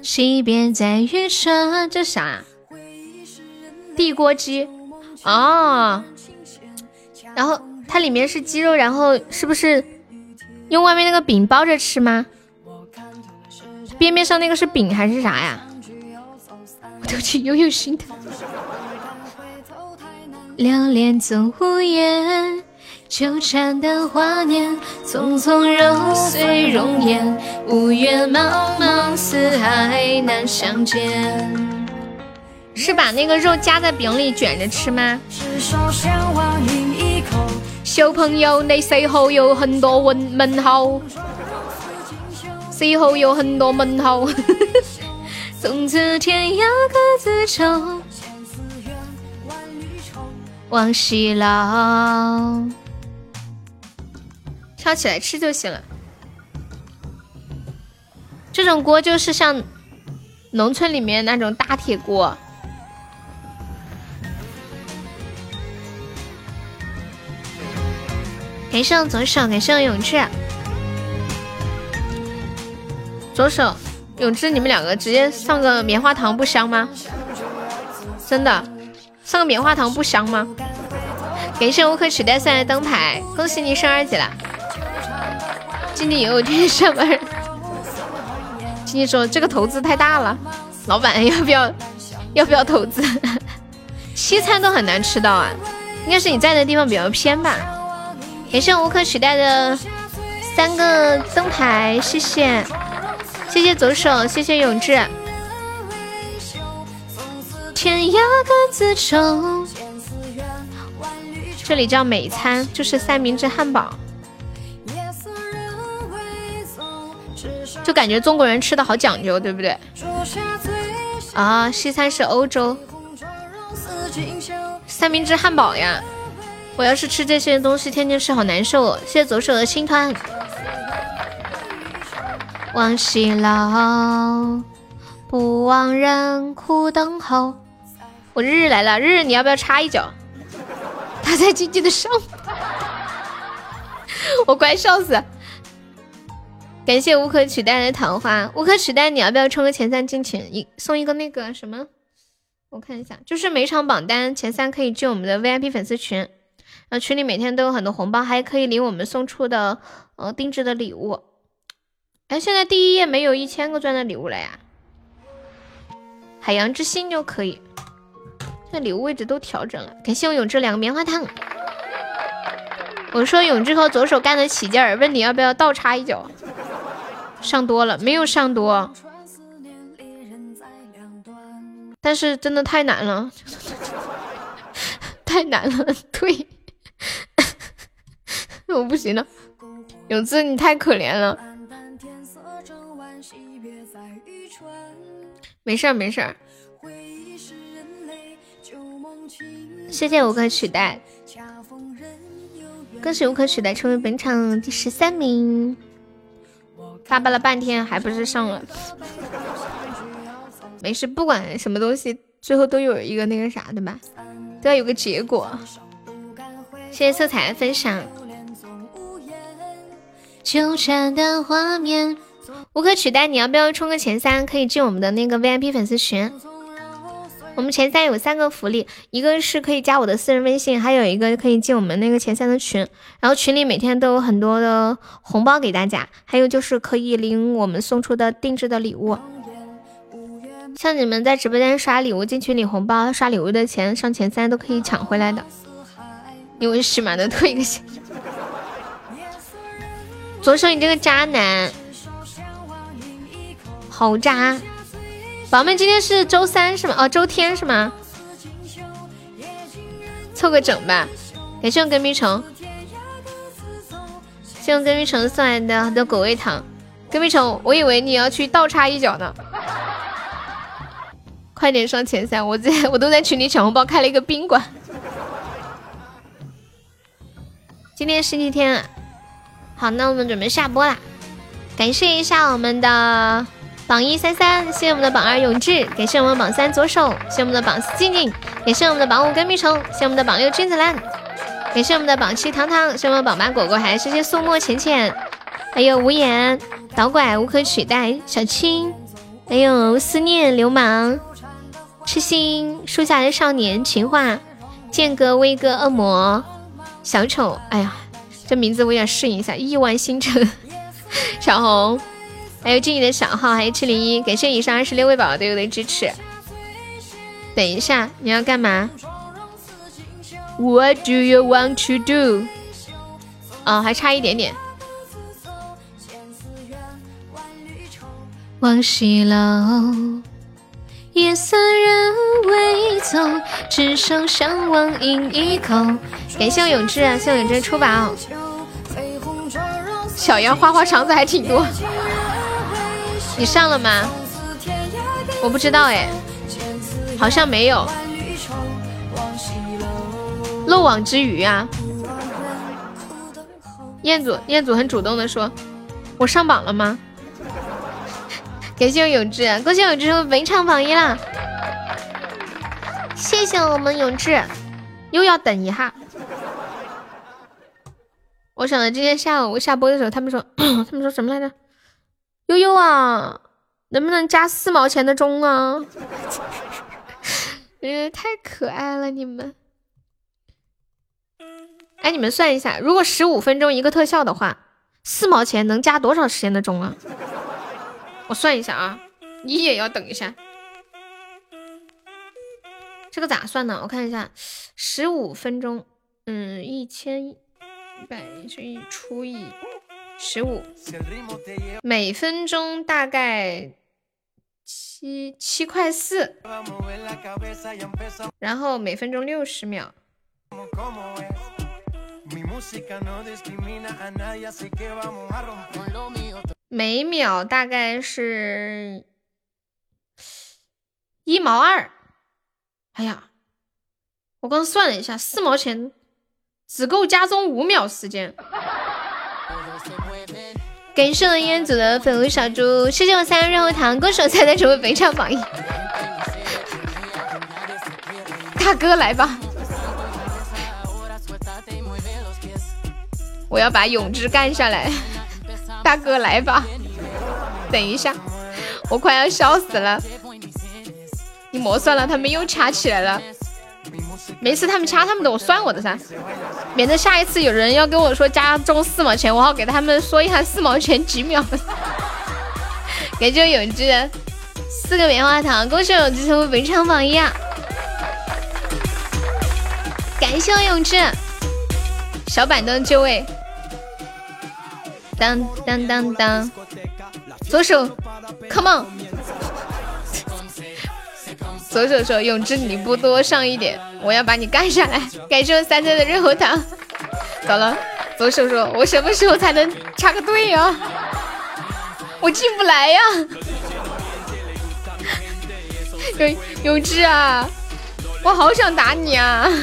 西边在渔船，这啥？地锅鸡哦。然后它里面是鸡肉，然后是不是用外面那个饼包着吃吗？边边上那个是饼还是啥呀？我都去悠悠心疼。流连总无言。纠缠的华年，匆匆揉碎容颜，五月茫茫，四海难相见。是把那个肉夹在饼里卷着吃吗？小朋友，你死后有很多问问号，死后有很多问号。从此天涯各自愁，往西老。挑起来吃就行了。这种锅就是像农村里面那种大铁锅。感谢我左手，感谢我永志。左手，永志，你们两个直接上个棉花糖不香吗？真的，上个棉花糖不香吗？感谢无可取代赛的灯牌，恭喜你升二级了。今天也有天天上班，今天说这个投资太大了，老板要不要要不要投资？西餐都很难吃到啊，应该是你在的地方比较偏吧。感谢无可取代的三个灯牌，谢谢谢谢左手，谢谢永志。天涯各自愁，这里叫美餐，就是三明治汉堡。就感觉中国人吃的好讲究，对不对？啊，西餐是欧洲三明治汉堡呀！我要是吃这些东西，天天吃好难受。谢谢左手的心团。往西老，不忘人苦等候。我日日来了，日日你要不要插一脚？他在静静的上，我快笑死。感谢无可取代的桃花，无可取代，你要不要冲个前三进群？一送一个那个什么？我看一下，就是每场榜单前三可以进我们的 VIP 粉丝群，呃，群里每天都有很多红包，还可以领我们送出的呃定制的礼物。哎，现在第一页没有一千个钻的礼物了呀？海洋之心就可以，那礼物位置都调整了。感谢我永志两个棉花糖。我说永志和左手干得起劲儿，问你要不要倒插一脚？上多了没有上多，但是真的太难了，太难了，对，我不行了，永志你太可怜了，没事儿没事儿，谢谢无可取代，更是无可取代成为本场第十三名。发巴了半天还不是上了，没事，不管什么东西，最后都有一个那个啥的吧，都要有个结果。谢谢色彩的分享。纠缠的画面，无可取代，你要不要冲个前三？可以进我们的那个 VIP 粉丝群。我们前三有三个福利，一个是可以加我的私人微信，还有一个可以进我们那个前三的群。然后群里每天都有很多的红包给大家，还有就是可以领我们送出的定制的礼物。像你们在直播间刷礼物进群领红包，刷礼物的钱上前三都可以抢回来的。因为是嘛，能退一个钱。左手，你这个渣男，好渣！宝妹，今天是周三是吗？哦，周天是吗？凑个整吧。感谢我跟屁虫，谢我跟屁虫送来的很多果味糖。跟屁虫，我以为你要去倒插一脚呢。快点上前三，我在 我都在群里抢红包，开了一个宾馆。今天星期天，好，那我们准备下播啦。感谢一下我们的榜一三三，谢谢我们的榜二永志，感谢我们榜三左手，谢谢我们的榜四静静，感谢我们的榜五跟蜜虫，谢谢我们的榜六君子兰，感谢我们的榜七糖糖，谢谢我们榜八果果，还有谢谢素墨浅浅，还有无言导拐无可取代小青，还有思念流氓痴心树下的少年情话剑哥威哥恶魔。小丑，哎呀，这名字我也适应一下。亿万星辰，小红，还有静怡的小号，还有七零一，感谢以上二十六位宝宝对我的支持。等一下，你要干嘛？What do you want to do？哦，还差一点点。往西楼。夜色人未走，只剩相望饮一口。感谢我永志啊，谢我永志出宝。小杨花花肠子还挺多，你上了吗？我不知道哎，好像没有。漏网之鱼啊！彦祖，彦祖很主动的说：“我上榜了吗？”感谢我永志，恭喜永志成为本场榜一啦！谢谢我们永志，又要等一下。我想着今天下午我下播的时候，他们说 他们说什么来着？悠悠啊，能不能加四毛钱的钟啊？嗯，太可爱了你们。哎，你们算一下，如果十五分钟一个特效的话，四毛钱能加多少时间的钟啊？我算一下啊，你也要等一下。这个咋算呢？我看一下，十五分钟，嗯，一千一百乘以除以十五，每分钟大概七七块四，然后每分钟六十秒。每秒大概是一毛二。哎呀，我刚算了一下，四毛钱只够加钟五秒时间。感谢我烟祖的粉红小猪，谢谢我三个润喉糖，歌手才能成为本场榜一。大哥来吧，我要把永志干下来。大哥来吧，等一下，我快要笑死了。你莫算了，他们又掐起来了。没事，他们掐他们的，我算我的噻，免得下一次有人要跟我说加中四毛钱，我好给他们说一下四毛钱几秒。感谢我永志四个棉花糖，恭喜永志成为本场榜一啊！感谢我永志小板凳就位。当当当当，左手，come on，左手说永志你不多上一点，我要把你干下来。感谢我三菜的热喉糖，走了。左手说，我什么时候才能插个队呀？我进不来呀。永永志啊，我好想打你啊！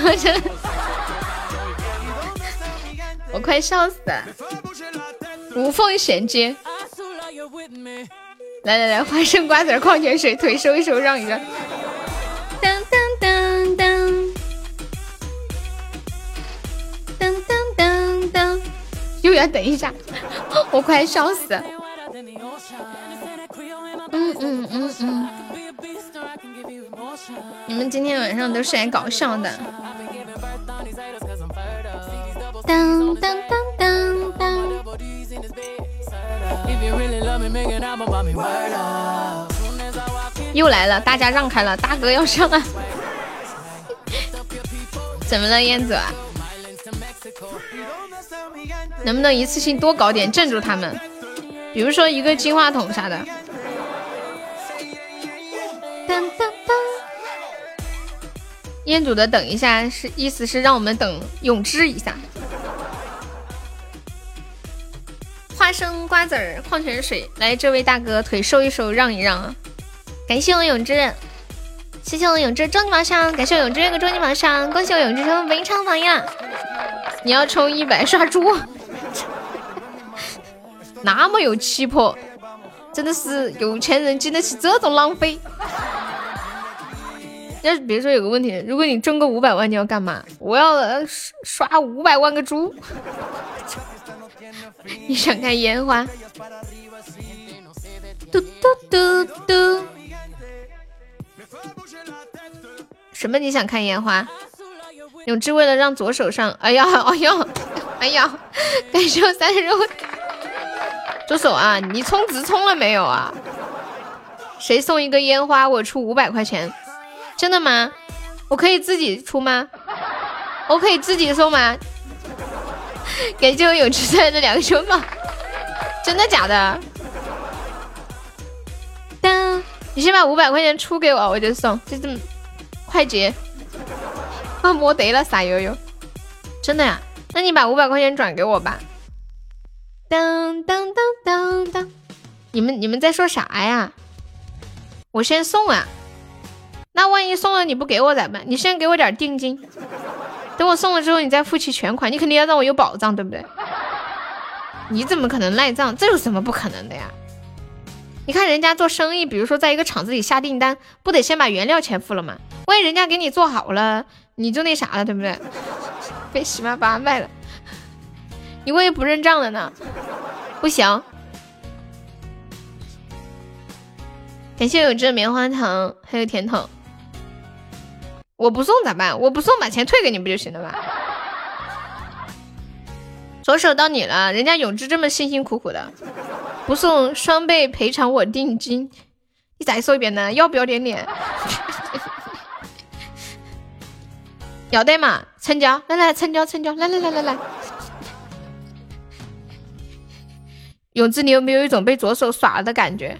我快笑死了。无缝衔接，来来来，花生瓜子矿泉水，腿收一收，让一让。等一下，我快笑死了。嗯嗯嗯嗯。你们今天晚上都是来搞笑的。当当当当当。又来了，大家让开了，大哥要上了。怎么了，燕子？能不能一次性多搞点，镇住他们？比如说一个金话筒啥的。烟组的等一下是意思是让我们等永志一下。花生瓜子儿矿泉水，来，这位大哥腿收一收，让一让啊！感谢我永志，谢谢我永志终极宝箱，感谢我永志这个终极宝箱，恭喜我永志成为文昌榜样。你要充一百刷猪，那么有气魄，真的是有钱人经得起这种浪费。要是比如说有个问题，如果你中个五百万，你要干嘛？我要刷五百万个猪。你想看烟花？嘟嘟嘟嘟。什么？你想看烟花？永志为了让左手上，哎呀，哎呀，哎呀，感谢我三十五。左手啊，你充值充了没有啊？谁送一个烟花，我出五百块钱。真的吗？我可以自己出吗？我可以自己送吗？感谢我有吃菜的两个熊宝，真的假的？当，你先把五百块钱出给我，我就送，就这么快捷。啊，没得了，傻悠悠，真的呀？那你把五百块钱转给我吧。当当当当当，你们你们在说啥呀？我先送啊。那万一送了你不给我咋办？你先给我点定金。等我送了之后，你再付齐全款，你肯定要让我有保障，对不对？你怎么可能赖账？这有什么不可能的呀？你看人家做生意，比如说在一个厂子里下订单，不得先把原料钱付了吗？万一人家给你做好了，你就那啥了，对不对？被喜妈八卖了，你万一不认账了呢？不行。感谢有这棉花糖，还有甜筒。我不送咋办？我不送把钱退给你不就行了吗？左手到你了，人家永志这么辛辛苦苦的，不送双倍赔偿我定金。你再说一遍呢？要不要点脸？要得嘛？成交！来来，成交成交！来来来来来。永志，你有没有一种被左手耍了的感觉？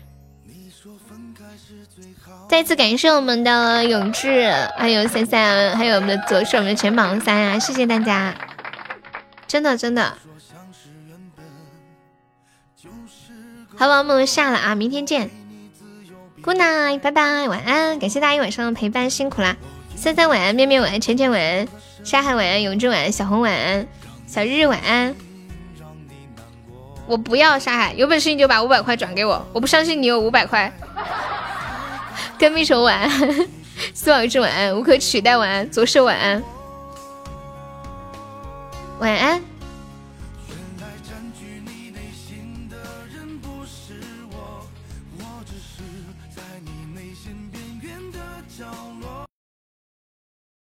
再次感谢我们的永志，还有三三，还有我们的左手，我们的全榜三啊！谢谢大家，真的真的。好宝们下了啊，明天见，Good night，拜拜，晚安，感谢大家一晚上的陪伴，辛苦啦！三三晚安，面面晚安，浅浅晚安，沙海晚安，永志晚安，小红晚安，小日日晚安。我不要沙海，有本事你就把五百块转给我，我不相信你有五百块。跟蜜手晚安，苏老师晚安，无可取代晚安，左手晚安，晚安。